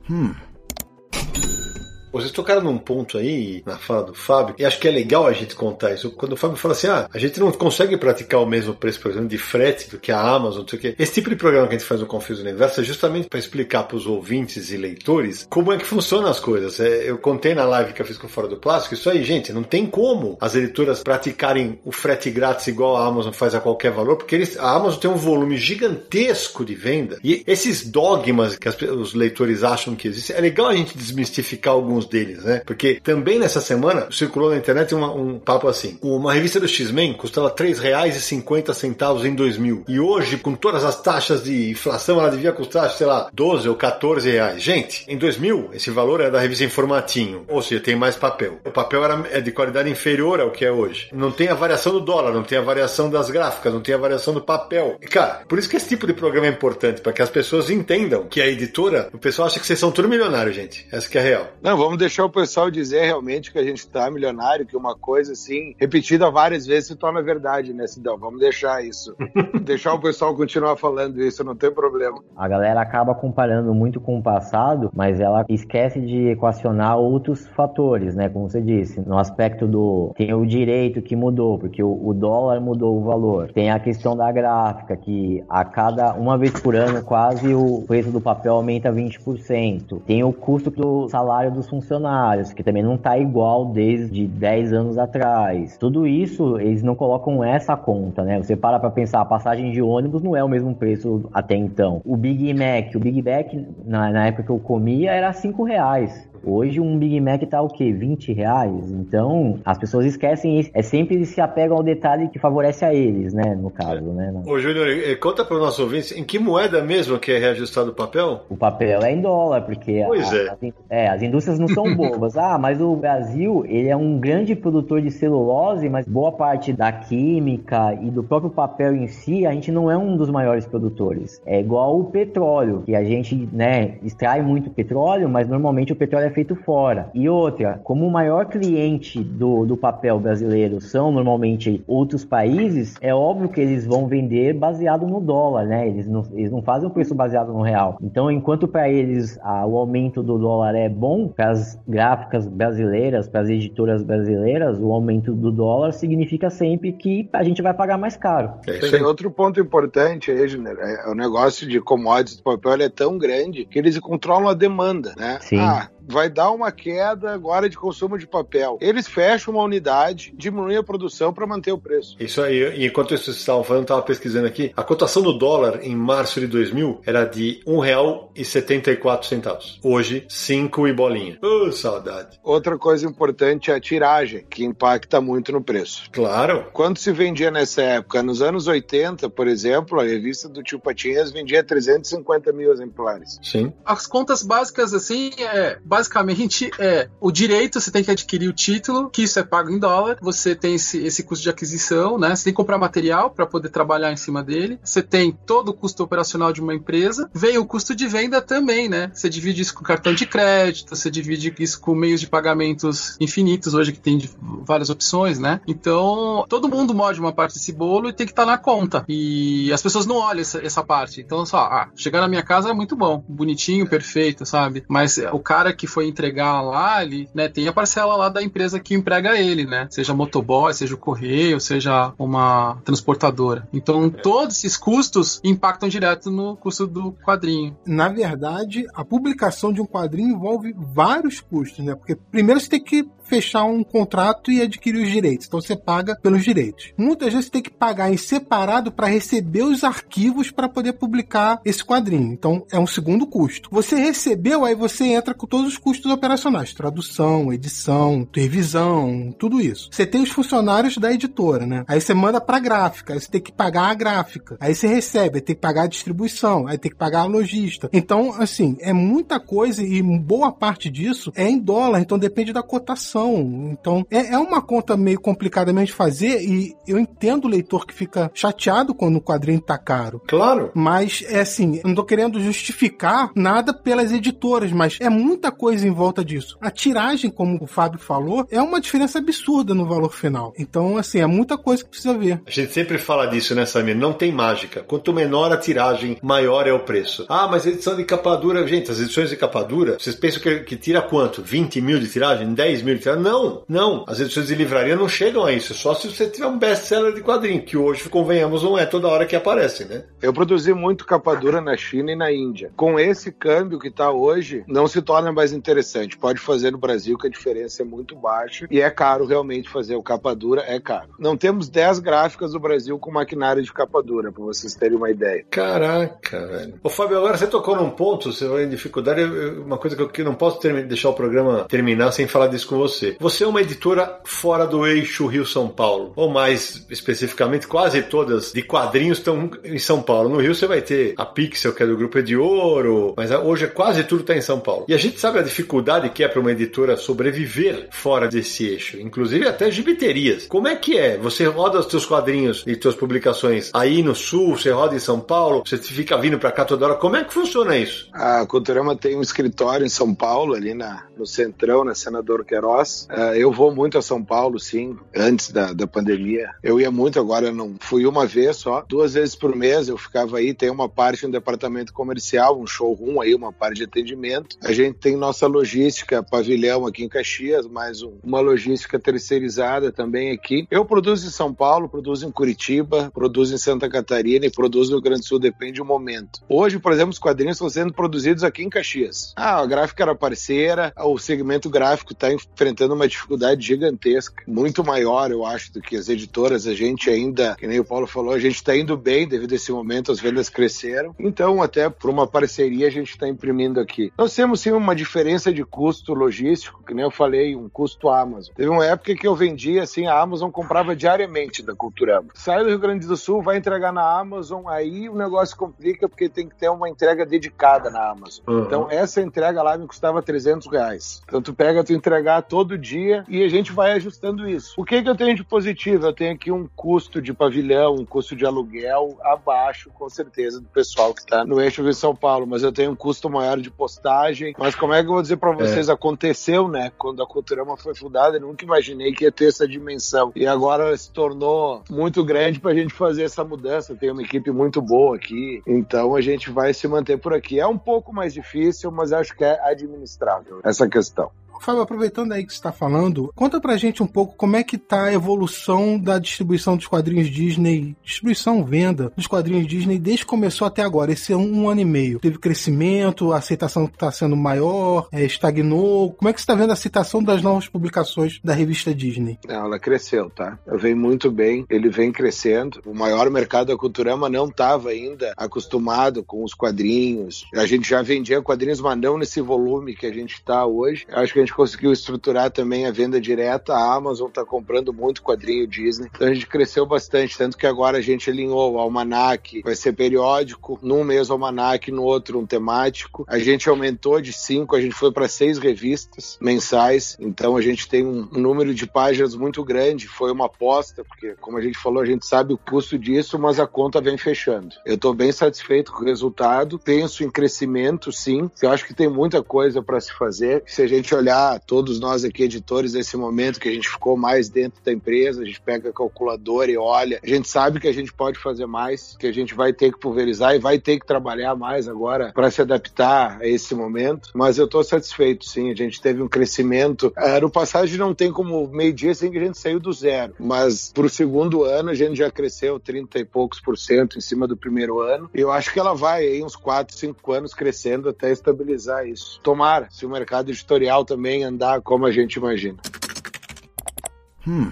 Hum. Vocês tocaram num ponto aí na fala do Fábio, e acho que é legal a gente contar isso. Quando o Fábio fala assim, ah, a gente não consegue praticar o mesmo preço, por exemplo, de frete do que a Amazon, não sei o quê. Esse tipo de programa que a gente faz no Confis Universo é justamente para explicar para os ouvintes e leitores como é que funcionam as coisas. É, eu contei na live que eu fiz com Fora do Plástico, isso aí, gente, não tem como as editoras praticarem o frete grátis igual a Amazon faz a qualquer valor, porque eles, a Amazon tem um volume gigantesco de venda, e esses dogmas que as, os leitores acham que existem, é legal a gente desmistificar alguns deles, né? Porque também nessa semana circulou na internet uma, um papo assim: uma revista do X-Men custava R$ 3,50 em 2000 e hoje, com todas as taxas de inflação, ela devia custar, sei lá, 12 ou 14 reais. Gente, em 2000 esse valor era da revista em formatinho, ou seja, tem mais papel. O papel era é de qualidade inferior ao que é hoje. Não tem a variação do dólar, não tem a variação das gráficas, não tem a variação do papel. E, cara, por isso que esse tipo de programa é importante, para que as pessoas entendam que a editora, o pessoal acha que vocês são tudo milionário, gente. Essa que é a real. Não, vamos vamos deixar o pessoal dizer realmente que a gente está milionário, que uma coisa assim, repetida várias vezes se torna verdade, né, Sidão? Vamos deixar isso. deixar o pessoal continuar falando isso, não tem problema. A galera acaba comparando muito com o passado, mas ela esquece de equacionar outros fatores, né? Como você disse, no aspecto do. Tem o direito que mudou, porque o, o dólar mudou o valor. Tem a questão da gráfica, que a cada uma vez por ano quase o preço do papel aumenta 20%. Tem o custo do salário dos funcionários que também não está igual desde 10 anos atrás. Tudo isso, eles não colocam essa conta, né? Você para para pensar, a passagem de ônibus não é o mesmo preço até então. O Big Mac, o Big Mac, na, na época que eu comia, era 5 reais. Hoje um Big Mac tá o quê? 20 reais? Então, as pessoas esquecem isso. É sempre se apegam ao detalhe que favorece a eles, né? No caso, né? Ô, Júnior, conta para o nosso ouvinte, em que moeda mesmo que é reajustado o papel? O papel é em dólar, porque pois a, é. As, é, as indústrias não são bobas. ah, mas o Brasil, ele é um grande produtor de celulose, mas boa parte da química e do próprio papel em si, a gente não é um dos maiores produtores. É igual o petróleo, que a gente, né, extrai muito petróleo, mas normalmente o petróleo é feito fora. E outra, como o maior cliente do, do papel brasileiro são normalmente outros países, é óbvio que eles vão vender baseado no dólar, né? Eles não, eles não fazem o preço baseado no real. Então, enquanto para eles a, o aumento do dólar é bom, para as gráficas brasileiras, para as editoras brasileiras, o aumento do dólar significa sempre que a gente vai pagar mais caro. Tem outro ponto importante aí, Júnior. É, o negócio de commodities do papel é tão grande que eles controlam a demanda, né? Sim. Ah, vai dar uma queda agora de consumo de papel. Eles fecham uma unidade, diminuem a produção para manter o preço. Isso aí, e enquanto vocês estavam falando, eu estava pesquisando aqui, a cotação do dólar em março de 2000 era de R$ 1,74. Hoje, 5 e bolinha. Oh, saudade. Outra coisa importante é a tiragem, que impacta muito no preço. Claro. Quanto se vendia nessa época? Nos anos 80, por exemplo, a revista do Tio Patinhas vendia 350 mil exemplares. Sim. As contas básicas, assim, é basicamente é o direito, você tem que adquirir o título, que isso é pago em dólar, você tem esse, esse custo de aquisição, né? Você tem que comprar material para poder trabalhar em cima dele, você tem todo o custo operacional de uma empresa, vem o custo de venda também, né? Você divide isso com cartão de crédito, você divide isso com meios de pagamentos infinitos hoje que tem várias opções, né? Então, todo mundo morde uma parte desse bolo e tem que estar tá na conta. E as pessoas não olham essa, essa parte. Então, só, ah, chegar na minha casa é muito bom, bonitinho, perfeito, sabe? Mas o cara que foi entregar lá, ele, né, tem a parcela lá da empresa que emprega ele, né? Seja motoboy, seja o correio, seja uma transportadora. Então, todos esses custos impactam direto no custo do quadrinho. Na verdade, a publicação de um quadrinho envolve vários custos, né? Porque primeiro você tem que fechar um contrato e adquirir os direitos. Então você paga pelos direitos. Muitas vezes você tem que pagar em separado para receber os arquivos para poder publicar esse quadrinho. Então é um segundo custo. Você recebeu, aí você entra com todos os custos operacionais: tradução, edição, revisão, tudo isso. Você tem os funcionários da editora, né? Aí você manda para gráfica, aí você tem que pagar a gráfica. Aí você recebe, aí tem que pagar a distribuição, aí tem que pagar a lojista. Então, assim, é muita coisa e boa parte disso é em dólar, então depende da cotação então, é, é uma conta meio complicada mesmo de fazer e eu entendo o leitor que fica chateado quando o quadrinho tá caro. Claro. Mas, é assim, eu não tô querendo justificar nada pelas editoras, mas é muita coisa em volta disso. A tiragem, como o Fábio falou, é uma diferença absurda no valor final. Então, assim, é muita coisa que precisa ver. A gente sempre fala disso, né, Samir? Não tem mágica. Quanto menor a tiragem, maior é o preço. Ah, mas edição de capa dura, gente, as edições de capa dura, vocês pensam que, que tira quanto? 20 mil de tiragem? 10 mil de não, não. As edições de livraria não chegam a isso. Só se você tiver um best-seller de quadrinho, que hoje, convenhamos, não é toda hora que aparece, né? Eu produzi muito capa dura na China e na Índia. Com esse câmbio que está hoje, não se torna mais interessante. Pode fazer no Brasil, que a diferença é muito baixa. E é caro realmente fazer o capa dura, é caro. Não temos 10 gráficas do Brasil com maquinário de capa dura, para vocês terem uma ideia. Caraca, velho. Ô, Fábio, agora você tocou num ponto, você vai em dificuldade, uma coisa que eu não posso deixar o programa terminar sem falar disso com você você. Você é uma editora fora do eixo Rio-São Paulo, ou mais especificamente, quase todas de quadrinhos estão em São Paulo. No Rio você vai ter a Pixel, que é do Grupo de Ouro, mas hoje quase tudo está em São Paulo. E a gente sabe a dificuldade que é para uma editora sobreviver fora desse eixo, inclusive até gibiterias. Como é que é? Você roda os seus quadrinhos e suas publicações aí no Sul, você roda em São Paulo, você fica vindo para cá toda hora. Como é que funciona isso? A Culturama tem um escritório em São Paulo, ali na, no Centrão, na Senador Queiroz Uh, eu vou muito a São Paulo, sim, antes da, da pandemia. Eu ia muito, agora não fui uma vez só. Duas vezes por mês eu ficava aí. Tem uma parte no departamento comercial, um showroom aí, uma parte de atendimento. A gente tem nossa logística, pavilhão aqui em Caxias, mais um, uma logística terceirizada também aqui. Eu produzo em São Paulo, produzo em Curitiba, produzo em Santa Catarina e produzo no Rio Grande do Sul, depende do momento. Hoje, por exemplo, os quadrinhos estão sendo produzidos aqui em Caxias. Ah, a gráfica era parceira, o segmento gráfico está enfrentando enfrentando uma dificuldade gigantesca, muito maior, eu acho, do que as editoras. A gente ainda, que nem o Paulo falou, a gente está indo bem devido a esse momento, as vendas cresceram. Então, até por uma parceria, a gente está imprimindo aqui. Nós temos sim uma diferença de custo logístico, que nem eu falei, um custo Amazon. Teve uma época que eu vendia assim, a Amazon comprava diariamente da Culturama. Sai do Rio Grande do Sul, vai entregar na Amazon, aí o negócio complica porque tem que ter uma entrega dedicada na Amazon. Uhum. Então, essa entrega lá me custava 300 reais. Então, tu pega, tu entregar todo todo dia e a gente vai ajustando isso. O que, que eu tenho de positivo? Eu tenho aqui um custo de pavilhão, um custo de aluguel abaixo, com certeza, do pessoal que está no eixo de São Paulo, mas eu tenho um custo maior de postagem. Mas como é que eu vou dizer para vocês? É. Aconteceu, né? Quando a Culturama foi fundada, eu nunca imaginei que ia ter essa dimensão. E agora se tornou muito grande para a gente fazer essa mudança. Tem uma equipe muito boa aqui, então a gente vai se manter por aqui. É um pouco mais difícil, mas acho que é administrável essa questão. Fábio, aproveitando aí que você está falando, conta pra gente um pouco como é que tá a evolução da distribuição dos quadrinhos Disney, distribuição, venda dos quadrinhos Disney desde que começou até agora, esse é um, ano e meio. Teve crescimento, a aceitação está sendo maior, é, estagnou. Como é que você está vendo a aceitação das novas publicações da revista Disney? Não, ela cresceu, tá? Vem muito bem, ele vem crescendo. O maior mercado da Culturama não estava ainda acostumado com os quadrinhos. A gente já vendia quadrinhos, mas não nesse volume que a gente está hoje. Acho que gente conseguiu estruturar também a venda direta. A Amazon está comprando muito quadrinho Disney. Então a gente cresceu bastante, tanto que agora a gente alinhou o almanac, vai ser periódico, num mês o almanac, no outro um temático. A gente aumentou de cinco, a gente foi para seis revistas mensais. Então a gente tem um número de páginas muito grande. Foi uma aposta, porque como a gente falou, a gente sabe o custo disso, mas a conta vem fechando. Eu estou bem satisfeito com o resultado. Penso em crescimento, sim. Eu acho que tem muita coisa para se fazer. Se a gente olhar todos nós aqui editores nesse momento que a gente ficou mais dentro da empresa, a gente pega a calculadora e olha, a gente sabe que a gente pode fazer mais, que a gente vai ter que pulverizar e vai ter que trabalhar mais agora para se adaptar a esse momento. Mas eu estou satisfeito, sim. A gente teve um crescimento. É, no passado não tem como meio-dia sem que a gente saiu do zero, mas para o segundo ano a gente já cresceu 30 e poucos por cento em cima do primeiro ano. E eu acho que ela vai aí uns 4, 5 anos crescendo até estabilizar isso. Tomara, se o mercado editorial também andar como a gente imagina. Hum.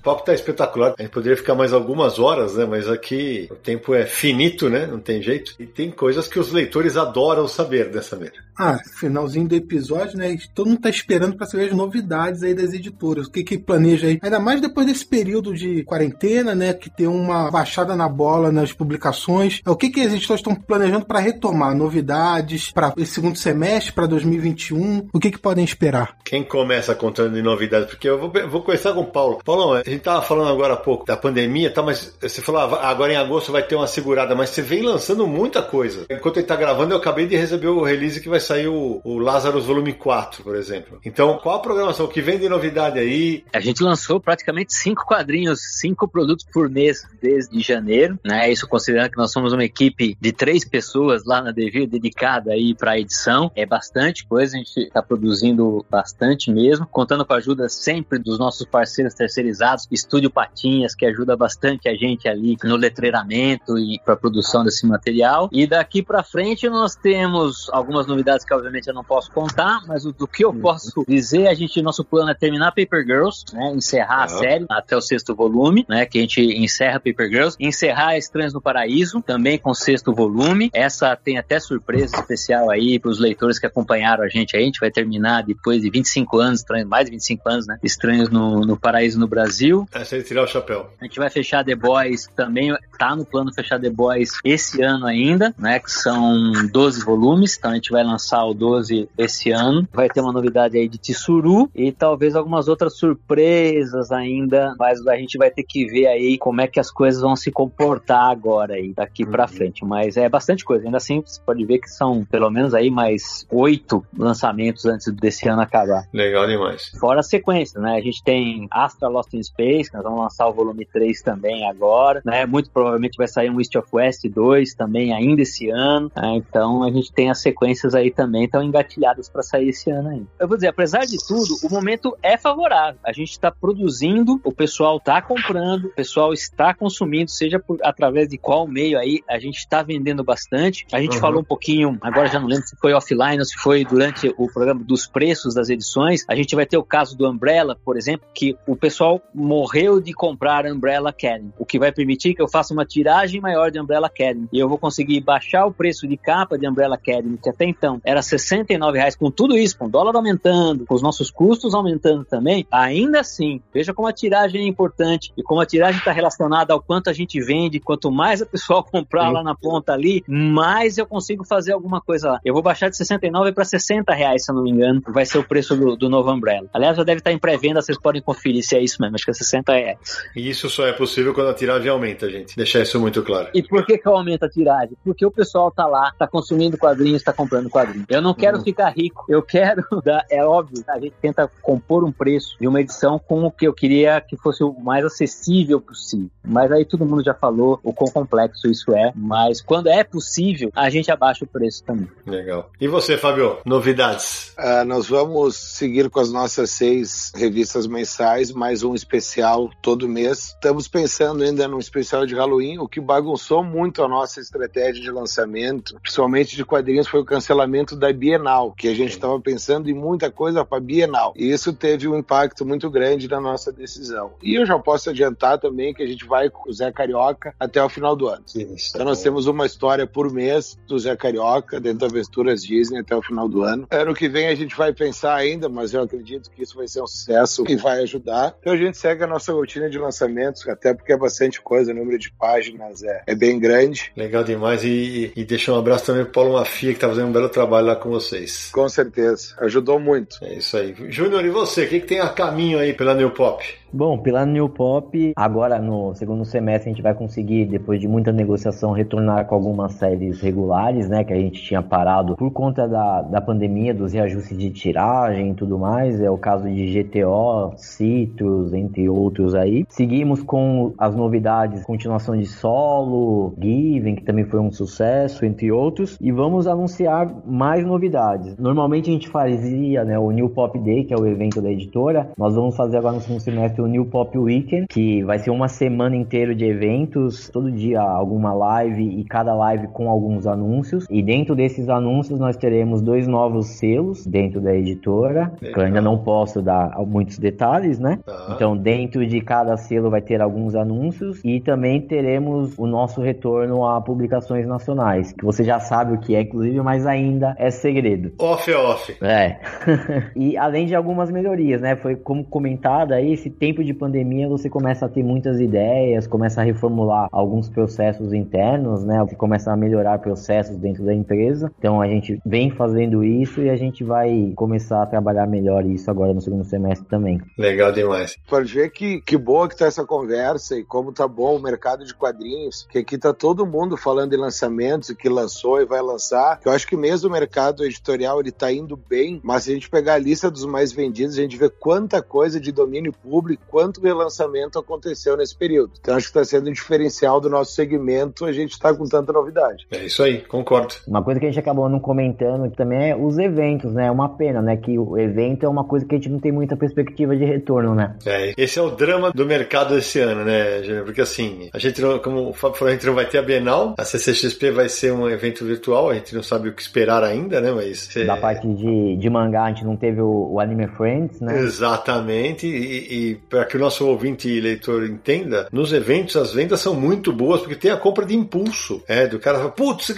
O papo tá espetacular. A gente poderia ficar mais algumas horas, né? Mas aqui o tempo é finito, né? Não tem jeito. E tem coisas que os leitores adoram saber dessa vez. Ah, finalzinho do episódio, né? Todo mundo tá esperando para saber as novidades aí das editoras. O que que planeja aí? Ainda mais depois desse período de quarentena, né? Que tem uma baixada na bola nas publicações. O que que as editoras estão planejando para retomar? Novidades para esse segundo semestre, para 2021? O que que podem esperar? Quem começa contando de novidades? Porque eu vou, vou começar com o Paulo. Paulo, a gente tava falando agora há pouco da pandemia, tá? Mas você falou, ah, agora em agosto vai ter uma segurada, mas você vem lançando muita coisa. Enquanto ele tá gravando, eu acabei de receber o release que vai sair o, o Lazarus Volume 4, por exemplo. Então, qual a programação que vem de novidade aí? A gente lançou praticamente cinco quadrinhos, cinco produtos por mês desde janeiro, né? Isso considerando que nós somos uma equipe de três pessoas lá na Devir dedicada aí para edição. É bastante coisa, a gente está produzindo bastante mesmo, contando com a ajuda sempre dos nossos parceiros terceirizados, Estúdio Patinhas, que ajuda bastante a gente ali no letreiramento e para produção desse material. E daqui para frente nós temos algumas novidades que obviamente eu não posso contar, mas o, do que eu posso dizer, a gente nosso plano é terminar Paper Girls, né, encerrar a série até o sexto volume, né, que a gente encerra Paper Girls, encerrar Estranhos no Paraíso, também com o sexto volume. Essa tem até surpresa especial aí para os leitores que acompanharam a gente aí. A gente vai terminar depois de 25 anos, mais de 25 anos, né? Estranhos no, no Paraíso no Brasil. É tirar o chapéu. A gente vai fechar The Boys também, tá no plano fechar The Boys esse ano ainda, né? Que são 12 volumes, então a gente vai lançar o 12 esse ano. Vai ter uma novidade aí de Tsuru e talvez algumas outras surpresas ainda, mas a gente vai ter que ver aí como é que as coisas vão se comportar agora aí, daqui uhum. pra frente. Mas é bastante coisa, ainda assim você pode ver que são pelo menos aí mais oito lançamentos antes desse ano acabar. Legal demais. Fora a sequência, né? A gente tem Astra Lost in Space, nós vamos lançar o volume 3 também agora, né? Muito provavelmente vai sair um East of West 2 também ainda esse ano, né? Então a gente tem as sequências aí também estão engatilhadas para sair esse ano ainda. Eu vou dizer, apesar de tudo, o momento é favorável. A gente está produzindo, o pessoal está comprando, o pessoal está consumindo, seja por, através de qual meio aí, a gente está vendendo bastante. A gente uhum. falou um pouquinho, agora já não lembro se foi offline ou se foi durante o programa dos preços das edições. A gente vai ter o caso do Umbrella, por exemplo, que o pessoal morreu de comprar Umbrella Academy, o que vai permitir que eu faça uma tiragem maior de Umbrella Academy e eu vou conseguir baixar o preço de capa de Umbrella Academy, que até então era 69 reais, com tudo isso, com o dólar aumentando, com os nossos custos aumentando também, ainda assim, veja como a tiragem é importante e como a tiragem está relacionada ao quanto a gente vende, quanto mais a pessoa comprar Sim. lá na ponta ali, mais eu consigo fazer alguma coisa lá. Eu vou baixar de 69 para 60 reais, se eu não me engano, vai ser o preço do, do novo Umbrella. Aliás, já deve estar em pré-venda, vocês podem conferir se é isso mesmo, acho que é 60 reais. E isso só é possível quando a tiragem aumenta, gente. Deixar isso muito claro. E por que, que aumenta a tiragem? Porque o pessoal tá lá, tá consumindo quadrinhos, tá comprando quadrinhos. Eu não quero uhum. ficar rico, eu quero dar, é óbvio, a gente tenta compor um preço de uma edição com o que eu queria que fosse o mais acessível possível. Mas aí todo mundo já falou o quão complexo isso é, mas quando é possível, a gente abaixa o preço também. Legal. E você, Fábio? Novidades? Uh, nós vamos seguir com as nossas seis revistas mensais, mais um especial todo mês. Estamos pensando ainda num especial de Halloween, o que bagunçou muito a nossa estratégia de lançamento, principalmente de quadrinhos, foi o cancelamento lançamento da Bienal, que a gente estava pensando em muita coisa para Bienal. E isso teve um impacto muito grande na nossa decisão. E eu já posso adiantar também que a gente vai com o Zé Carioca até o final do ano. Isso, Então nós temos uma história por mês do Zé Carioca dentro da Aventuras Disney até o final do ano. Ano que vem a gente vai pensar ainda, mas eu acredito que isso vai ser um sucesso e vai ajudar. Então a gente segue a nossa rotina de lançamentos, até porque é bastante coisa, o número de páginas é, é bem grande. Legal demais. E, e deixa um abraço também pro Paulo Mafia, que tá fazendo um belo trabalho lá com vocês. Com certeza, ajudou muito. É isso aí. Júnior, e você? O que, que tem a caminho aí pela New Pop? Bom, pela New Pop, agora no segundo semestre a gente vai conseguir, depois de muita negociação, retornar com algumas séries regulares, né? Que a gente tinha parado por conta da, da pandemia, dos reajustes de tiragem e tudo mais. É o caso de GTO, Citrus, entre outros aí. Seguimos com as novidades, continuação de solo, Given, que também foi um sucesso, entre outros. E vamos anunciar mais novidades. Normalmente a gente fazia né, o New Pop Day, que é o evento da editora. Nós vamos fazer agora no segundo semestre o New Pop Weekend, que vai ser uma semana inteira de eventos, todo dia alguma live e cada live com alguns anúncios. E dentro desses anúncios nós teremos dois novos selos dentro da editora, que eu ainda não posso dar muitos detalhes, né? Tá. Então dentro de cada selo vai ter alguns anúncios e também teremos o nosso retorno a publicações nacionais, que você já sabe o que é, inclusive, mas ainda é segredo. Off é off. É. e além de algumas melhorias, né? Foi como comentado aí, esse tempo de pandemia você começa a ter muitas ideias, começa a reformular alguns processos internos, né? Você começa a melhorar processos dentro da empresa. Então a gente vem fazendo isso e a gente vai começar a trabalhar melhor isso agora no segundo semestre também. Legal demais. Pode ver que, que boa que tá essa conversa e como tá bom o mercado de quadrinhos, que aqui tá todo mundo falando em lançamentos, que lançou e vai lançar. Eu acho que mesmo o mercado editorial ele tá indo bem, mas se a gente pegar a lista dos mais vendidos, a gente vê quanta coisa de domínio público, quanto relançamento aconteceu nesse período. Então acho que está sendo um diferencial do nosso segmento, a gente está com tanta novidade. É isso aí, concordo. Uma coisa que a gente acabou não comentando também é os eventos, né? É uma pena, né? Que o evento é uma coisa que a gente não tem muita perspectiva de retorno, né? É, esse é o drama do mercado esse ano, né, Júnior? Porque assim, a gente não, como o Fábio falou, a gente não vai ter a Bienal, a CCXP vai ser um evento virtual, a gente não sabe o que esperar ainda, né? Mas. Da parte de, de mangá, a gente não teve o, o Anime Friends, né? Exatamente, e, e para que o nosso ouvinte e leitor entenda, nos eventos as vendas são muito boas, porque tem a compra de impulso. É, do cara fala, putz,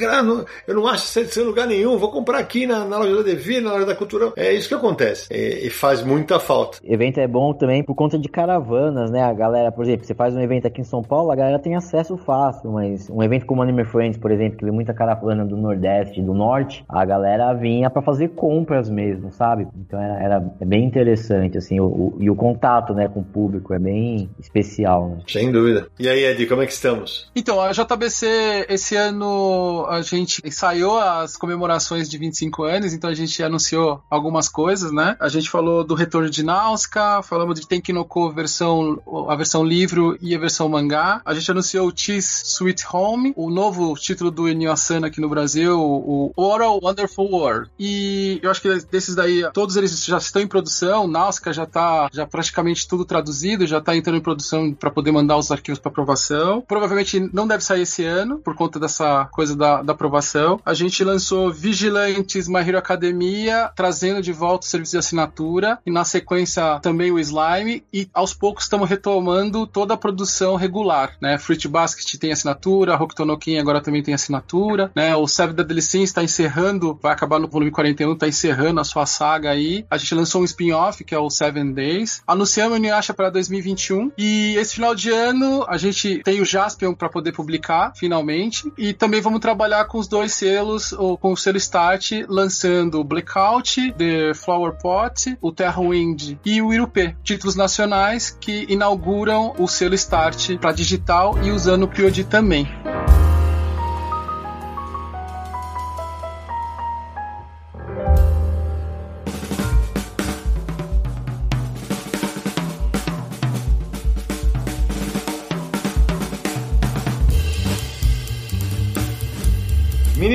eu não acho isso em lugar nenhum, vou comprar aqui na, na loja da Devir, na loja da Cultura. É isso que acontece. E, e faz muita falta. Evento é bom também por conta de caravanas, né? A galera, por exemplo, você faz um evento aqui em São Paulo, a galera tem acesso fácil, mas um evento como Anime Friends, por exemplo, que vem muita caravana do Nordeste do Norte, a galera vinha pra fazer compras mesmo, sabe? Então era, era é bem interessante, assim, o, o- e o contato, né, com o público é bem especial, né? Sem dúvida. E aí, Ed, como é que estamos? Então, a JBC, esse ano a gente ensaiou as comemorações de 25 anos, então a gente anunciou algumas coisas, né? A gente falou do retorno de Nausica, falamos de Tenkinoko versão, a versão livro e a versão mangá. A gente anunciou o Cheese Sweet Home, o novo título do Enio Asano aqui no Brasil, o Oral Wonderful World. E eu acho que desses daí, todos eles já estão em produção, Nausica já tá já praticamente tudo traduzido, já tá entrando em produção para poder mandar os arquivos para aprovação. Provavelmente não deve sair esse ano, por conta dessa coisa da, da aprovação. A gente lançou Vigilantes My Hero Academia, trazendo de volta o serviço de assinatura, e na sequência também o Slime, e aos poucos estamos retomando toda a produção regular, né? Fruit Basket tem assinatura, Hokuto no Ken agora também tem assinatura, né? O Seven Deadly Sins está encerrando, vai acabar no volume 41, tá encerrando a sua saga aí. A gente lançou um spin-off, que é o Seven Days. Anunciamos o Inuyasha para 2021, e esse final de ano a gente tem o Jaspion para poder publicar, finalmente, e também vamos trabalhar com os dois selos, ou com o selo Start, lançando o Blackout, The Flower Pot, o Terrawind e o Irupê, títulos nacionais que inauguram o selo Start para digital e usando o Kyodi também.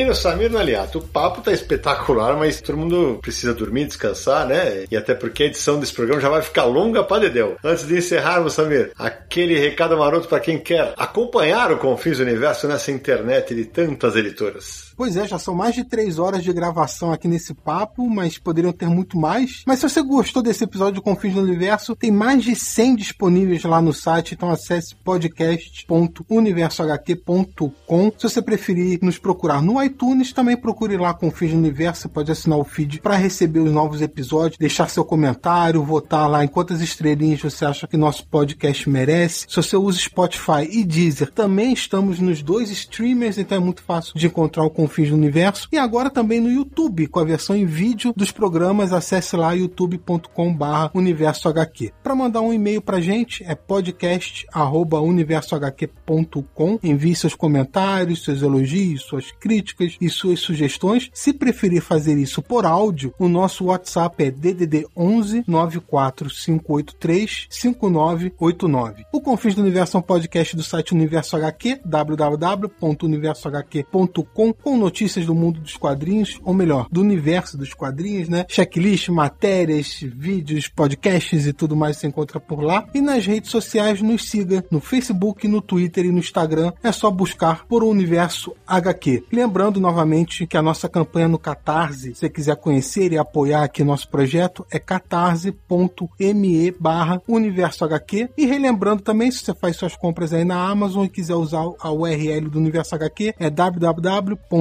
Menino Samir Naliato, o papo tá espetacular, mas todo mundo precisa dormir, descansar, né? E até porque a edição desse programa já vai ficar longa pra dedéu. Antes de encerrarmos, Samir, aquele recado maroto pra quem quer acompanhar o Confins Universo nessa internet de tantas editoras. Pois é, já são mais de três horas de gravação aqui nesse papo, mas poderiam ter muito mais. Mas se você gostou desse episódio de Confins do Universo, tem mais de 100 disponíveis lá no site, então acesse podcast.universohq.com. Se você preferir nos procurar no iTunes, também procure lá Confins do Universo, você pode assinar o feed para receber os novos episódios, deixar seu comentário, votar lá em quantas estrelinhas você acha que nosso podcast merece. Se você usa Spotify e Deezer, também estamos nos dois streamers, então é muito fácil de encontrar o Confins do Universo. E agora também no YouTube, com a versão em vídeo dos programas, acesse lá youtube.com/barra Universo HQ. Para mandar um e-mail pra gente é podcast@universohq.com. Envie seus comentários, seus elogios, suas críticas e suas sugestões. Se preferir fazer isso por áudio, o nosso WhatsApp é DDD 11 94583 5989. O Confins do Universo é um podcast do site Universo HQ, www.universohq.com, com notícias do mundo dos quadrinhos, ou melhor, do universo dos quadrinhos, né? Checklist, matérias, vídeos, podcasts e tudo mais se encontra por lá. E nas redes sociais nos siga no Facebook, no Twitter e no Instagram. É só buscar por Universo HQ. Lembrando novamente que a nossa campanha no Catarse, se você quiser conhecer e apoiar aqui nosso projeto, é catarse.me barra Universo HQ. E relembrando também, se você faz suas compras aí na Amazon e quiser usar a URL do Universo HQ, é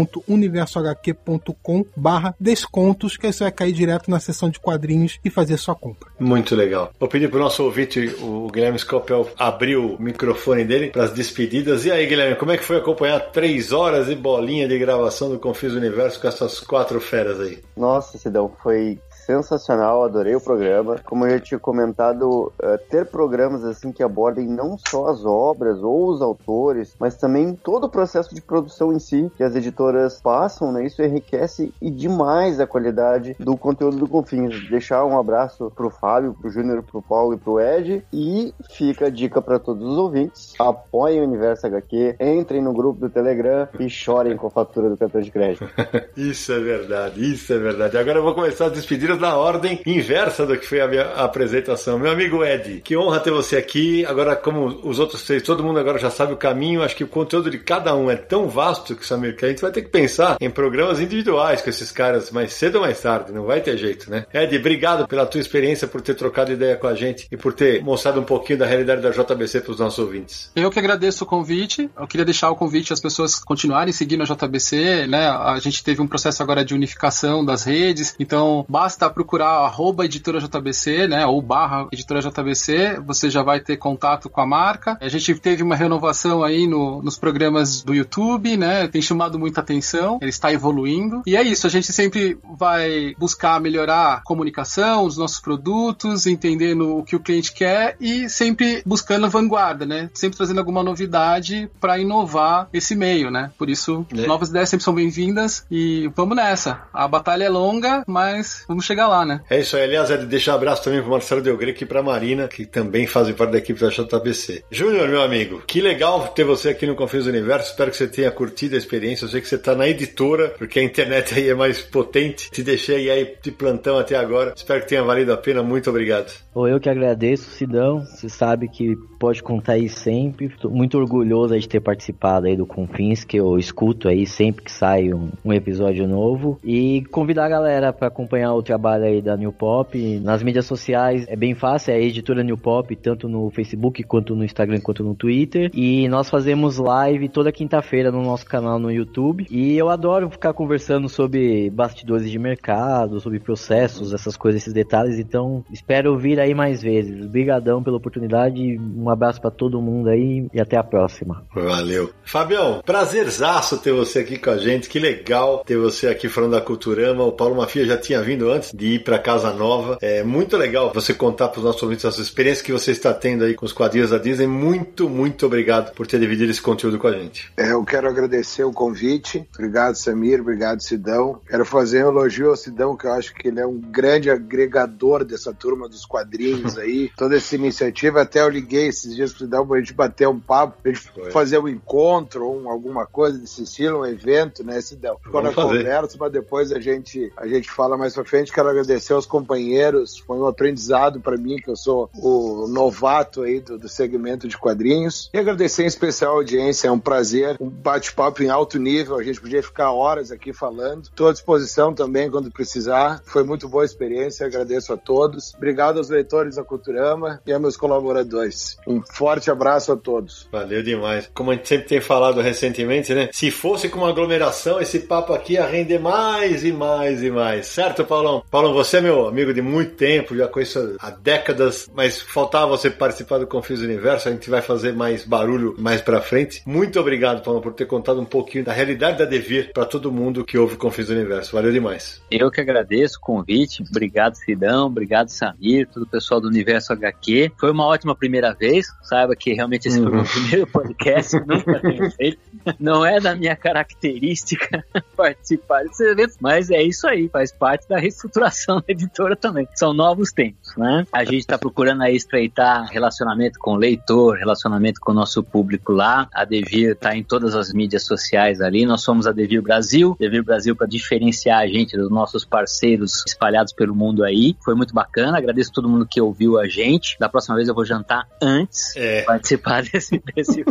www.universohq.com barra descontos, que aí você vai cair direto na seção de quadrinhos e fazer sua compra. Muito legal. Vou pedir pro nosso ouvinte, o Guilherme Scopel, abrir o microfone dele para as despedidas. E aí, Guilherme, como é que foi acompanhar três horas e bolinha de gravação do Confis Universo com essas quatro feras aí? Nossa, Sidão, foi sensacional, adorei o programa. Como eu já tinha comentado, uh, ter programas assim que abordem não só as obras ou os autores, mas também todo o processo de produção em si que as editoras passam, né? Isso enriquece e demais a qualidade do conteúdo do Confins. Deixar um abraço pro Fábio, pro Júnior, pro Paulo e pro Ed e fica a dica para todos os ouvintes: apoiem o Universo HQ, entrem no grupo do Telegram e chorem com a fatura do cartão de crédito. isso é verdade, isso é verdade. Agora eu vou começar a despedir na ordem inversa do que foi a minha apresentação. Meu amigo Ed, que honra ter você aqui. Agora, como os outros três, todo mundo agora já sabe o caminho. Acho que o conteúdo de cada um é tão vasto que, Samir, que a gente vai ter que pensar em programas individuais com esses caras mais cedo ou mais tarde. Não vai ter jeito, né? Ed, obrigado pela tua experiência, por ter trocado ideia com a gente e por ter mostrado um pouquinho da realidade da JBC para os nossos ouvintes. Eu que agradeço o convite. Eu queria deixar o convite às pessoas continuarem seguindo a JBC, né? A gente teve um processo agora de unificação das redes, então basta procurar arroba editora JBC, né, ou barra editora JBC, você já vai ter contato com a marca. A gente teve uma renovação aí no, nos programas do YouTube, né, tem chamado muita atenção, ele está evoluindo. E é isso, a gente sempre vai buscar melhorar a comunicação, os nossos produtos, entendendo o que o cliente quer e sempre buscando a vanguarda, né, sempre trazendo alguma novidade para inovar esse meio, né. Por isso, é. novas ideias sempre são bem-vindas e vamos nessa. A batalha é longa, mas vamos chegar lá, né? É isso aí. Aliás, é de deixar um abraço também pro Marcelo Delgreque e pra Marina, que também fazem parte da equipe da JBC. Júnior, meu amigo, que legal ter você aqui no Confins do Universo. Espero que você tenha curtido a experiência. Eu sei que você tá na editora, porque a internet aí é mais potente. Te deixei aí de plantão até agora. Espero que tenha valido a pena. Muito obrigado. Eu que agradeço, Sidão. Você sabe que pode contar aí sempre. Estou muito orgulhoso de ter participado aí do Confins, que eu escuto aí sempre que sai um, um episódio novo. E convidar a galera para acompanhar o trabalho aí da New Pop. Nas mídias sociais é bem fácil, é a editora New Pop, tanto no Facebook quanto no Instagram quanto no Twitter. E nós fazemos live toda quinta-feira no nosso canal no YouTube. E eu adoro ficar conversando sobre bastidores de mercado, sobre processos, essas coisas, esses detalhes. Então, espero vir aí mais vezes. Obrigadão pela oportunidade. Um abraço para todo mundo aí e até a próxima. Valeu. Fabião, prazerzaço ter você aqui com a gente. Que legal ter você aqui falando da Culturama. O Paulo Mafia já tinha vindo antes de ir para Casa Nova. É muito legal você contar para os nossos ouvintes as experiências que você está tendo aí com os quadrinhos da Disney. Muito, muito obrigado por ter dividido esse conteúdo com a gente. É, eu quero agradecer o convite. Obrigado, Samir. Obrigado, Sidão. Quero fazer um elogio ao Sidão, que eu acho que ele é um grande agregador dessa turma dos quadrinhos aí. Toda essa iniciativa. Até eu liguei esses dias pro Sidão pra gente bater um papo, pra gente Foi. fazer um encontro ou alguma coisa desse estilo, um evento, né, Sidão? Ficou na fazer. conversa, mas depois a gente, a gente fala mais pra frente quero agradecer aos companheiros. Foi um aprendizado para mim, que eu sou o novato aí do, do segmento de quadrinhos. E agradecer em especial a audiência. É um prazer, um bate-papo em alto nível. A gente podia ficar horas aqui falando. Estou à disposição também quando precisar. Foi muito boa a experiência. Agradeço a todos. Obrigado aos leitores da Culturama e a meus colaboradores. Um forte abraço a todos. Valeu demais. Como a gente sempre tem falado recentemente, né? Se fosse com uma aglomeração, esse papo aqui ia render mais e mais e mais. Certo, Paulão? Paulão, você é meu amigo de muito tempo, já conheço há décadas, mas faltava você participar do Confis Universo. A gente vai fazer mais barulho mais pra frente. Muito obrigado, Paulão, por ter contado um pouquinho da realidade da Devir para todo mundo que ouve o Confis Universo. Valeu demais. Eu que agradeço o convite. Obrigado, Sidão. Obrigado, Samir, todo o pessoal do Universo HQ. Foi uma ótima primeira vez. Saiba que realmente esse uhum. foi o meu primeiro podcast. nunca tenho feito. Não é da minha característica participar desses eventos, mas é isso aí. Faz parte da reestruturação da editora também. São novos tempos, né? A gente está procurando aí estreitar relacionamento com o leitor, relacionamento com o nosso público lá. A Devir está em todas as mídias sociais ali. Nós somos a Devir Brasil. Devir Brasil para diferenciar a gente dos nossos parceiros espalhados pelo mundo aí. Foi muito bacana. Agradeço todo mundo que ouviu a gente. Da próxima vez eu vou jantar antes é. participar desse, desse,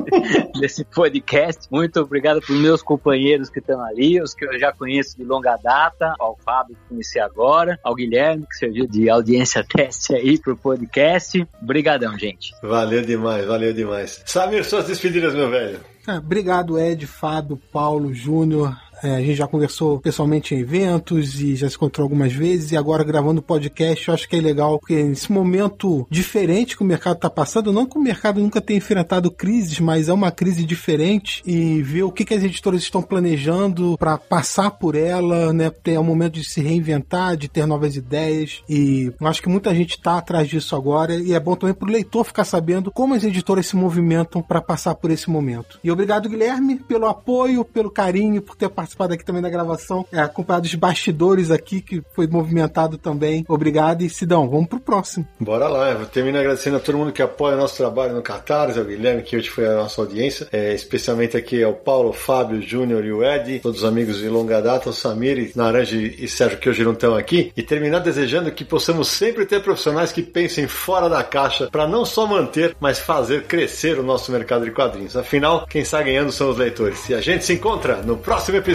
desse podcast. Muito obrigado para os meus companheiros que estão ali, os que eu já conheço de longa data, ao Fábio que conheci agora, ao Guilherme que serviu de audiência teste aí pro podcast. Obrigadão, gente. Valeu demais, valeu demais. Samir, suas despedidas, meu velho. Ah, obrigado, Ed, Fábio, Paulo, Júnior, é, a gente já conversou pessoalmente em eventos e já se encontrou algumas vezes e agora gravando podcast, eu acho que é legal porque nesse momento diferente que o mercado está passando, não que o mercado nunca tenha enfrentado crises, mas é uma crise diferente e ver o que, que as editoras estão planejando para passar por ela, né? É um momento de se reinventar, de ter novas ideias e eu acho que muita gente está atrás disso agora e é bom também para o leitor ficar sabendo como as editoras se movimentam para passar por esse momento. E obrigado, Guilherme, pelo apoio, pelo carinho, por ter participado participado aqui também da gravação, é, acompanhado dos bastidores aqui, que foi movimentado também. Obrigado e Sidão, vamos pro próximo. Bora lá, eu termino agradecendo a todo mundo que apoia o nosso trabalho no Catarse, ao Guilherme, que hoje foi a nossa audiência, é, especialmente aqui ao Paulo, Fábio, Júnior e o Ed, todos os amigos de longa data, o Samir, Naranja e Sérgio, que hoje não estão aqui, e terminar desejando que possamos sempre ter profissionais que pensem fora da caixa para não só manter, mas fazer crescer o nosso mercado de quadrinhos. Afinal, quem está ganhando são os leitores. E a gente se encontra no próximo episódio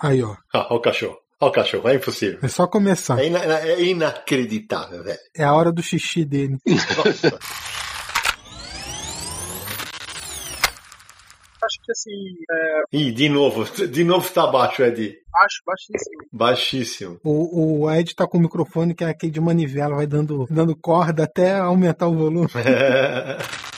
Aí, ó. Ah, o cachorro. Olha o cachorro, é impossível. É só começar. É, ina é inacreditável, velho. É a hora do xixi dele. Acho que assim. É... Ih, de novo, de novo tá baixo, Ed. Baixo, baixíssimo. Baixíssimo. O, o Ed tá com o microfone que é aquele de manivela, vai dando, dando corda até aumentar o volume.